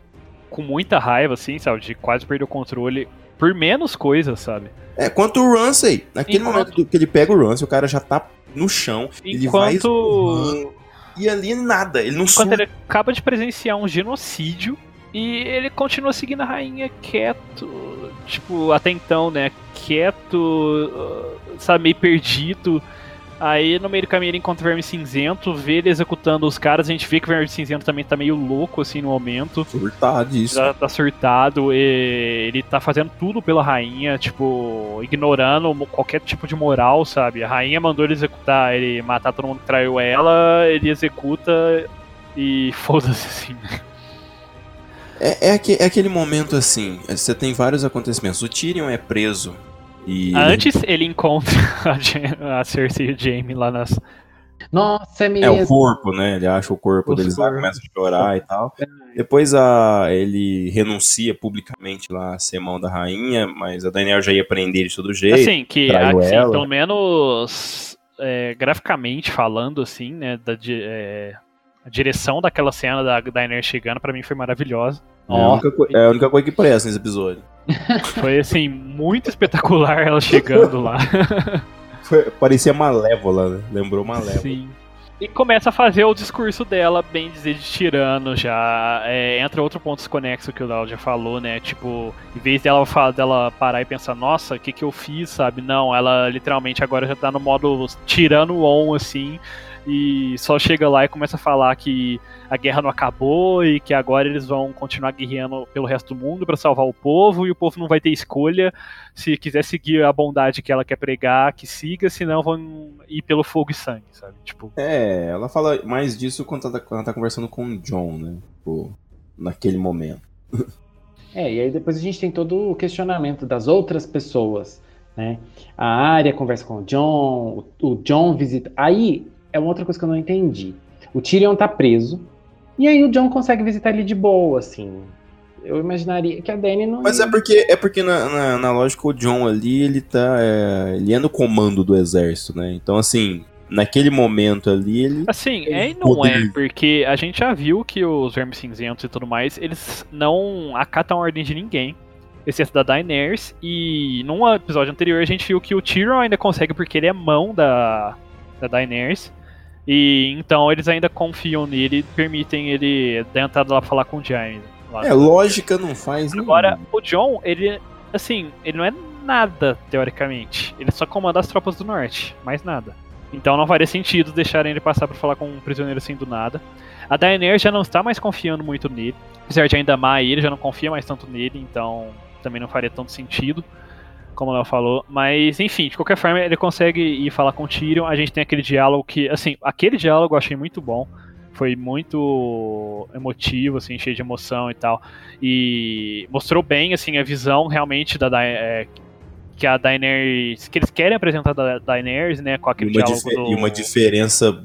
com muita raiva, assim, sabe? De quase perder o controle por menos coisas, sabe? É, quanto o Ramsey. Naquele Enquanto... momento que ele pega o Ramsey, o cara já tá no chão. Enquanto... Ele vai e ali nada, ele não Enquanto ele acaba de presenciar um genocídio e ele continua seguindo a rainha quieto, tipo, até então, né? Quieto, sabe, meio perdido. Aí no meio do caminho ele encontra o Verme Cinzento, vê ele executando os caras, a gente vê que o Verme Cinzento também tá meio louco assim no momento. Surtado isso. Já tá surtado, ele tá fazendo tudo pela rainha, tipo, ignorando qualquer tipo de moral, sabe? A rainha mandou ele executar, ele matar todo mundo que traiu ela, ele executa e foda-se assim. É, é, é aquele momento assim, você tem vários acontecimentos. O Tyrion é preso e Antes ele encontra a, a Cersei e o Jaime lá nas. Nossa, é mesmo. É o corpo, né? Ele acha o corpo Os deles lá, começa a chorar e tal. Depois a, ele renuncia publicamente lá a ser mão da rainha, mas a Daniel já ia prender de todo jeito. Assim, que assim, pelo menos é, graficamente falando, assim, né? Da, de, é, a direção daquela cena da Daenerys chegando, para mim, foi maravilhosa. É, a única, é a única coisa que presta nesse episódio. Foi assim, muito espetacular ela chegando lá. Foi, parecia Malévola, né? Lembrou Malévola. Sim. E começa a fazer o discurso dela, bem dizer, de tirano já. É, entra outro ponto desconexo que o Léo já falou, né? Tipo, em vez dela, dela parar e pensar, nossa, o que, que eu fiz, sabe? Não, ela literalmente agora já tá no modo tirano on, assim e só chega lá e começa a falar que a guerra não acabou e que agora eles vão continuar guerreando pelo resto do mundo para salvar o povo e o povo não vai ter escolha se quiser seguir a bondade que ela quer pregar, que siga, senão vão ir pelo fogo e sangue, sabe? Tipo. É, ela fala mais disso quando ela tá, quando ela tá conversando com o John, né? Tipo, naquele momento. É, e aí depois a gente tem todo o questionamento das outras pessoas, né? A Arya conversa com o John, o John visita. Aí é uma outra coisa que eu não entendi. O Tyrion tá preso, e aí o John consegue visitar ele de boa, assim. Eu imaginaria que a Dany não. Mas é porque, é porque na, na, na lógica o John ali, ele tá. É, ele é no comando do exército, né? Então, assim, naquele momento ali, ele. Assim, é e não é, porque a gente já viu que os vermes cinzentos e tudo mais, eles não acatam a ordem de ninguém. Exceto da Daenerys. E num episódio anterior a gente viu que o Tyrion ainda consegue porque ele é mão da, da Daenerys. E então eles ainda confiam nele e permitem ele dar entrada lá pra falar com o Jaime. É, lógica não faz Agora, o John, ele, assim, ele não é nada, teoricamente. Ele só comanda as tropas do norte, mais nada. Então não faria sentido deixarem ele passar para falar com um prisioneiro assim do nada. A Daenerys já não está mais confiando muito nele. Apesar de ainda amar ele, já não confia mais tanto nele, então também não faria tanto sentido como o Léo falou. Mas, enfim, de qualquer forma, ele consegue ir falar com o Tyrion. A gente tem aquele diálogo que, assim, aquele diálogo eu achei muito bom. Foi muito emotivo, assim, cheio de emoção e tal. E mostrou bem, assim, a visão realmente da, é, que a Daenerys, que eles querem apresentar da Daenerys, né, com aquele uma diálogo do... E uma diferença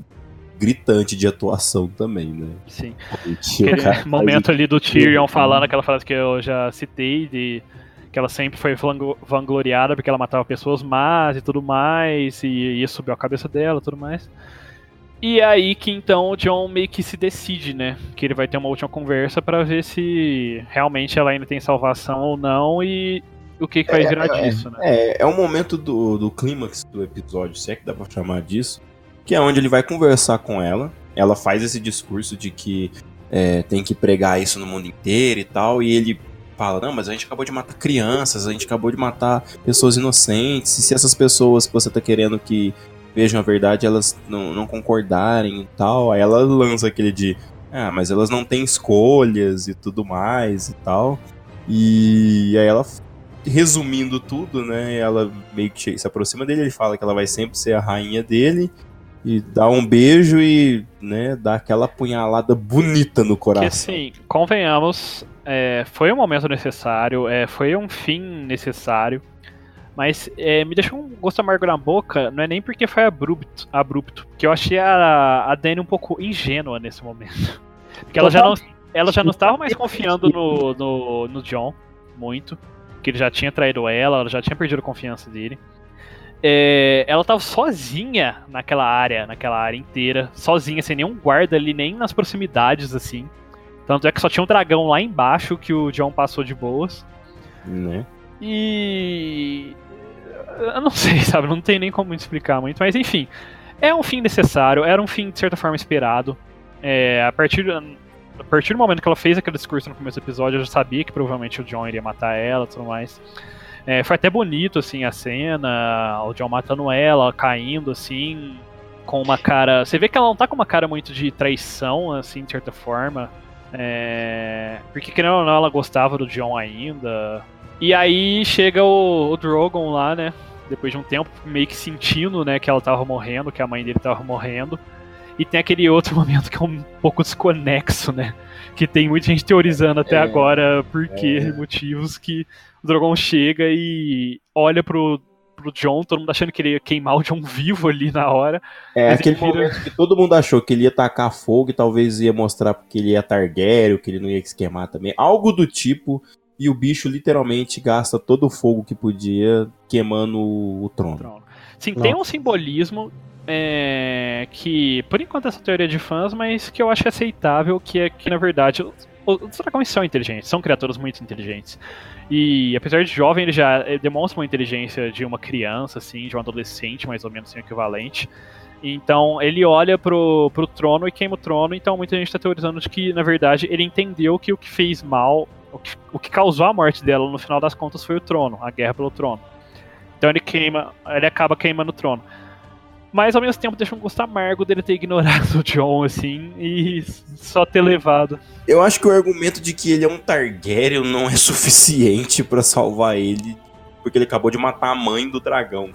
gritante de atuação também, né? Sim. Aquele momento ali do Tyrion falando aquela frase que eu já citei de que ela sempre foi vangloriada porque ela matava pessoas más e tudo mais, e isso subiu a cabeça dela tudo mais. E é aí que então o John meio que se decide, né? Que ele vai ter uma última conversa para ver se realmente ela ainda tem salvação ou não e o que, que vai virar é, disso, né? É, é um momento do, do clímax do episódio, se é que dá pra chamar disso, que é onde ele vai conversar com ela. Ela faz esse discurso de que é, tem que pregar isso no mundo inteiro e tal, e ele fala: Não, mas a gente acabou de matar crianças, a gente acabou de matar pessoas inocentes, e se essas pessoas que você tá querendo que vejam a verdade, elas não, não concordarem e tal, aí ela lança aquele de. Ah, mas elas não têm escolhas e tudo mais e tal. E aí ela, resumindo tudo, né? Ela meio que se aproxima dele, ele fala que ela vai sempre ser a rainha dele e dá um beijo e, né, dá aquela punhalada bonita no coração. Que assim, convenhamos, é, foi um momento necessário, é, foi um fim necessário, mas é, me deixou um gosto amargo na boca, não é nem porque foi abrupto, abrupto porque eu achei a, a Dani um pouco ingênua nesse momento. Porque ela já não, ela já não estava mais confiando no, no, no John, muito, que ele já tinha traído ela, ela já tinha perdido a confiança dele. É, ela tava sozinha naquela área, naquela área inteira, sozinha, sem nenhum guarda ali, nem nas proximidades, assim. Tanto é que só tinha um dragão lá embaixo que o John passou de boas. Né? E. Eu não sei, sabe? Não tem nem como explicar muito, mas enfim. É um fim necessário, era um fim de certa forma esperado. É, a, partir, a partir do momento que ela fez aquele discurso no começo do episódio, eu já sabia que provavelmente o John iria matar ela e tudo mais. É, foi até bonito, assim, a cena, o John matando ela, caindo, assim, com uma cara. Você vê que ela não tá com uma cara muito de traição, assim, de certa forma. É... Porque, querendo ou não, ela gostava do John ainda. E aí chega o, o Drogon lá, né? Depois de um tempo, meio que sentindo, né, que ela tava morrendo, que a mãe dele tava morrendo. E tem aquele outro momento que é um pouco desconexo, né? Que tem muita gente teorizando até é, agora por que é. motivos que o Drogon chega e olha pro, pro John, todo mundo achando que ele ia queimar o John vivo ali na hora. É, aquele vira... momento que todo mundo achou que ele ia tacar fogo e talvez ia mostrar que ele ia Targaryen, que ele não ia se queimar também. Algo do tipo. E o bicho literalmente gasta todo o fogo que podia queimando o trono. O trono. Sim, tem um simbolismo é, que, por enquanto, essa teoria de fãs, mas que eu acho aceitável, que é que, na verdade, os dragões são inteligentes, são criaturas muito inteligentes. E apesar de jovem, ele já demonstra uma inteligência de uma criança, assim, de um adolescente, mais ou menos assim, equivalente. Então ele olha pro, pro trono e queima o trono, então muita gente está teorizando de que, na verdade, ele entendeu que o que fez mal, o que, o que causou a morte dela, no final das contas, foi o trono, a guerra pelo trono. Então ele queima, ele acaba queimando o trono. Mas ao mesmo tempo deixa um gosto amargo dele ter ignorado o John, assim, e só ter levado. Eu acho que o argumento de que ele é um Targaryen não é suficiente para salvar ele, porque ele acabou de matar a mãe do dragão.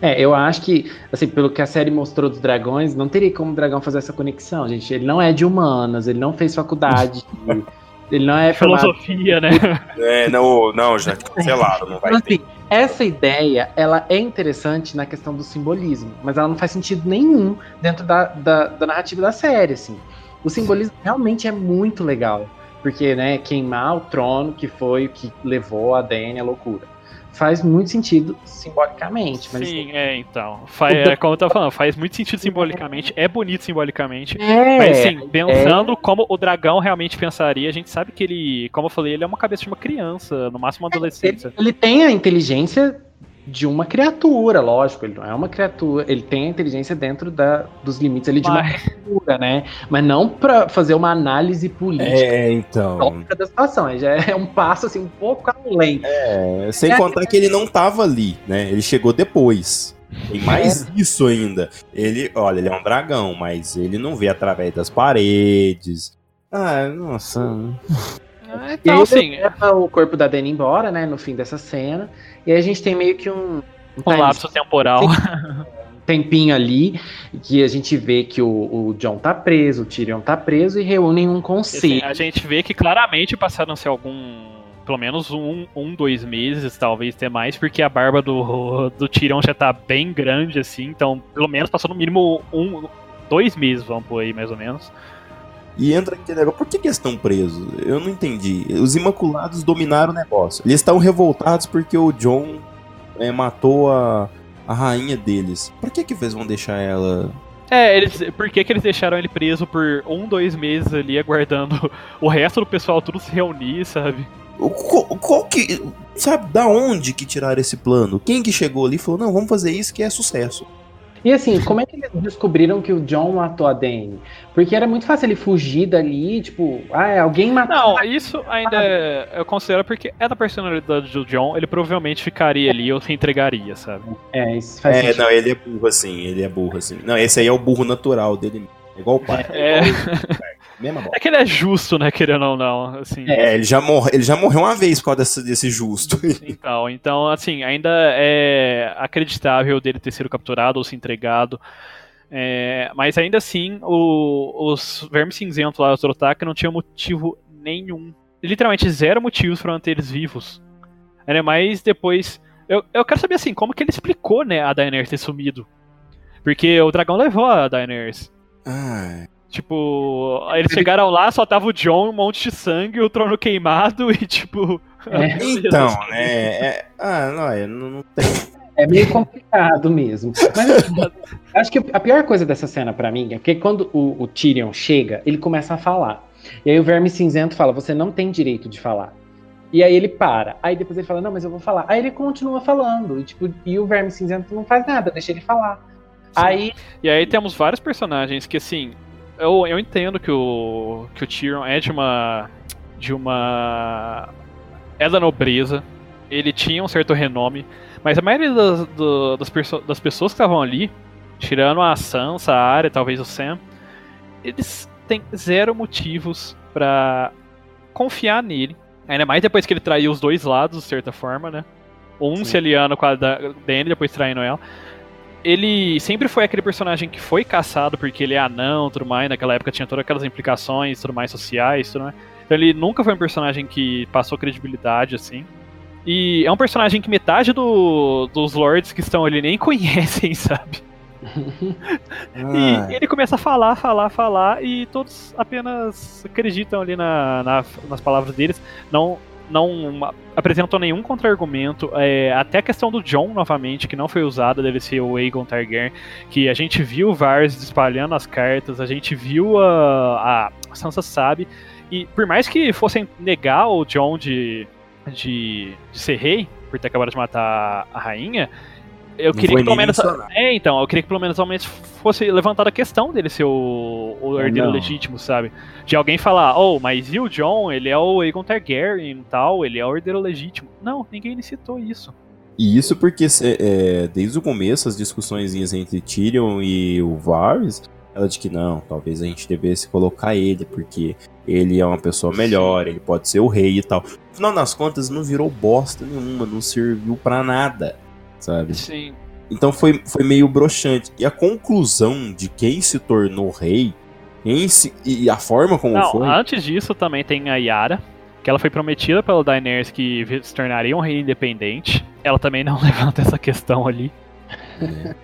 É, eu acho que, assim, pelo que a série mostrou dos dragões, não teria como o dragão fazer essa conexão, gente. Ele não é de humanas, ele não fez faculdade. Ele não é filosofia, né? É, não, não, já cancelaram, não vai então, assim, essa ideia, ela é interessante na questão do simbolismo, mas ela não faz sentido nenhum dentro da, da, da narrativa da série, assim. O simbolismo realmente é muito legal, porque, né, queimar o trono, que foi o que levou a Dany à loucura faz muito sentido simbolicamente. Mas... Sim, é, então. Faz, é como eu tava falando, faz muito sentido simbolicamente, é bonito simbolicamente. É, mas assim, pensando é... como o dragão realmente pensaria, a gente sabe que ele, como eu falei, ele é uma cabeça de uma criança, no máximo uma adolescência. Ele, ele tem a inteligência de uma criatura, lógico, ele não é uma criatura, ele tem a inteligência dentro da, dos limites ali de uma criatura, né? Mas não para fazer uma análise política é, então. da situação, já é um passo assim um pouco além. É, sem é, contar que ele não tava ali, né? Ele chegou depois. Tem mais é. isso ainda. Ele, olha, ele é um dragão, mas ele não vê através das paredes. Ah, nossa. Então, assim, leva o corpo da Dani embora, né, no fim dessa cena. E aí a gente tem meio que um. Um, um lapso temporal. tempinho ali, que a gente vê que o, o, John tá preso, o Tyrion tá preso e reúnem um conselho. Assim, a gente vê que claramente passaram-se algum. Pelo menos um, um, dois meses, talvez até mais, porque a barba do, do Tyrion já tá bem grande, assim, então pelo menos passou no mínimo um, dois meses, vamos por aí, mais ou menos. E entra aquele negócio, por que, que eles estão presos? Eu não entendi. Os Imaculados dominaram o negócio. Eles estão revoltados porque o John é, matou a, a rainha deles. Por que que eles vão deixar ela... É, eles, por que, que eles deixaram ele preso por um, dois meses ali, aguardando o resto do pessoal tudo se reunir, sabe? Qual, qual, que. Sabe, da onde que tiraram esse plano? Quem que chegou ali e falou: não, vamos fazer isso que é sucesso? E assim, como é que eles descobriram que o John matou a Dany? Porque era muito fácil ele fugir dali, tipo, ah, alguém matou. Não, isso ainda é, eu considero porque é da personalidade do John, ele provavelmente ficaria ali ou se entregaria, sabe? É, isso faz É, sentido. não, ele é burro assim, ele é burro assim. Não, esse aí é o burro natural dele. É igual o pai. É. É, Mesma bola. é que ele é justo, né, querendo ou não, assim. É, ele já, morre, ele já morreu uma vez por causa desse, desse justo. Então, então, assim, ainda é acreditável dele ter sido capturado ou se entregado. É, mas ainda assim, o, os vermes cinzentos lá, os Dothraki, não tinham motivo nenhum. Literalmente zero motivos para manter eles vivos. Ainda mais depois... Eu, eu quero saber, assim, como que ele explicou, né, a Daenerys ter sumido. Porque o dragão levou a Daenerys. Ah, Tipo, eles chegaram lá, só tava o John, um monte de sangue, o trono queimado e tipo. É. Então, né? É, ah, não, é, não, não tem. É meio complicado mesmo. Mas assim, acho que a pior coisa dessa cena para mim é que quando o, o, Tyrion chega, ele começa a falar. E aí o Verme Cinzento fala: Você não tem direito de falar. E aí ele para. Aí depois ele fala: Não, mas eu vou falar. Aí ele continua falando. E, tipo, e o Verme Cinzento não faz nada, deixa ele falar. Aí... E aí temos vários personagens que, assim, eu, eu entendo que o, que o Tyrion é de uma. de uma. é da nobreza. Ele tinha um certo renome. Mas a maioria das, do, das, das pessoas que estavam ali, tirando a Sansa, a Arya, talvez o Sam, eles têm zero motivos para confiar nele. Ainda mais depois que ele traiu os dois lados, de certa forma, né? Um Sim. se aliando com a Dany, depois traindo ela ele sempre foi aquele personagem que foi caçado porque ele é anão tudo mais. Naquela época tinha todas aquelas implicações tudo mais sociais, tudo mais. Então ele nunca foi um personagem que passou credibilidade, assim. E é um personagem que metade do, dos lords que estão ali nem conhecem, sabe? e ele começa a falar, falar, falar, e todos apenas acreditam ali na, na nas palavras deles. Não, não apresentou nenhum contra-argumento. É, até a questão do John, novamente, que não foi usada, deve ser o Aegon Targaryen, que a gente viu o Varys espalhando as cartas, a gente viu a, a Sansa sabe, e por mais que fossem negar o John de, de, de ser rei, por ter acabado de matar a rainha, eu não queria que pelo menos. É, então, eu queria que pelo menos ao menos fosse levantada a questão dele ser o, o herdeiro legítimo, sabe? De alguém falar, oh, mas e o John? Ele é o Aegon Targaryen e tal, ele é o herdeiro legítimo. Não, ninguém citou isso. E isso porque é, desde o começo as discussões entre Tyrion e o Varys, ela de que não, talvez a gente devesse colocar ele, porque ele é uma pessoa melhor, ele pode ser o rei e tal. No final das contas, não virou bosta nenhuma, não serviu para nada, sabe? Sim. Então foi, foi meio broxante. E a conclusão de quem se tornou rei si, e a forma como não, foi. Antes disso, também tem a Yara, que ela foi prometida pelo Daenerys que se tornaria um rei independente. Ela também não levanta essa questão ali. É.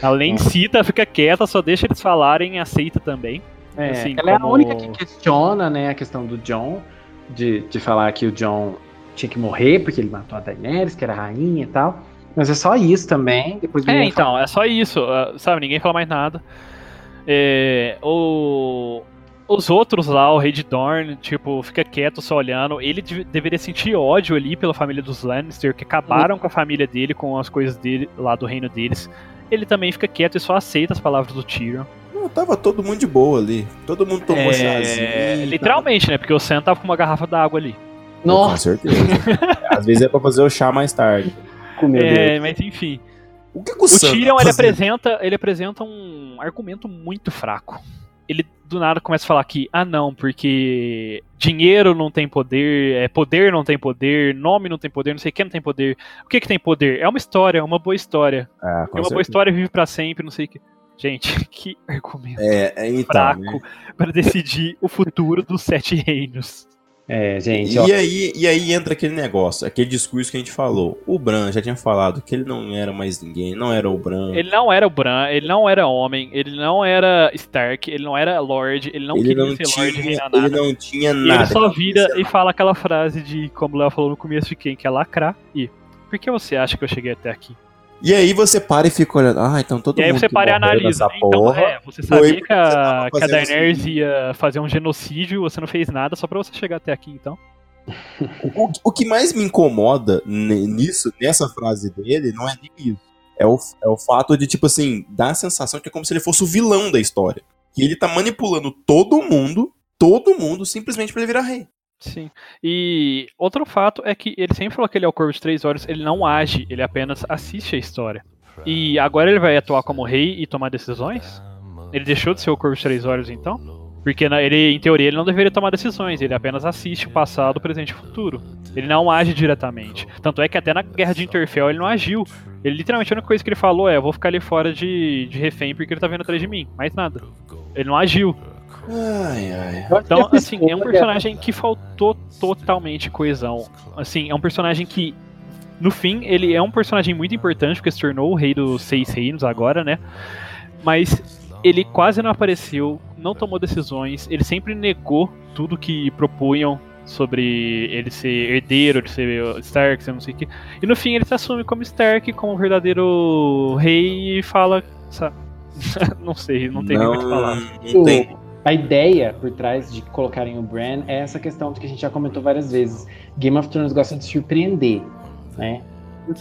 Ela nem cita, fica quieta, só deixa eles falarem e aceita também. É, assim, ela como... é a única que questiona né, a questão do John, de, de falar que o John tinha que morrer porque ele matou a Daenerys, que era a rainha e tal. Mas é só isso também. Depois é, então, fala... é só isso. Uh, sabe, ninguém fala mais nada. É, o, os outros lá, o Rei de Dorne, tipo, fica quieto só olhando. Ele deveria sentir ódio ali pela família dos Lannister, que acabaram com a família dele, com as coisas dele lá do reino deles. Ele também fica quieto e só aceita as palavras do Tyrion. Não, tava todo mundo de boa ali. Todo mundo tomou é, chazinho. Literalmente, né? Porque o Sam tava com uma garrafa d'água ali. Nossa. Com certeza. Às vezes é pra fazer o chá mais tarde. É, mas enfim. O, que que o, o Tyrion ele apresenta, ele apresenta um argumento muito fraco. Ele do nada começa a falar que, ah não, porque dinheiro não tem poder, é, poder não tem poder, nome não tem poder, não sei o que não tem poder. O que que tem poder? É uma história, é uma boa história. Ah, é uma certeza. boa história, vive para sempre, não sei o que. Gente, que argumento é, é então, fraco né? para decidir o futuro dos sete reinos. É, gente. E, ó. aí, e aí entra aquele negócio, aquele discurso que a gente falou. O Bran já tinha falado que ele não era mais ninguém, não era o Bran. Ele não era o Bran, ele não era homem, ele não era Stark, ele não era Lord, ele não ele queria não ser tinha, Lord nem nada. Ele não tinha nada. E ele só vira e fala aquela frase de, como o Léo falou no começo, de quem quer lacrar. E por que você acha que eu cheguei até aqui? E aí você para e fica olhando, ah, então todo mundo. E aí você para e analisa. Então, porra, é, você sabia que a, que a Daenerys ia fazer um genocídio, você não fez nada só pra você chegar até aqui, então. O, o, que mais me incomoda nisso, nessa frase dele, não é nem isso. É o, é o fato de, tipo assim, dar a sensação que é como se ele fosse o vilão da história. Que ele tá manipulando todo mundo, todo mundo, simplesmente para ele virar rei. Sim. E outro fato é que ele sempre falou que ele é o Corvo de Três Olhos, ele não age, ele apenas assiste a história. E agora ele vai atuar como rei e tomar decisões? Ele deixou de ser o Corvo de Três Olhos então? Porque ele, em teoria, ele não deveria tomar decisões, ele apenas assiste o passado, o presente e o futuro. Ele não age diretamente. Tanto é que até na guerra de Interfell ele não agiu. Ele literalmente a única coisa que ele falou é: eu vou ficar ali fora de, de refém porque ele tá vindo atrás de mim. Mais nada. Ele não agiu. Ai, ai. Então, assim, é um personagem que faltou totalmente coesão. Assim, é um personagem que, no fim, ele é um personagem muito importante porque se tornou o rei dos seis reinos agora, né? Mas ele quase não apareceu, não tomou decisões, ele sempre negou tudo que propunham sobre ele ser herdeiro, de ser Stark, não sei o que. E no fim ele se assume como Stark, como verdadeiro rei e fala, sabe? não sei, não tem não, nem o que falar. Não tem. A ideia por trás de colocarem o Bran é essa questão que a gente já comentou várias vezes. Game of Thrones gosta de surpreender, né?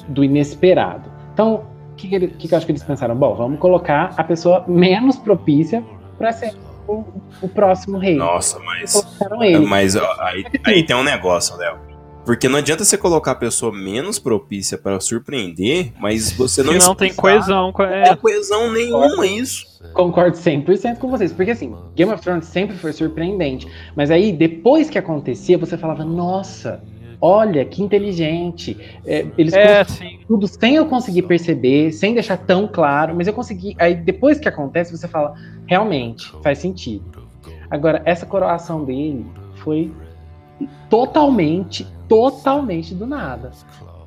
Do inesperado. Então, que, que, que eu acho que eles pensaram? Bom, vamos colocar a pessoa menos propícia para ser o, o, próximo rei. Nossa, mas. Mas ó, aí, aí tem um negócio, Léo. Porque não adianta você colocar a pessoa menos propícia para surpreender, mas você não. não tem coesão. Não é... coesão nenhuma isso. Concordo 100% com vocês. Porque assim, Game of Thrones sempre foi surpreendente. Mas aí, depois que acontecia, você falava, nossa, olha que inteligente. É, eles é, tudo sem eu conseguir perceber, sem deixar tão claro, mas eu consegui. Aí depois que acontece, você fala, realmente, faz sentido. Agora, essa coroação dele foi totalmente, totalmente do nada.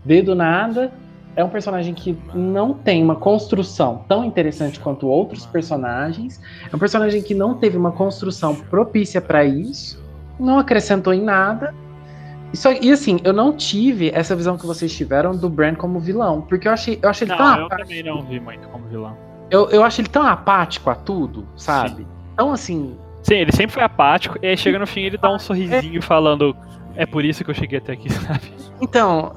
Veio do nada, é um personagem que não tem uma construção tão interessante quanto outros personagens. É um personagem que não teve uma construção propícia para isso, não acrescentou em nada isso, e assim, eu não tive essa visão que vocês tiveram do Bran como vilão. Porque eu achei, eu achei ele não, tão eu também não vi muito como vilão. Eu, eu acho ele tão apático a tudo, sabe? Sim. Então, assim. Sim, ele sempre foi apático, e aí chega no fim ele dá um sorrisinho é... falando. É por isso que eu cheguei até aqui, sabe? Então,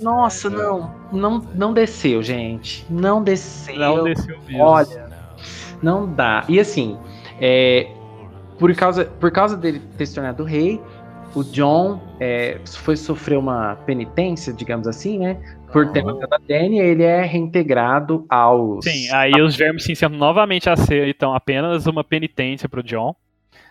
nossa, não, não, não desceu, gente. Não desceu. Não desceu mesmo. Olha, não dá. E assim, é, por causa, por causa dele ter se tornado rei, o John é, foi sofrer uma penitência, digamos assim, né? Por ter matado a Dany, ele é reintegrado aos. Sim, aí os vermes cinzentos novamente aceitam apenas uma penitência pro John.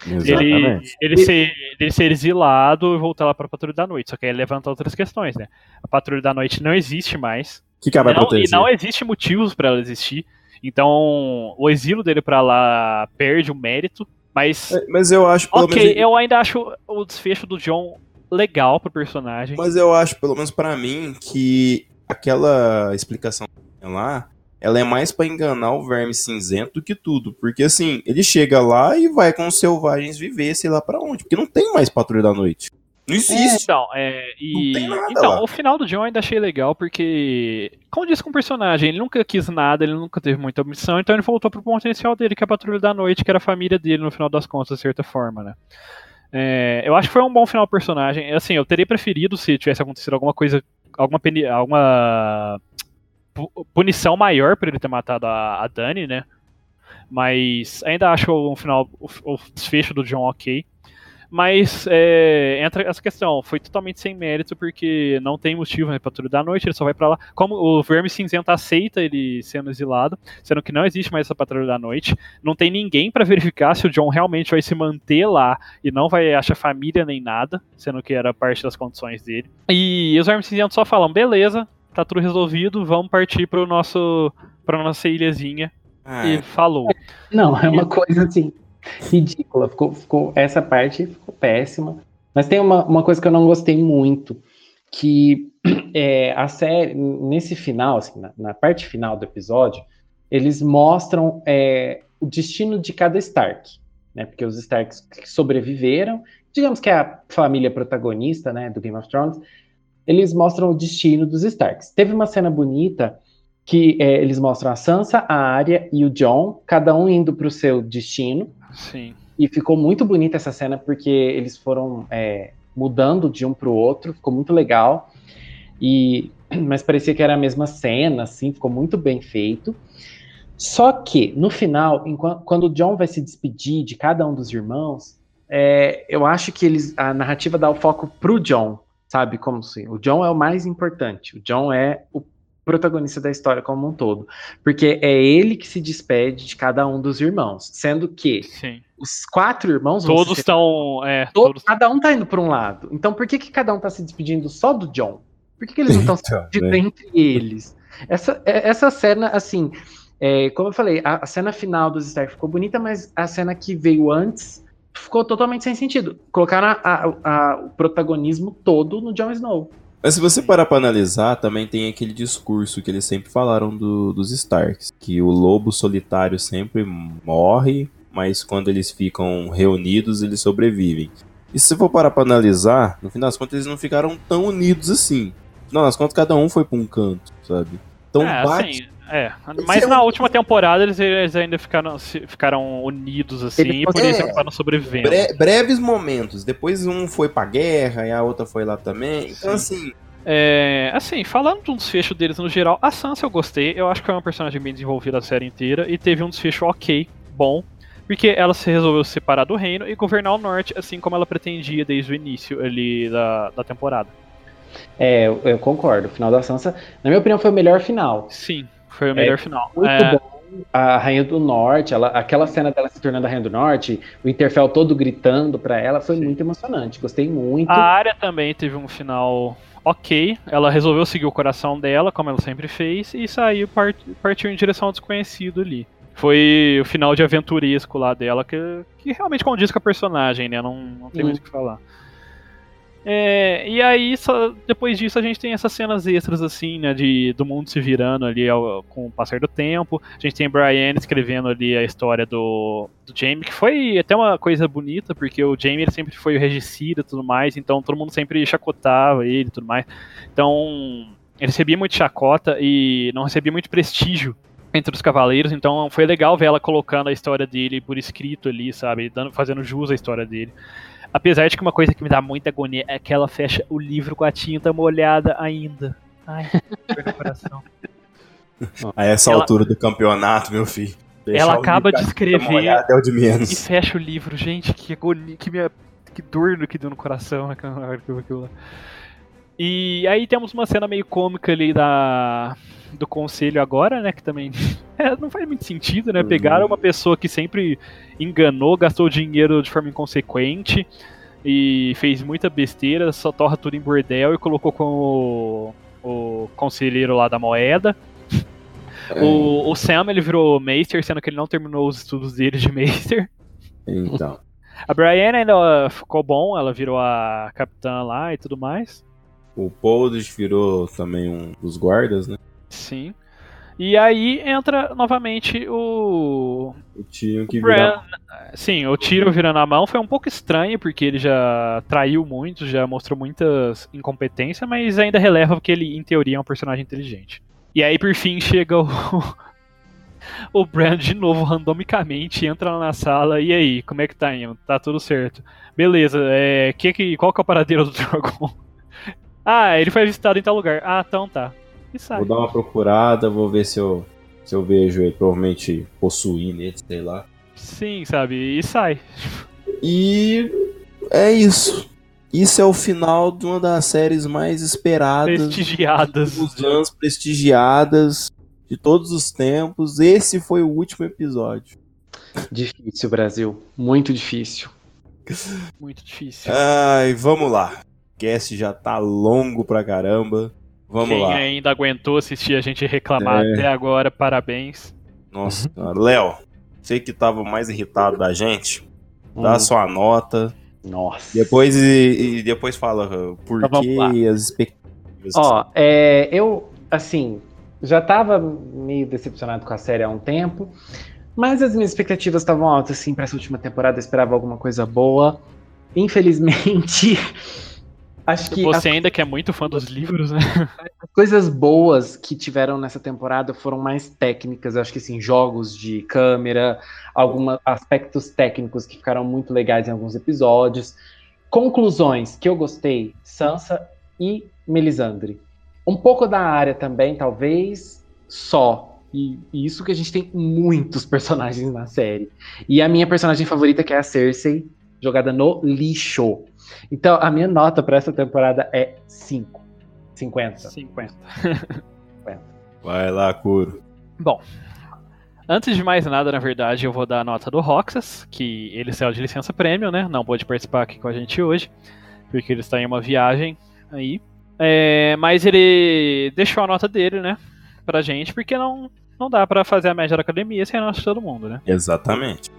Ele, ele, ser, ele ser exilado e voltar lá pra Patrulha da Noite. Só que aí levanta outras questões, né? A Patrulha da Noite não existe mais. O que, que ela vai Não, e proteger? não existe motivos pra ela existir. Então, o exílio dele pra lá perde o mérito. Mas, É, Mas eu acho, pelo ok, menos. eu ainda acho o desfecho do John legal pro personagem. Mas eu acho, pelo menos pra mim, que aquela explicação lá, ela é mais pra enganar o verme cinzento do que tudo. Porque assim, ele chega lá e vai com os selvagens viver, sei lá pra onde. Porque não tem mais patrulha da noite. Não existe. Então, é, e, então lá. o final do John eu ainda achei legal porque, como disse com o personagem, ele nunca quis nada, ele nunca teve muita ambição, então ele voltou pro ponto inicial dele, que é a Patrulha da Noite, que era a família dele no final das contas, de certa forma, né? É, eu acho que foi um bom final do personagem. Assim, eu teria preferido se tivesse acontecido alguma coisa, alguma, alguma punição maior por ele ter matado a, a Dani, né? Mas ainda acho um final, o, o desfecho do John ok. Mas é, entra essa questão, foi totalmente sem mérito, porque não tem motivo né, Patrulha da Noite, ele só vai pra lá. Como o Verme Cinzento aceita ele sendo exilado, sendo que não existe mais essa Patrulha da Noite, não tem ninguém pra verificar se o John realmente vai se manter lá e não vai achar família nem nada, sendo que era parte das condições dele. E os Vermes Cinzentos só falam: beleza, tá tudo resolvido, vamos partir pro nosso, pra nossa ilhazinha. Ah, E falou. Não, é uma coisa assim, ridícula. Ficou, ficou, essa parte ficou péssima. Mas tem uma, uma coisa que eu não gostei muito, que é, a série, nesse final, assim, na, na parte final do episódio, eles mostram é, o destino de cada Stark. Né? Porque os Starks que sobreviveram, digamos que é a família protagonista né, do Game of Thrones, eles mostram o destino dos Starks. Teve uma cena bonita que é, eles mostram a Sansa, a Arya e o John, cada um indo para o seu destino. Sim. E ficou muito bonita essa cena porque eles foram é, mudando de um para o outro, ficou muito legal. E mas parecia que era a mesma cena, assim, ficou muito bem feito. Só que no final, enquanto, quando o John vai se despedir de cada um dos irmãos, é, eu acho que eles a narrativa dá o foco pro John, sabe? Como assim? O John é o mais importante. O John é o protagonista da história como um todo, porque é ele que se despede de cada um dos irmãos, sendo que Sim. os quatro irmãos Todos se estão. É, Todo- todos Cada um tá indo para um lado. Então por que, que cada um tá se despedindo só do John? Por que, que eles não estão se despedindo né? entre eles? Essa, é- essa cena, assim, é, como eu falei, a, a cena final dos Stark ficou bonita, mas a cena que veio antes ficou totalmente sem sentido. Colocaram a- a- a- o protagonismo todo no Jon Snow. Mas se você parar pra analisar, também tem aquele discurso que eles sempre falaram do- dos Starks, que o lobo solitário sempre morre, mas quando eles ficam reunidos, eles sobrevivem. E se você for parar pra analisar, no final das contas eles não ficaram tão unidos assim. No final das contas, cada um foi pra um canto, sabe? Então é, bate. assim, é. Mas é na um- última temporada eles, eles ainda ficaram, ficaram unidos assim Ele e por isso é. acabaram sobrevivendo. bre- breves momentos. Depois um foi pra guerra e a outra foi lá também. Então, assim, É, assim, falando de um desfecho deles no geral, a Sansa eu gostei. Eu acho que é uma personagem bem desenvolvida a série inteira e teve um desfecho ok, bom. Porque ela se resolveu se separar do reino e governar o norte, assim como ela pretendia desde o início ali da, da temporada. É, eu concordo. O final da Sansa, na minha opinião, foi o melhor final. Sim, foi o melhor final. Muito É, bom. A Rainha do Norte, ela, aquela cena dela se tornando a Rainha do Norte, o Interfell todo gritando pra ela, foi muito emocionante. Gostei muito. A área também teve um final ok. Ela resolveu seguir o coração dela, como ela sempre fez, e saiu, part- partiu em direção ao desconhecido ali. Foi o final de aventuresco lá dela, que, que realmente condiz com a personagem, né? Não, não tem Hum. muito o que falar. É, e aí, só- depois disso, a gente tem essas cenas extras, assim, né? De, do mundo se virando ali ao- com o passar do tempo. A gente tem Brian escrevendo ali a história do, do Jaime, que foi até uma coisa bonita, porque o Jaime ele sempre foi o regicida e tudo mais, então todo mundo sempre chacotava ele e tudo mais. Então, ele recebia muito chacota e não recebia muito prestígio entre os cavaleiros, então foi legal ver ela colocando a história dele por escrito ali, sabe? Dando, fazendo jus à história dele. Apesar de que uma coisa que me dá muita agonia é que ela fecha o livro com a tinta molhada ainda. Ai, dor no coração. a essa Ela- altura do campeonato, meu filho. Ela acaba de escrever molhada É o de E menos. fecha o livro, gente, que agonia, que, me, que dor no que deu no coração naquela hora que eu vi aquilo lá. E aí temos uma cena meio cômica ali da do conselho agora, né? Que também é, não faz muito sentido, né? Pegaram uma pessoa que sempre enganou, gastou dinheiro de forma inconsequente e fez muita besteira, só torra tudo em bordel e colocou como o, conselheiro lá da moeda. É. O, o Sam ele virou Meister, sendo que ele não terminou os estudos dele de Meister. Então. A Brienne ainda ficou bom, ela virou a capitã lá e tudo mais. O Poldridge virou também um dos guardas, né? Sim. E aí entra novamente o. O Tyrion que Bran. vira... Sim, o tiro virando a mão foi um pouco estranho, porque ele já traiu muito, já mostrou muitas incompetências, mas ainda releva que ele, em teoria, é um personagem inteligente. E aí, por fim, chega o. O Bran de novo, randomicamente, entra lá na sala. E aí, como é que tá indo? Tá tudo certo. Beleza, é, que que, qual que é o paradeiro do Drogon? ah, ele foi avistado em tal lugar. Ah, então tá. E sai. Vou dar uma procurada, vou ver se eu, se eu vejo ele provavelmente possuir nele, sei lá. Sim, sabe? E sai. E é isso. Isso é o final de uma das séries mais esperadas. Prestigiadas. Dos anos prestigiadas de todos os tempos. Esse foi o último episódio. Difícil, Brasil. Muito difícil. Muito difícil. Ai, vamos lá. O cast já tá longo pra caramba. Vamos Quem lá. ainda aguentou assistir a gente reclamar É. até agora, parabéns. Nossa, senhora. Léo, você que tava mais irritado da gente, dá Hum. sua nota. Nossa. Depois e, e depois fala por Então que e as expectativas. Ó, é, eu, assim, já tava meio decepcionado com a série há um tempo, mas as minhas expectativas estavam altas, assim, pra essa última temporada. Eu esperava alguma coisa boa. Infelizmente, acho que Você ainda que é muito fã dos livros, né? as coisas boas que tiveram nessa temporada foram mais técnicas. Eu acho que, assim, jogos de câmera, alguns aspectos técnicos que ficaram muito legais em alguns episódios. Conclusões que eu gostei: Sansa e Melisandre. Um pouco da área também, talvez, só. E, e isso que a gente tem muitos personagens na série. E a minha personagem favorita, que é a Cersei, jogada no lixo. Então, a minha nota para essa temporada é 5. 50. 50. Vai lá, Curo. Bom, antes de mais nada, na verdade, eu vou dar a nota do Roxas, que ele saiu de licença prêmio, né? Não pôde participar aqui com a gente hoje, porque ele está em uma viagem aí. É, mas ele deixou a nota dele, né? Pra gente, porque não, não dá pra fazer a média da academia sem a nota de todo mundo, né? Exatamente.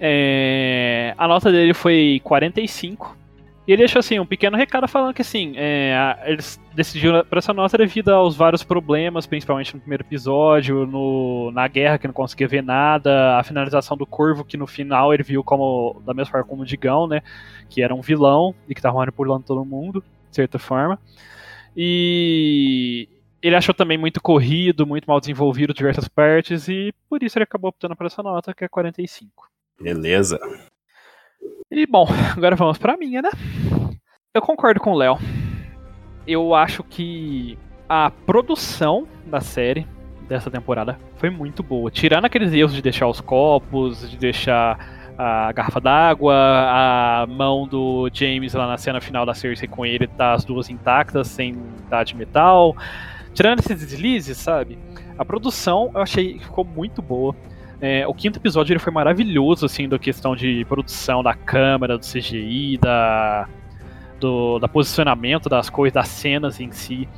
É, a nota dele foi 45. E ele deixou assim um pequeno recado falando que assim, é, eles decidiram por essa nota devido aos vários problemas, principalmente no primeiro episódio, no, na guerra que não conseguia ver nada, a finalização do Corvo que no final ele viu como da mesma forma como o Digão, né, que era um vilão e que estava manipulando todo mundo, de certa forma. E ele achou também muito corrido, muito mal desenvolvido diversas partes e por isso ele acabou optando por essa nota que é 45. Beleza. E bom, agora vamos pra minha, né? Eu concordo com o Léo. Eu acho que a produção da série dessa temporada foi muito boa. Tirando aqueles erros de deixar os copos, de deixar a garrafa d'água, a mão do James lá na cena final da Cersei com ele, tá as duas intactas, sem dar de metal. Tirando esses deslizes, sabe? A produção eu achei que ficou muito boa. É, o quinto episódio ele foi maravilhoso, assim, da questão de produção da câmera, do CGI, da, do da posicionamento das coisas, das cenas em si.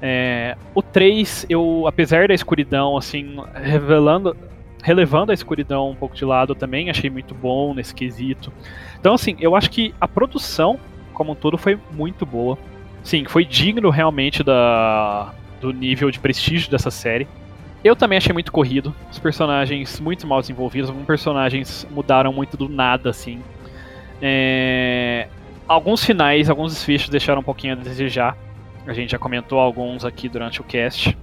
É, o 3, eu, apesar da escuridão, assim, revelando, relevando a escuridão um pouco de lado, eu também achei muito bom nesse quesito. Então, assim, eu acho que a produção, como um todo, foi muito boa. Sim, foi digno realmente da, do nível de prestígio dessa série. Eu também achei muito corrido. Os personagens muito mal desenvolvidos. Alguns personagens mudaram muito do nada, assim. É, Alguns finais, alguns desfechos deixaram um pouquinho a desejar. A gente já comentou alguns aqui durante o cast.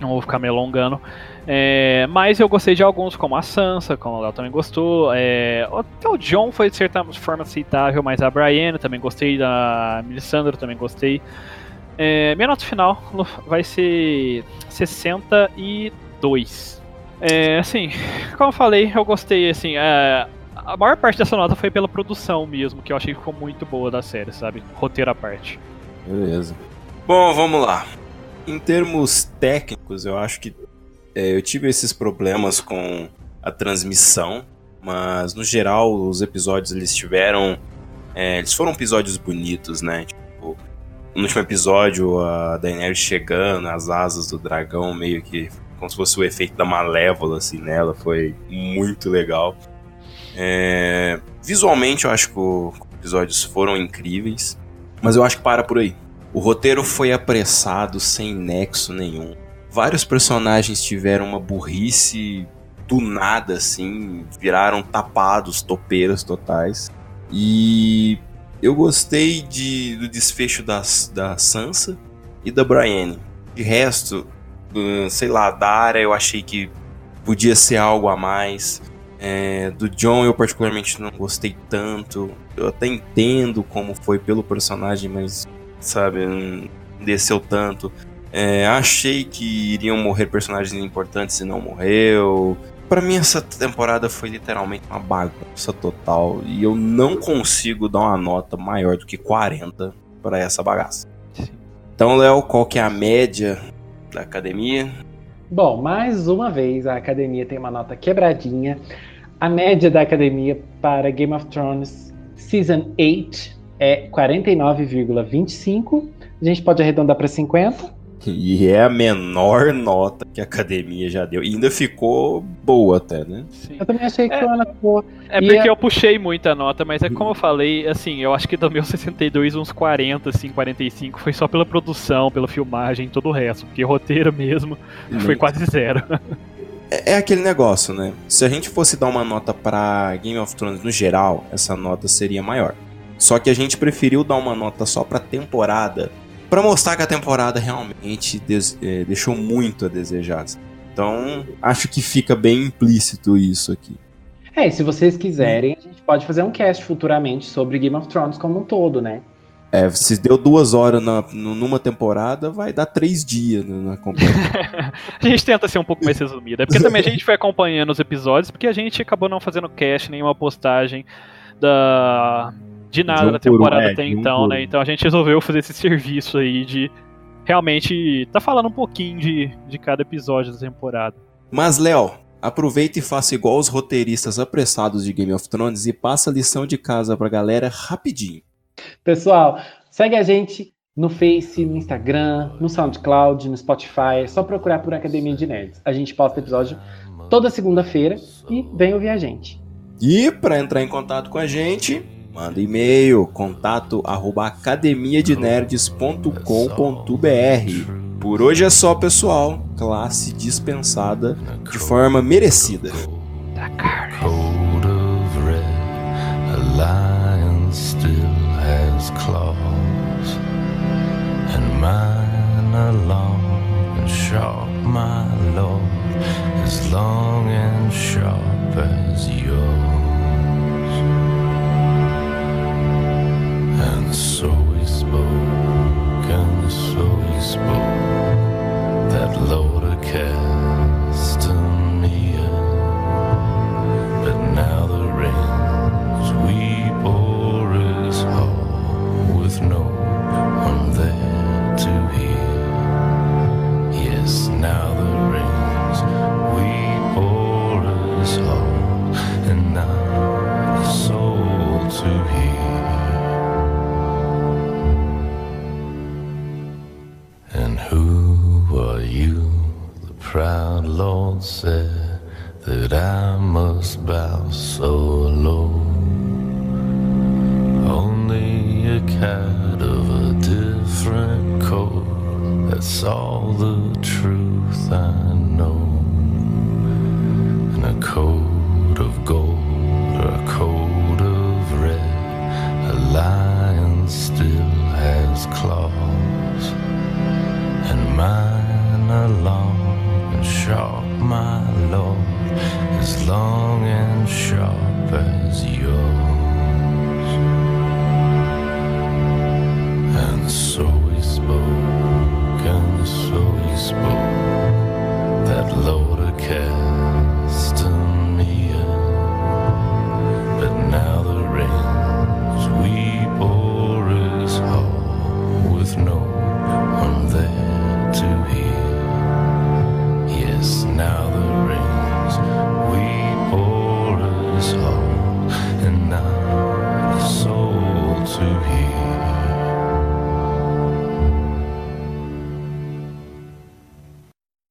Não vou ficar me alongando. É, Mas eu gostei de alguns, como a Sansa, como o Léo também gostou. É, Até o John foi de certa forma aceitável, mas a Brienne também gostei. Da Melisandre também gostei. É, minha nota final vai ser 62. É, assim, como eu falei, eu gostei, assim, é, a maior parte dessa nota foi pela produção mesmo, que eu achei que ficou muito boa da série, sabe? Roteiro à parte. Beleza. Bom, vamos lá. Em termos técnicos, eu acho que é, eu tive esses problemas com a transmissão, mas no geral os episódios eles tiveram, é, eles foram episódios bonitos, né? Tipo, no último episódio a Daenerys chegando, as asas do dragão meio que como se fosse o efeito da malévola assim nela, foi muito legal. É, visualmente eu acho que os episódios foram incríveis, mas eu acho que para por aí. O roteiro foi apressado, sem nexo nenhum. Vários personagens tiveram uma burrice do nada, assim, viraram tapados, topeiros totais. E eu gostei de, do desfecho das, da Sansa e da Brienne. De resto, sei lá, da área eu achei que podia ser algo a mais. É, do John eu particularmente não gostei tanto. Eu até entendo como foi pelo personagem, mas sabe, não desceu tanto. É, achei que iriam morrer personagens importantes e não morreu. Para mim essa temporada foi literalmente uma bagunça total e eu não consigo dar uma nota maior do que 40 para essa bagaça. Então, Léo, qual que é a média da academia? Bom, mais uma vez a academia tem uma nota quebradinha. A média da academia para Game of Thrones Season 8 é 49,25. A gente pode arredondar para 50. E é a menor nota que a academia já deu. E ainda ficou boa até, né? Sim. Eu também achei que é, ela ficou. É porque é... eu puxei muita nota, mas é como eu falei, assim, eu acho que do meu 62, uns 40, assim, 45, foi só pela produção, pela filmagem, todo o resto. Porque roteiro mesmo foi quase zero. É, é aquele negócio, né? Se a gente fosse dar uma nota para Game of Thrones no geral, essa nota seria maior. Só que a gente preferiu dar uma nota só pra temporada para mostrar que a temporada realmente des, é, deixou muito a desejar. Então, acho que fica bem implícito isso aqui. É, e se vocês quiserem, a gente pode fazer um cast futuramente sobre Game of Thrones como um todo, né? É, se deu duas horas na, numa temporada, vai dar três dias na companhia. a gente tenta ser um pouco mais resumido. É porque também a gente foi acompanhando os episódios, porque a gente acabou não fazendo cast, nenhuma postagem da de nada um da temporada até então, um né? Então a gente resolveu fazer esse serviço aí de realmente tá falando um pouquinho de, de cada episódio da temporada. Mas, Léo, aproveita e faça igual os roteiristas apressados de Game of Thrones e passa a lição de casa pra galera rapidinho. Pessoal, segue a gente no Face, no Instagram, no SoundCloud, no Spotify. É só procurar por Academia de Nerds. A gente posta episódio toda segunda-feira e vem ouvir a gente. E para entrar em contato com a gente, Manda e-mail, contato arroba academiadenerds.com.br. Por hoje é só, pessoal. Classe dispensada de forma merecida. Long and sharp